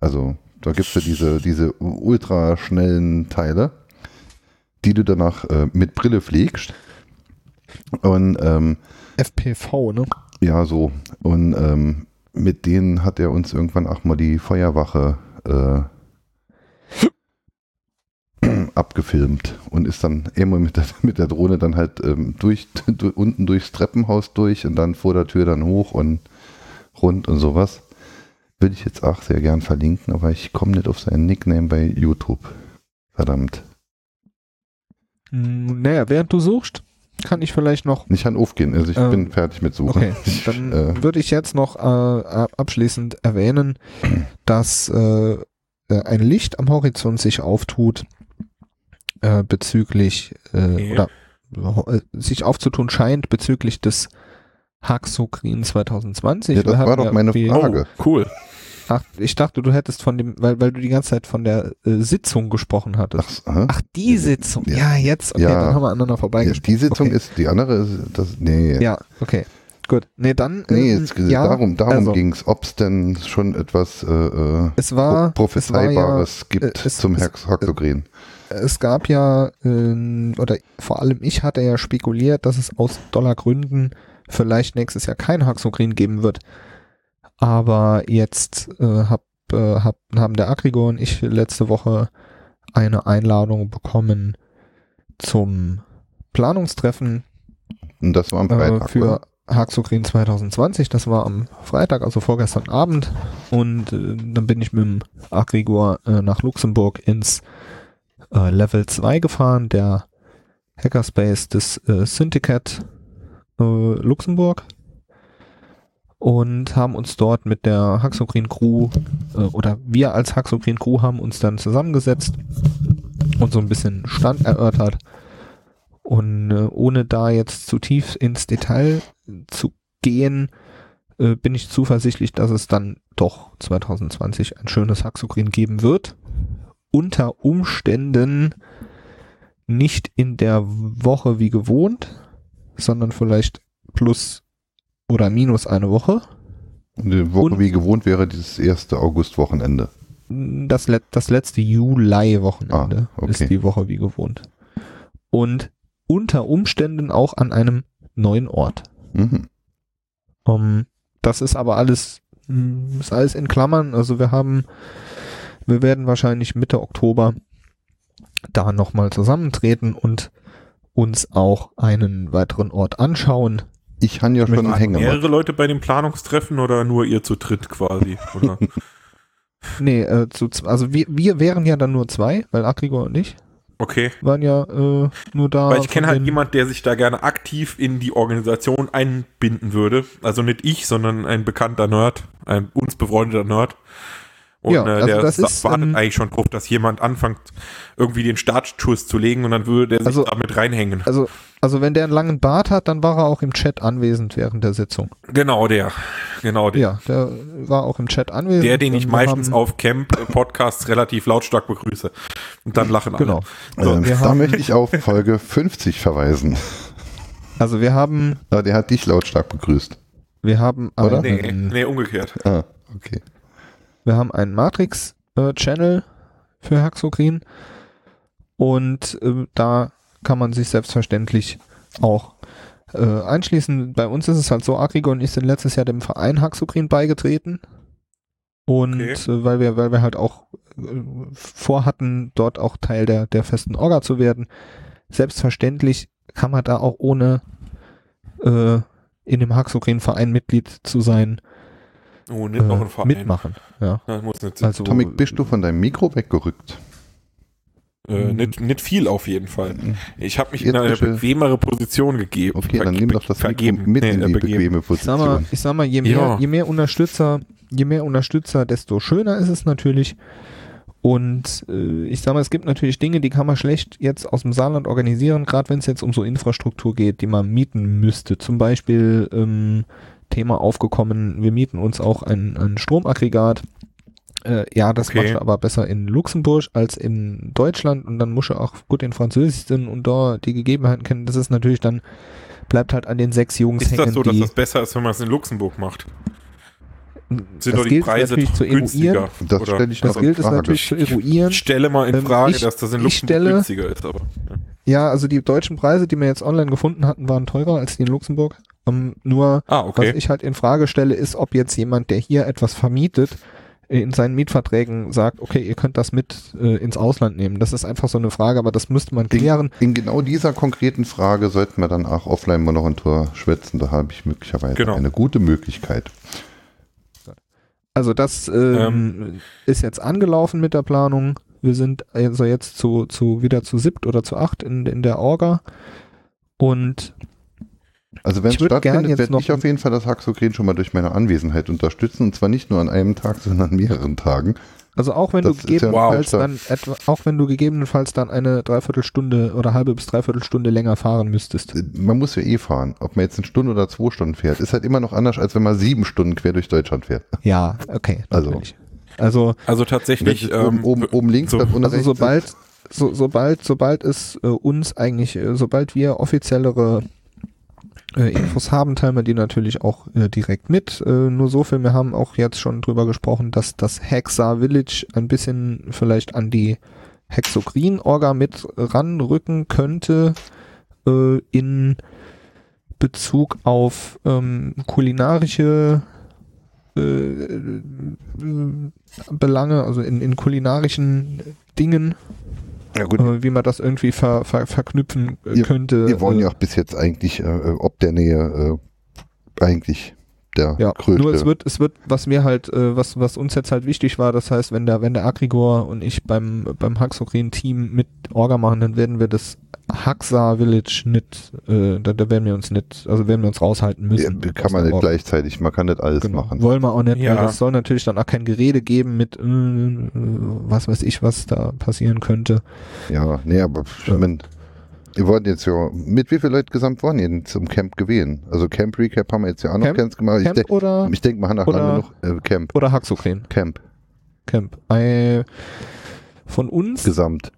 Also, da gibt es ja diese, diese ultraschnellen Teile, die du danach äh, mit Brille fliegst. Und ähm, FPV, ne? ja, so. Und ähm, mit denen hat er uns irgendwann auch mal die Feuerwache äh, abgefilmt und ist dann immer mit der, mit der Drohne dann halt ähm, durch, du, unten durchs Treppenhaus durch und dann vor der Tür dann hoch und rund und sowas. Würde ich jetzt auch sehr gern verlinken, aber ich komme nicht auf seinen Nickname bei YouTube. Verdammt. Hm, Naja, während du suchst, kann ich vielleicht noch. Nicht an aufgehen, also ich Ähm, bin fertig mit Suchen. Okay, dann äh, würde ich jetzt noch äh, abschließend erwähnen, dass äh, äh, ein Licht am Horizont sich auftut äh, bezüglich äh, Okay. oder äh, sich aufzutun scheint bezüglich des Haxokrin 2020. ja, das Wir war doch meine irgendwie- Frage. Oh, cool. Ach, ich dachte, du hättest von dem, weil, weil du die ganze Zeit von der äh, Sitzung gesprochen hattest. Ach? Ach, die Sitzung. Ja. Ja, jetzt. Okay, Ja. dann haben wir aneinander Ja, vorbeigesprochen. die Sitzung okay. ist, die andere ist, das, nee. Ja, okay. Gut. Nee, dann. Nee, ähm, jetzt, ja, darum, darum also, ging es, ob es denn schon etwas äh, äh, Es war, Pro- es war ja, Prophezeibares gibt äh, es- zum es- Hex Hoxogren. Es gab ja, ähm, oder vor allem ich hatte ja spekuliert, dass es aus Dollargründen vielleicht nächstes Jahr kein Haxogrin geben wird. Aber jetzt äh, hab, äh, hab, haben der Agrigor und ich letzte Woche eine Einladung bekommen zum Planungstreffen Und das war am äh, Freitag. für oder? Haxogrin 2020. Das war am Freitag, also vorgestern Abend. Und äh, dann bin ich mit dem Agrigor äh, nach Luxemburg ins äh, Level 2 gefahren, der Hackerspace des äh, Syndicate äh, Luxemburg. Und haben uns dort mit der Haxogrin Crew äh, oder wir als Haxogrin Crew haben uns dann zusammengesetzt und so ein bisschen Stand erörtert. Und äh, ohne da jetzt zu tief ins Detail zu gehen, äh, bin ich zuversichtlich, dass es dann doch 2020 ein schönes Haxogrin geben wird. Unter Umständen nicht in der Woche wie gewohnt, sondern vielleicht plus oder minus eine Woche. Die Woche und- wie gewohnt wäre dieses erste August-Wochenende. Das, let das letzte Juli-Wochenende Ah, okay. ist die Woche wie gewohnt. Und unter Umständen auch an einem neuen Ort. Mhm. Um, das ist aber alles, mh, ist alles in Klammern. Also wir haben, wir werden wahrscheinlich Mitte Oktober da nochmal zusammentreten und uns auch einen weiteren Ort anschauen. Ich habe ja schon einen Waren Hängematte. mehrere Leute bei dem Planungstreffen oder nur ihr zu dritt quasi? Oder? Nee, äh, zu, also wir, wir wären ja dann nur zwei, weil Agrigor und ich Okay. waren ja äh, nur da. Weil ich kenne halt jemand, der sich da gerne aktiv in die Organisation einbinden würde. Also nicht ich, sondern ein bekannter Nerd, ein uns befreundeter Nerd. Und Ja, äh, also der das ist, wartet ähm, eigentlich schon drauf, dass jemand anfängt, irgendwie den Startschuss zu legen und dann würde der sich Also- damit reinhängen. Also, also wenn der einen langen Bart hat, dann war er auch im Chat anwesend während der Sitzung. Genau der. Genau der. Ja, der war auch im Chat anwesend. Der, den ich meistens auf Camp-Podcasts relativ lautstark begrüße. Und dann lachen alle. Genau. So, ähm, wir da haben- möchte ich auf Folge 50 verweisen. Also wir haben, Ah, der hat dich lautstark begrüßt. wir haben Oder? Nee, nee, umgekehrt. Ah, okay. Wir haben einen Matrix-Channel für Haxokrin und äh, da kann man sich selbstverständlich auch äh, einschließen. Bei uns ist es halt so, Agrigor und ich sind letztes Jahr dem Verein Haxokrin beigetreten und Okay. äh, weil wir, weil wir halt auch äh, vorhatten, dort auch Teil der, der festen Orga zu werden. Selbstverständlich kann man da auch ohne äh, in dem Haxokrin-Verein Mitglied zu sein, Oh, nicht noch ein äh, Verein. mitmachen. Ja. Das muss nicht. Also, Tomik, bist du von deinem Mikro weggerückt? Äh, nicht, nicht viel auf jeden Fall. Ich habe mich in Jetzt eine bitte- bequemere Position gegeben. Okay, dann nimm doch das vergeben. Mikro mit Nee, in äh, die begeben. bequeme Ich sag mal, Position. ich sag mal, je mehr, Ja. je mehr Unterstützer, je mehr Unterstützer, desto schöner ist es natürlich. Und äh, ich sag mal, es gibt natürlich Dinge, die kann man schlecht jetzt aus dem Saarland organisieren, gerade wenn es jetzt um so Infrastruktur geht, die man mieten müsste. Zum Beispiel ähm, Thema aufgekommen, wir mieten uns auch ein, ein Stromaggregat. Äh, ja, das Okay. machst aber besser in Luxemburg als in Deutschland und dann musst du auch gut in Französisch sind und da die Gegebenheiten kennen. Das ist natürlich dann, bleibt halt an den sechs Jungs Ist hängen, das so, dass das besser ist, wenn man es in Luxemburg macht? Sind das doch die gilt Preise natürlich zu günstiger? eruieren. Das Oder- stelle ich Das noch in gilt es natürlich zu eruieren. Ich stelle mal in Ähm, Frage, ich- dass das in Luxemburg stelle- günstiger ist, aber. Ja. Ja, also die deutschen Preise, die wir jetzt online gefunden hatten, waren teurer als die in Luxemburg. Ähm, nur, Ah, okay. was ich halt in Frage stelle, ist, ob jetzt jemand, der hier etwas vermietet, äh, in seinen Mietverträgen sagt, okay, ihr könnt das mit äh, ins Ausland nehmen. Das ist einfach so eine Frage, aber das müsste man klären. In genau dieser konkreten Frage sollten wir dann auch offline mal noch ein Tor schwätzen. Da habe ich möglicherweise Genau. eine gute Möglichkeit. Also das ähm, ist jetzt angelaufen mit der Planung. Wir sind also jetzt zu, zu wieder zu siebt oder zu acht in, in der Orga. Und Also wenn es stattfindet, jetzt werde noch- ich auf jeden Fall das Haxokren schon mal durch meine Anwesenheit unterstützen. Und zwar nicht nur an einem Tag, sondern an mehreren Tagen. Also auch wenn Das du ja gegebenenfalls Falscher. dann etwa, auch wenn du gegebenenfalls dann eine Dreiviertelstunde oder halbe bis Dreiviertelstunde länger fahren müsstest. Äh, Man muss ja eh fahren. Ob man jetzt eine Stunde oder zwei Stunden fährt, ist halt immer noch anders, als wenn man sieben Stunden quer durch Deutschland fährt. Ja, okay. Also-. Also, Also tatsächlich. Ähm, oben, oben links so- also sobald, so, sobald, sobald es äh, uns eigentlich, äh, sobald wir offiziellere äh, Infos haben, teilen wir die natürlich auch äh, direkt mit. Äh, nur so viel, wir haben auch jetzt schon drüber gesprochen, dass das Hexa Village ein bisschen vielleicht an die Hexokrin-Orga mit ranrücken könnte äh, in Bezug auf ähm, kulinarische äh, äh, Belange, also in, in kulinarischen Dingen, ja äh, wie man das irgendwie ver, ver, verknüpfen äh, könnte. wir wollen äh, ja auch bis jetzt eigentlich, äh, ob der Nähe, äh, eigentlich der Ja, größte. nur es wird, es wird, was mir halt, äh, was, was uns jetzt halt wichtig war, das heißt, wenn der, wenn der Agrigor und ich beim, beim Haxokrin-Team mit Orga machen, dann werden wir das Haxa Village nicht, äh, da, da werden wir uns nicht, also werden wir uns raushalten ja, müssen. kann aus man nicht gleichzeitig, man kann nicht alles Genau. machen. Wollen wir auch nicht. Ja. Es soll natürlich dann auch kein Gerede geben mit, äh, was weiß ich, was da passieren könnte. Ja, nee, aber Ja. ich mein, wir wollten jetzt ja, mit wie vielen Leuten gesamt waren ihr zum Camp gewesen? Also Camp Recap haben wir jetzt ja auch noch ganz gemacht. Ich, Camp denk- oder, ich denke, wir haben oder- lange noch äh, Camp. oder Haxokrin? Camp Camp. Äh, von uns gesamt.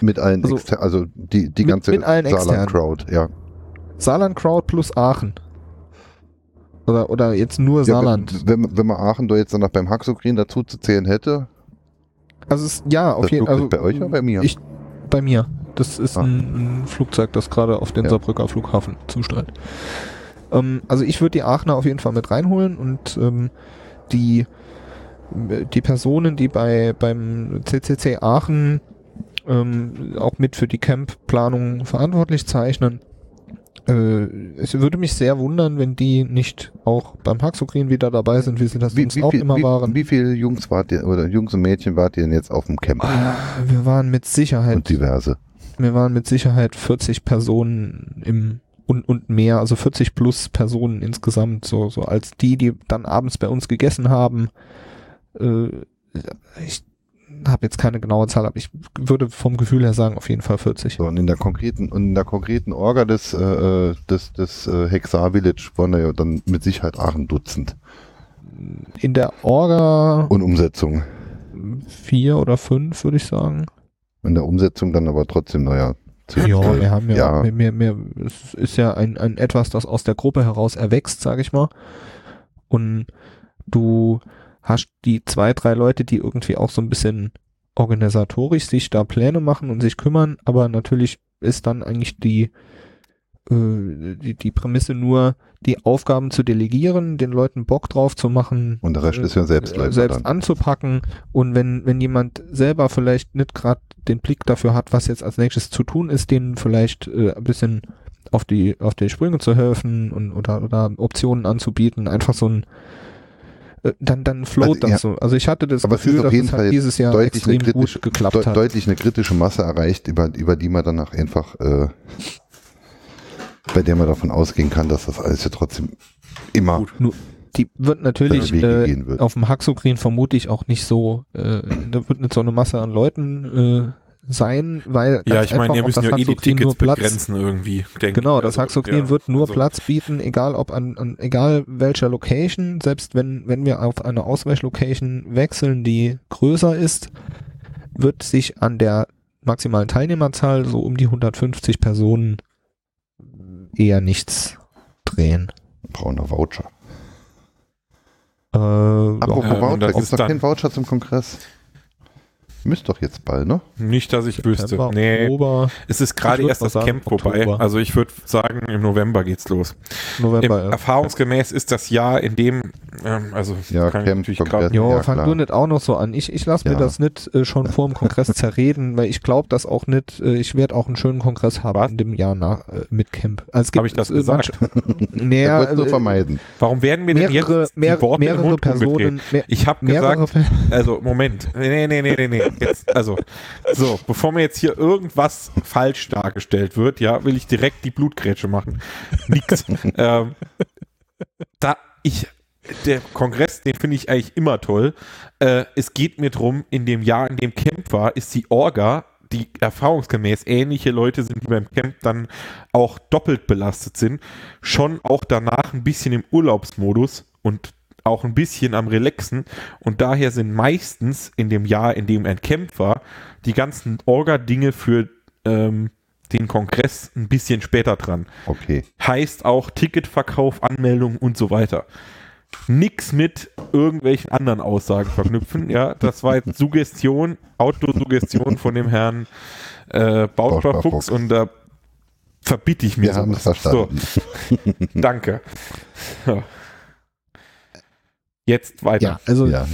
Mit allen, Also, exter also die, die mit- ganze mit allen externen. Saarland-Crowd, ja. Saarland Crowd plus Aachen. Oder, oder jetzt nur ja Saarland. wenn, wenn, wenn man Aachen da jetzt dann noch beim Haxokrin dazu zu zählen hätte, Also es, ja, auf jeden Fall. bei euch oder bei mir? Ich, bei mir. Das ist Ah. ein, ein Flugzeug, das gerade auf den Ja. Saarbrücker Flughafen zusteuert. Ähm, also ich würde die Aachener auf jeden Fall mit reinholen und ähm, die, die Personen, die bei beim CCC Aachen ähm, auch mit für die Camp-Planung verantwortlich zeichnen, Äh, es würde mich sehr wundern, wenn die nicht auch beim Haxokrin wieder dabei sind, wie sie das Wie, sonst wie, auch viel, immer wie, waren. wie viele Jungs wart ihr, oder Jungs und Mädchen wart ihr denn jetzt auf dem Camp? Ah, wir waren mit Sicherheit, Und diverse. wir waren mit Sicherheit 40 Personen im und, und mehr, also 40 plus Personen insgesamt, so, so als die, die dann abends bei uns gegessen haben. Äh, ich habe jetzt keine genaue Zahl, aber ich würde vom Gefühl her sagen, auf jeden Fall 40. So, und in der konkreten, und in der konkreten Orga des, äh, des, des äh, Hexar Village waren da ja dann mit Sicherheit auch ein Dutzend. In der Orga Und Umsetzung. vier oder fünf, würde ich sagen. In der Umsetzung dann aber trotzdem, naja. Ja, wir haben ja, Ja. Mehr, mehr, mehr, es ist ja ein, ein etwas, das aus der Gruppe heraus erwächst, sage ich mal. Und du hast die zwei, drei Leute, die irgendwie auch so ein bisschen organisatorisch sich da Pläne machen und sich kümmern, aber natürlich ist dann eigentlich die, äh, die, die Prämisse nur, die Aufgaben zu delegieren, den Leuten Bock drauf zu machen, Und der Rest ist ja Selbstläufer äh, selbst dann. anzupacken und wenn, wenn jemand selber vielleicht nicht gerade den Blick dafür hat, was jetzt als nächstes zu tun ist, denen vielleicht äh, ein bisschen auf die, auf die Sprünge zu helfen und oder, oder Optionen anzubieten, einfach so ein äh, dann, dann float Also, das ja. so. Also ich hatte das Aber Gefühl, dass es halt dieses Jahr deutlich eine extrem kritische, gut geklappt deut- hat. deutlich eine kritische Masse erreicht, über, über die man danach einfach, äh, bei der man davon ausgehen kann, dass das alles ja trotzdem immer Gut. Die wird natürlich äh, wird. auf dem Haxokrin vermute ich auch nicht so, äh, da wird nicht so eine Masse an Leuten äh, sein, weil Ja, ich meine, ihr müsst das ja eh die Tickets nur Platz- begrenzen irgendwie, denke Genau, ich. das Also, Haxokrin ja, wird nur also, Platz bieten, egal ob an, an egal welcher Location, selbst wenn, wenn wir auf eine Ausweichlocation wechseln, die größer ist, wird sich an der maximalen Teilnehmerzahl so um die 150 Personen eher nichts drehen. brauner Voucher. Äh. Apropos Ja, Voucher, das gibt es dann- keinen Voucher zum Kongress? Müsst doch jetzt bald, ne? Nicht, dass ich wüsste. Nee, Oktober, es ist gerade erst das sagen, Camp vorbei. Oktober. Also ich würde sagen, im November geht's los. Im, November. ja. erfahrungsgemäß ist das Jahr, in dem, ähm, also Ja, kann ich natürlich gerade Jo, Ja, fang klar. du nicht auch noch so an. Ich, ich lasse mir Ja. das nicht äh, schon vor dem Kongress zerreden, weil ich glaube das auch nicht. Äh, ich werde auch einen schönen Kongress haben Was? in dem Jahr nach, äh, mit Camp. Also Habe ich das äh, gesagt? Naja, wolltest du äh, vermeiden. Warum werden mir denn mehrere, jetzt die mehr, Worte mehrere? Personen, mehr, Ich habe gesagt, also Moment, nee, nee, nee, nee, nee, jetzt, also, so, bevor mir jetzt hier irgendwas falsch dargestellt wird, ja, will ich direkt die Blutgrätsche machen. Nix. ähm, da, ich, der Kongress, den finde ich eigentlich immer toll. Äh, es geht mir drum, in dem Jahr, in dem Camp war, ist die Orga, die erfahrungsgemäß ähnliche Leute sind, die beim Camp dann auch doppelt belastet sind, schon auch danach ein bisschen im Urlaubsmodus und auch ein bisschen am Relaxen. Und daher sind meistens in dem Jahr, in dem ein Camp war, die ganzen Orga-Dinge für ähm, den Kongress ein bisschen später dran. Okay. Heißt auch Ticketverkauf, Anmeldung und so weiter. Nix mit irgendwelchen anderen Aussagen verknüpfen. Ja, das war jetzt Suggestion, Autosuggestion von dem Herrn äh, Bautbar Fuchs und da verbitte ich mir Wir haben es sowas. verstanden. So, danke. Ja. Jetzt weiter. ja, also Ja.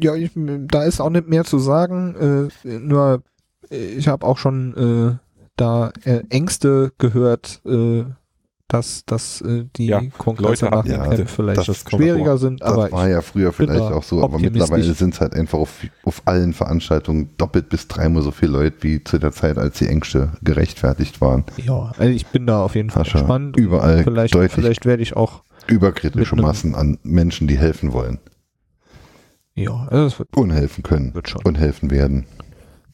Ja, ich, da ist auch nicht mehr zu sagen. Äh, nur, äh, ich habe auch schon äh, da äh, Ängste gehört, äh, dass, dass äh, die Ja, Kongresse Leute nach dem haben- Camp ja, vielleicht das schwieriger sind. Das Aber war ja früher vielleicht auch so, aber mittlerweile sind es halt einfach auf, auf allen Veranstaltungen doppelt bis dreimal so viele Leute wie zu der Zeit, als die Ängste gerechtfertigt waren. ich, ja, also ich bin da auf jeden Fall Sascha, gespannt. überall vielleicht, deutlich vielleicht werde ich auch, überkritische Massen an Menschen, die helfen wollen ja, also es wird, und helfen können wird schon. und helfen werden.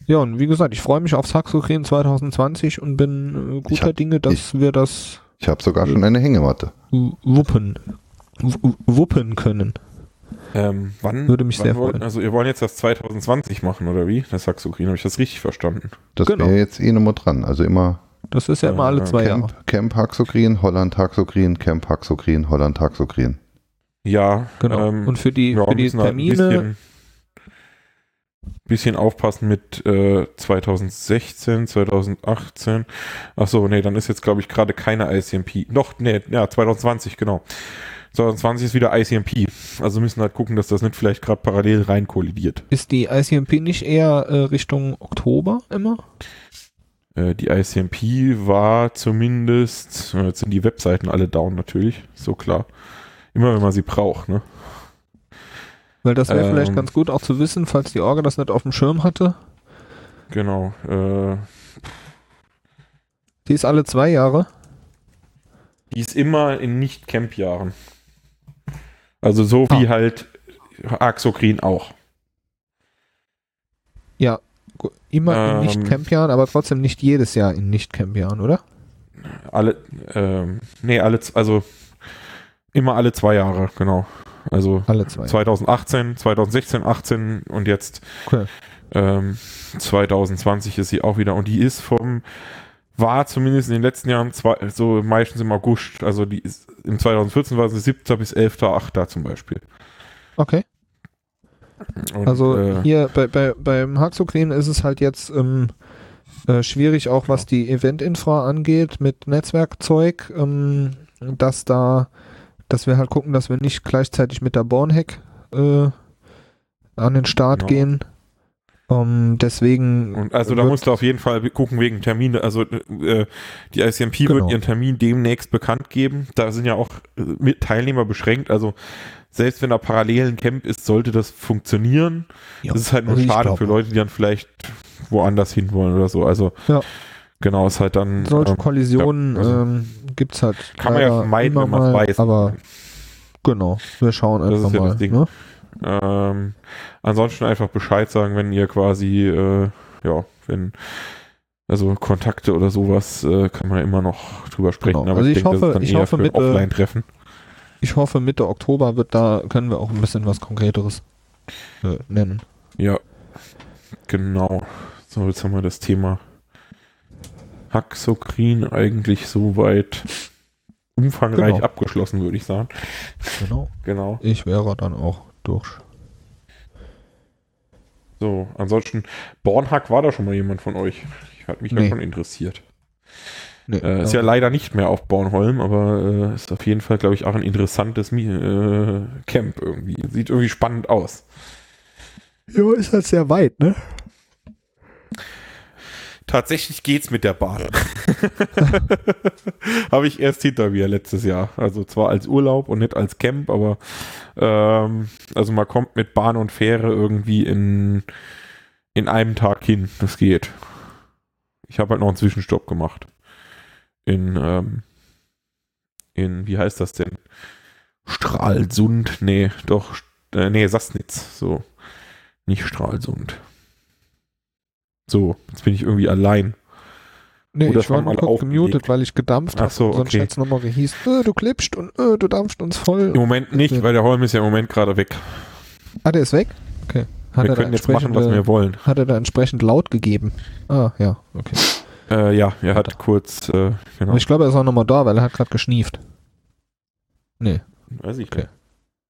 Ja, und wie gesagt, ich freue mich auf Saxokrin 2020 und bin äh, guter hab- Dinge, dass wir das Ich habe sogar schon eine Hängematte. wuppen, w- wuppen können. Ähm, wann, Würde mich wann sehr wollt, freuen. Also ihr wollt jetzt das 2020 machen, oder wie? Das Saxokrin, habe ich das richtig verstanden? Das Genau. wäre jetzt eh nochmal dran. Also immer Das ist ja immer alle zwei Jahre. Camp, Camp Haxokrin, Holland Haxokrin, Camp Haxokrin, Holland Haxokrin. Ja, Genau. ähm, und für die, ja, für die halt Termine, Bisschen, aufpassen mit äh, 2016, 2018. Ach so, nee, dann ist jetzt glaube ich gerade keine ICMP. Doch, nee, ja, 2020, genau. 2020 ist wieder ICMP. Also müssen halt gucken, dass das nicht vielleicht gerade parallel rein kollidiert. ist die ICMP nicht eher äh, Richtung Oktober immer? Äh, die ICMP war zumindest, äh, jetzt sind die Webseiten alle down natürlich, so klar. Immer wenn man sie braucht, ne? Weil das wäre vielleicht Ähm. ganz gut auch zu wissen, falls die Orga das nicht auf dem Schirm hatte. Genau. Äh, Die ist alle zwei Jahre. die ist immer in Nicht-Camp-Jahren. Also so wie Ah. halt Axocrin auch. Ja, immer in Ähm. Nicht-Camp-Jahren, aber trotzdem nicht jedes Jahr in Nicht-Camp-Jahren, oder? Alle, ähm, nee, alle, also immer alle zwei Jahre, genau. Also Alle zwei. 2018, 2016, 18 und jetzt Okay. ähm, 2020 ist sie auch wieder und die ist vom war zumindest in den letzten Jahren zwei, so meistens im August, also die ist im 2014 war sie 7. bis 11.8. zum Beispiel. Okay. Und, Also äh, hier bei, bei, beim Haxoclean ist es halt jetzt ähm, äh, schwierig, auch was die Event-Infra angeht mit Netzwerkzeug, ähm, dass da, dass wir halt gucken, dass wir nicht gleichzeitig mit der Bornhack äh, an den Start Genau. gehen. Ähm, deswegen Und also da musst du auf jeden Fall gucken wegen Termine. Also äh, die ICMP Genau. wird ihren Termin demnächst bekannt geben. Da sind ja auch äh, Teilnehmer beschränkt. Also selbst wenn da parallel ein Camp ist, sollte das funktionieren. Ja, Das ist halt nur also schade für. Leute, die dann vielleicht woanders hinwollen oder so. Also Ja. Genau, ist halt dann solche ähm, Kollisionen ja, also ähm, gibt es halt. kann man ja vermeiden, wenn man weiß. Aber genau, wir schauen Das einfach mal. das Ding. Ne? Ähm, ansonsten einfach Bescheid sagen, wenn ihr quasi, äh, ja, wenn, also Kontakte oder sowas, äh, kann man ja immer noch drüber sprechen. Genau. Aber Also ich, ich denke, das hoffe- ist dann ich eher hoffe für mit, äh, Offline-Treffen. Ich hoffe, Mitte Oktober wird da, können wir auch ein bisschen was Konkreteres äh, nennen. Ja, genau. So, jetzt haben wir das Thema Haxokrin eigentlich soweit umfangreich Genau. abgeschlossen, würde ich sagen. Genau. Genau. Ich wäre dann auch durch. So, ansonsten, Bornhack war da schon mal jemand von euch. Ich hat mich Nee. ja schon interessiert. Nee, Äh, ist ja leider nicht mehr auf Bornholm, aber äh, ist auf jeden Fall, glaube ich, auch ein interessantes äh, Camp irgendwie. Sieht irgendwie spannend aus. ja, ist halt sehr weit, ne? Tatsächlich geht's mit der Bahn. Habe ich erst hinter mir letztes Jahr. Also zwar als Urlaub und nicht als Camp, aber ähm, also man kommt mit Bahn und Fähre irgendwie in, in einem Tag hin. Das geht. Ich habe halt noch einen Zwischenstopp gemacht. In, ähm, in, wie heißt das denn? Stralsund? Nee, doch, äh, nee, Sassnitz. So. Nicht Stralsund. So, jetzt bin ich irgendwie allein. Nee, Oder ich war mal kurz gemutet, weil ich gedampft Ach habe. so, Sonst okay. hätte es nochmal gehießen, äh, du klipscht und äh, du dampft uns voll. Im Moment nicht, weil der Holm ist ja im Moment gerade weg. Ah, der ist weg? Okay. Hat wir er, da können jetzt machen, was wir wollen. hat er da entsprechend laut gegeben? Ah, ja, okay. Äh, ja, er hat kurz, äh, genau. Ich glaube, er ist auch nochmal da, weil er hat gerade geschnieft. Nee, Weiß ich Okay.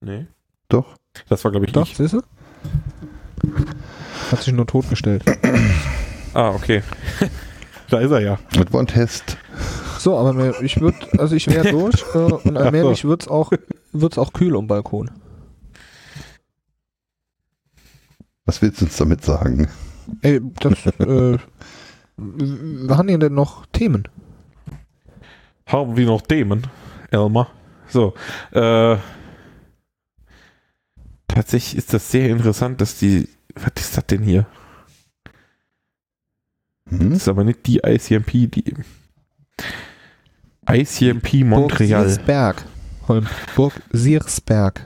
nicht. Nee. Doch. Das war, glaube ich, doch, ich. siehst du? Hat sich nur totgestellt. Ah, okay. da ist er ja. Das war ein Test. So, aber ich würde, also ich wäre durch äh, und so. allmählich wird's auch, wird's auch kühl am Balkon. Was willst du uns damit sagen? Ey, das, äh, haben hier denn noch Themen? Haben wir noch Themen, Elmar? So, äh, tatsächlich ist das sehr interessant, dass die, was ist das denn hier? Hm? Das ist aber nicht die ICMP, die ICMP Burg Montreal. Siersberg. Holm. Burg Siersberg.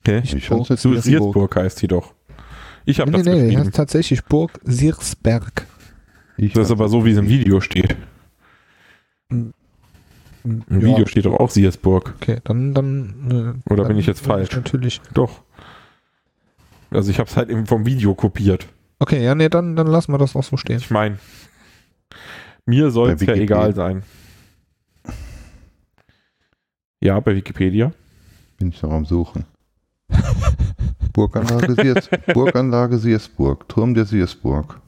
Okay. Ich Burg jetzt So Siersburg. Heißt die doch. Ich habe Nee, das nee, nee, geschrieben. heißt tatsächlich Burg Siersberg. Ich Das ist aber so, wie es im Video steht. Im Ja, Video steht doch auch Siersburg. Okay, dann, dann. Äh, Oder dann bin ich jetzt falsch? Natürlich. Doch. Also ich habe es halt eben vom Video kopiert. Okay, ja, nee, dann, dann lassen wir das auch so stehen. Ich meine, mir soll es ja egal sein. Ja, bei Wikipedia. bin ich noch am Suchen. Burganlage, Siers Burganlage Siersburg. Turm der Siersburg.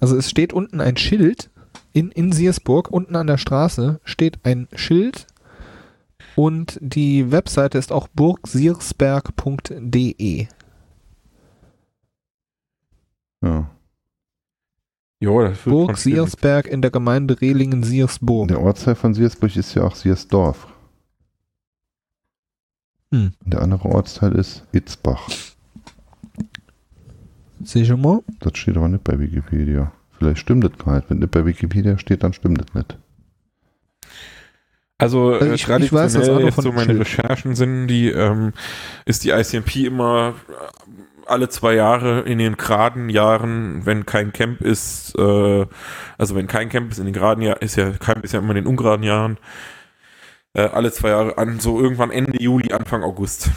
Also es steht unten ein Schild in, in Siersburg, unten an der Straße steht ein Schild und die Webseite ist auch burgsiersberg.de. Ja. Jo, das Burg. Siersberg in der Gemeinde Rehlingen-Siersburg. Der Ortsteil von Siersburg ist ja auch Siersdorf. Hm. Der andere Ortsteil ist Itzbach. Sicher mal? Das steht aber nicht bei Wikipedia. Vielleicht stimmt das gar nicht. Wenn das bei Wikipedia steht, dann stimmt das nicht. Also, Also äh, ich- ich weiß das jetzt so meine Schild. Recherchen sind, die ähm, ist die ICMP immer äh, alle zwei Jahre in den geraden Jahren, wenn kein Camp ist, äh, also wenn kein Camp ist in den geraden Jahren, ist ja Camp ist ja immer in den ungeraden Jahren, äh, alle zwei Jahre an, so irgendwann Ende Juli, Anfang August.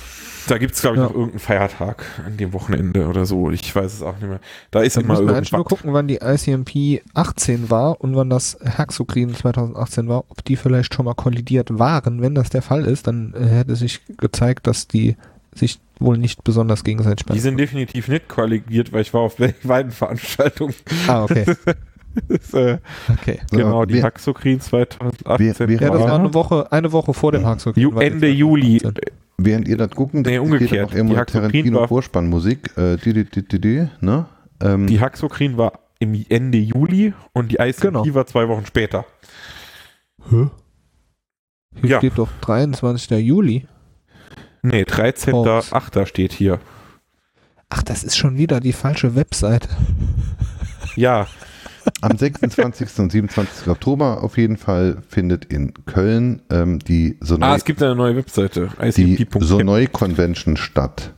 Da gibt es, glaube ich, Ja. noch irgendeinen Feiertag an dem Wochenende oder so. Ich weiß es auch nicht mehr. Da ist Dann immer wir eigentlich nur irgendwas. gucken, wann die ICMP 18 war und wann das Haxokrin 2018 war, ob die vielleicht schon mal kollidiert waren. Wenn das der Fall ist, dann äh, hätte sich gezeigt, dass die sich wohl nicht besonders gegenseitig Die sind definitiv nicht kollegiert, weil ich war auf beiden Veranstaltungen. Ah, okay. Das, äh, okay. So, genau, die wer- Haxokrin 2018. wer- wer- Ja, das war eine Woche, eine Woche vor dem Haxokrin. Die Ende Juli. 2018. Während ihr das gucken, Nee, da umgekehrt. steht auch Die immer Tarantino Vorspannmusik. Äh, die, die, die, die, die, ne? Ähm, Die Haxokrin war im Ende Juli und die ICP Genau. war zwei Wochen später. Hier Ja. steht doch 23. Juli. Nee, Hoax. 13.8. steht hier. Ach, das ist schon wieder die falsche Webseite. Ja, Am 26. und 27. Oktober auf jeden Fall findet in Köln ähm, die ah, Sonoi, es gibt eine neue Webseite. die. Sonoi Convention statt.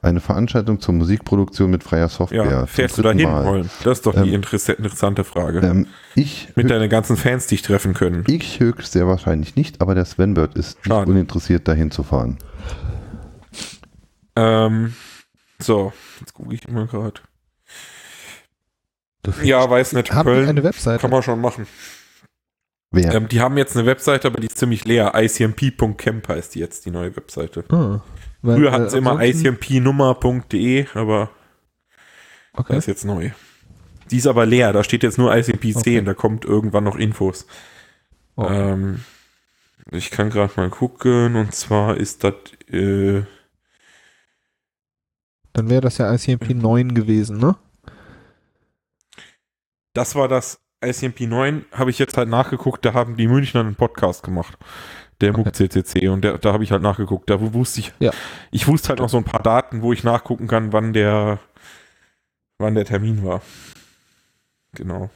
Eine Veranstaltung zur Musikproduktion mit freier Software. Ja, fährst du da hin wollen? Das ist doch die Ähm, interessante Frage. Ähm, ich, Mit deinen ganzen Fans dich treffen können. ich höchst sehr wahrscheinlich nicht, aber der Sven Bird ist nicht uninteressiert, dahin zu fahren. Ähm, so, jetzt gucke ich mal gerade. Ja, weiß nicht. Haben Köln eine Webseite? kann man schon machen. Wer? Ähm, die haben jetzt eine Webseite, aber die ist ziemlich leer. ICMP.camp heißt die jetzt, die neue Webseite. Ah, weil, Früher äh, hatten sie immer icmpnummer.de, aber das Okay. ist jetzt neu. Die ist aber leer, da steht jetzt nur ICMP 10, Okay. da kommt irgendwann noch Infos. Oh. Ähm, ich kann gerade mal gucken, und zwar ist das, äh, Dann wäre das ja ICMP 9 gewesen, ne? Das war das ICMP 9, habe ich jetzt halt nachgeguckt, da haben die Münchner einen Podcast gemacht. Der Okay. MOOC CCC und der, da habe ich halt nachgeguckt. Da wusste ich, Ja. ich wusste halt noch so ein paar Daten, wo ich nachgucken kann, wann der, wann der Termin war. Genau.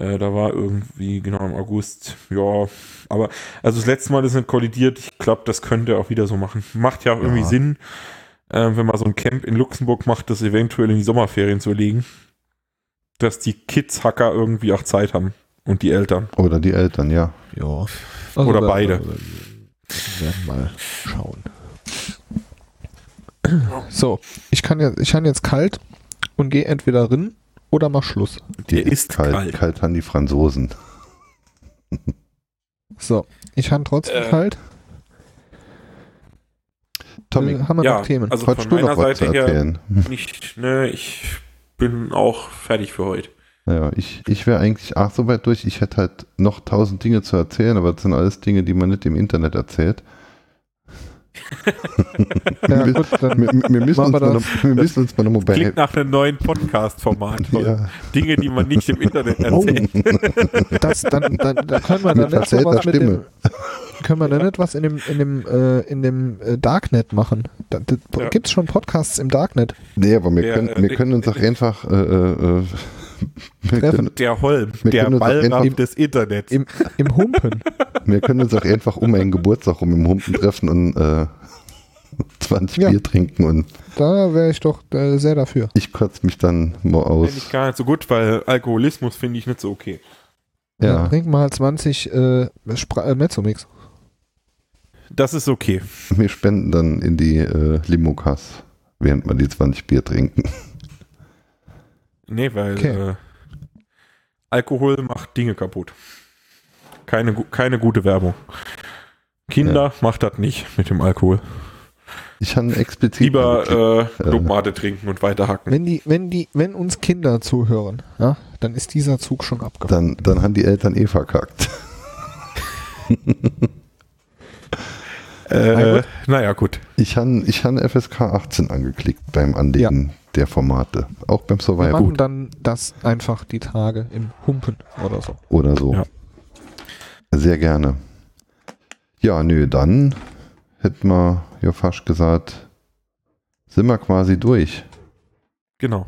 Äh, da war irgendwie, genau im August. Ja, aber also das letzte Mal ist nicht kollidiert. Ich glaube, das könnte er auch wieder so machen. Macht ja auch irgendwie Ja. Sinn, äh, wenn man so ein Camp in Luxemburg macht, das eventuell in die Sommerferien zu legen. Dass die Kids-Hacker irgendwie auch Zeit haben. Und die Eltern. Oder die Eltern, ja. Ja. Oder beide. Wir werden mal schauen. So, ich kann jetzt, ich kann jetzt kalt und gehe entweder rin oder mach Schluss. Der Die ist kalt. kalt. Kalt haben die Franzosen. So, ich kann trotzdem Äh, kalt. Tommy, Äh, haben wir Ja, noch Themen? also wolltest von du meiner noch was zu Seite her erzählen? nicht, ne, ich bin auch fertig für heute. Ja, ich, ich wäre eigentlich auch so weit durch. Ich hätte halt noch tausend Dinge zu erzählen, aber das sind alles Dinge, die man nicht im Internet erzählt. ja, wir- gut, dann Wir, wir, müssen, uns wir mal wir müssen uns mal noch mal bei Klingt nach einem neuen Podcast-Format. ja, Dinge, die man nicht im Internet Oh. erzählt. das, dann, dann, dann können wir dann nicht was mit dem, können wir dann nicht was in dem, in dem, äh, in dem äh, Darknet machen? Da, da, Ja. Gibt's schon Podcasts im Darknet? Nee, aber wir können, äh, wir können uns auch äh, einfach äh, äh, wir, Treffen. können, Der Holm, Wir der Ballraff des Internets. Im, im Humpen? wir können uns auch einfach um einen Geburtstag rum im Humpen treffen und äh, 20 Ja. Bier trinken und Da wäre ich doch äh, sehr dafür. ich kotze mich dann mal aus. Finde ich gar nicht so gut, weil Alkoholismus finde ich nicht so okay. Dann Ja, trinken wir halt 20 äh, Spra äh, Mezzomix. Das ist okay. wir spenden dann in die äh, Limokas, während wir die 20 Bier trinken. Nee, weil Okay. äh, Alkohol macht Dinge kaputt. Keine, keine gute Werbung. Kinder macht das nicht mit dem Alkohol. Ich habe explizit Lieber äh, Clubmate trinken und weiterhacken. Wenn die, wenn die, wenn uns Kinder zuhören, ja, dann ist dieser Zug schon abgefahren. dann, dann haben die Eltern eh verkackt. Äh, naja, gut. Ich habe ich han FSK 18 angeklickt beim Anlegen der Formate. Auch beim Wir Survival machen dann das einfach die Tage im Humpen oder so. oder so. Ja. Sehr gerne. Ja, nö, dann hätten wir ja fast gesagt, sind wir quasi durch. Genau.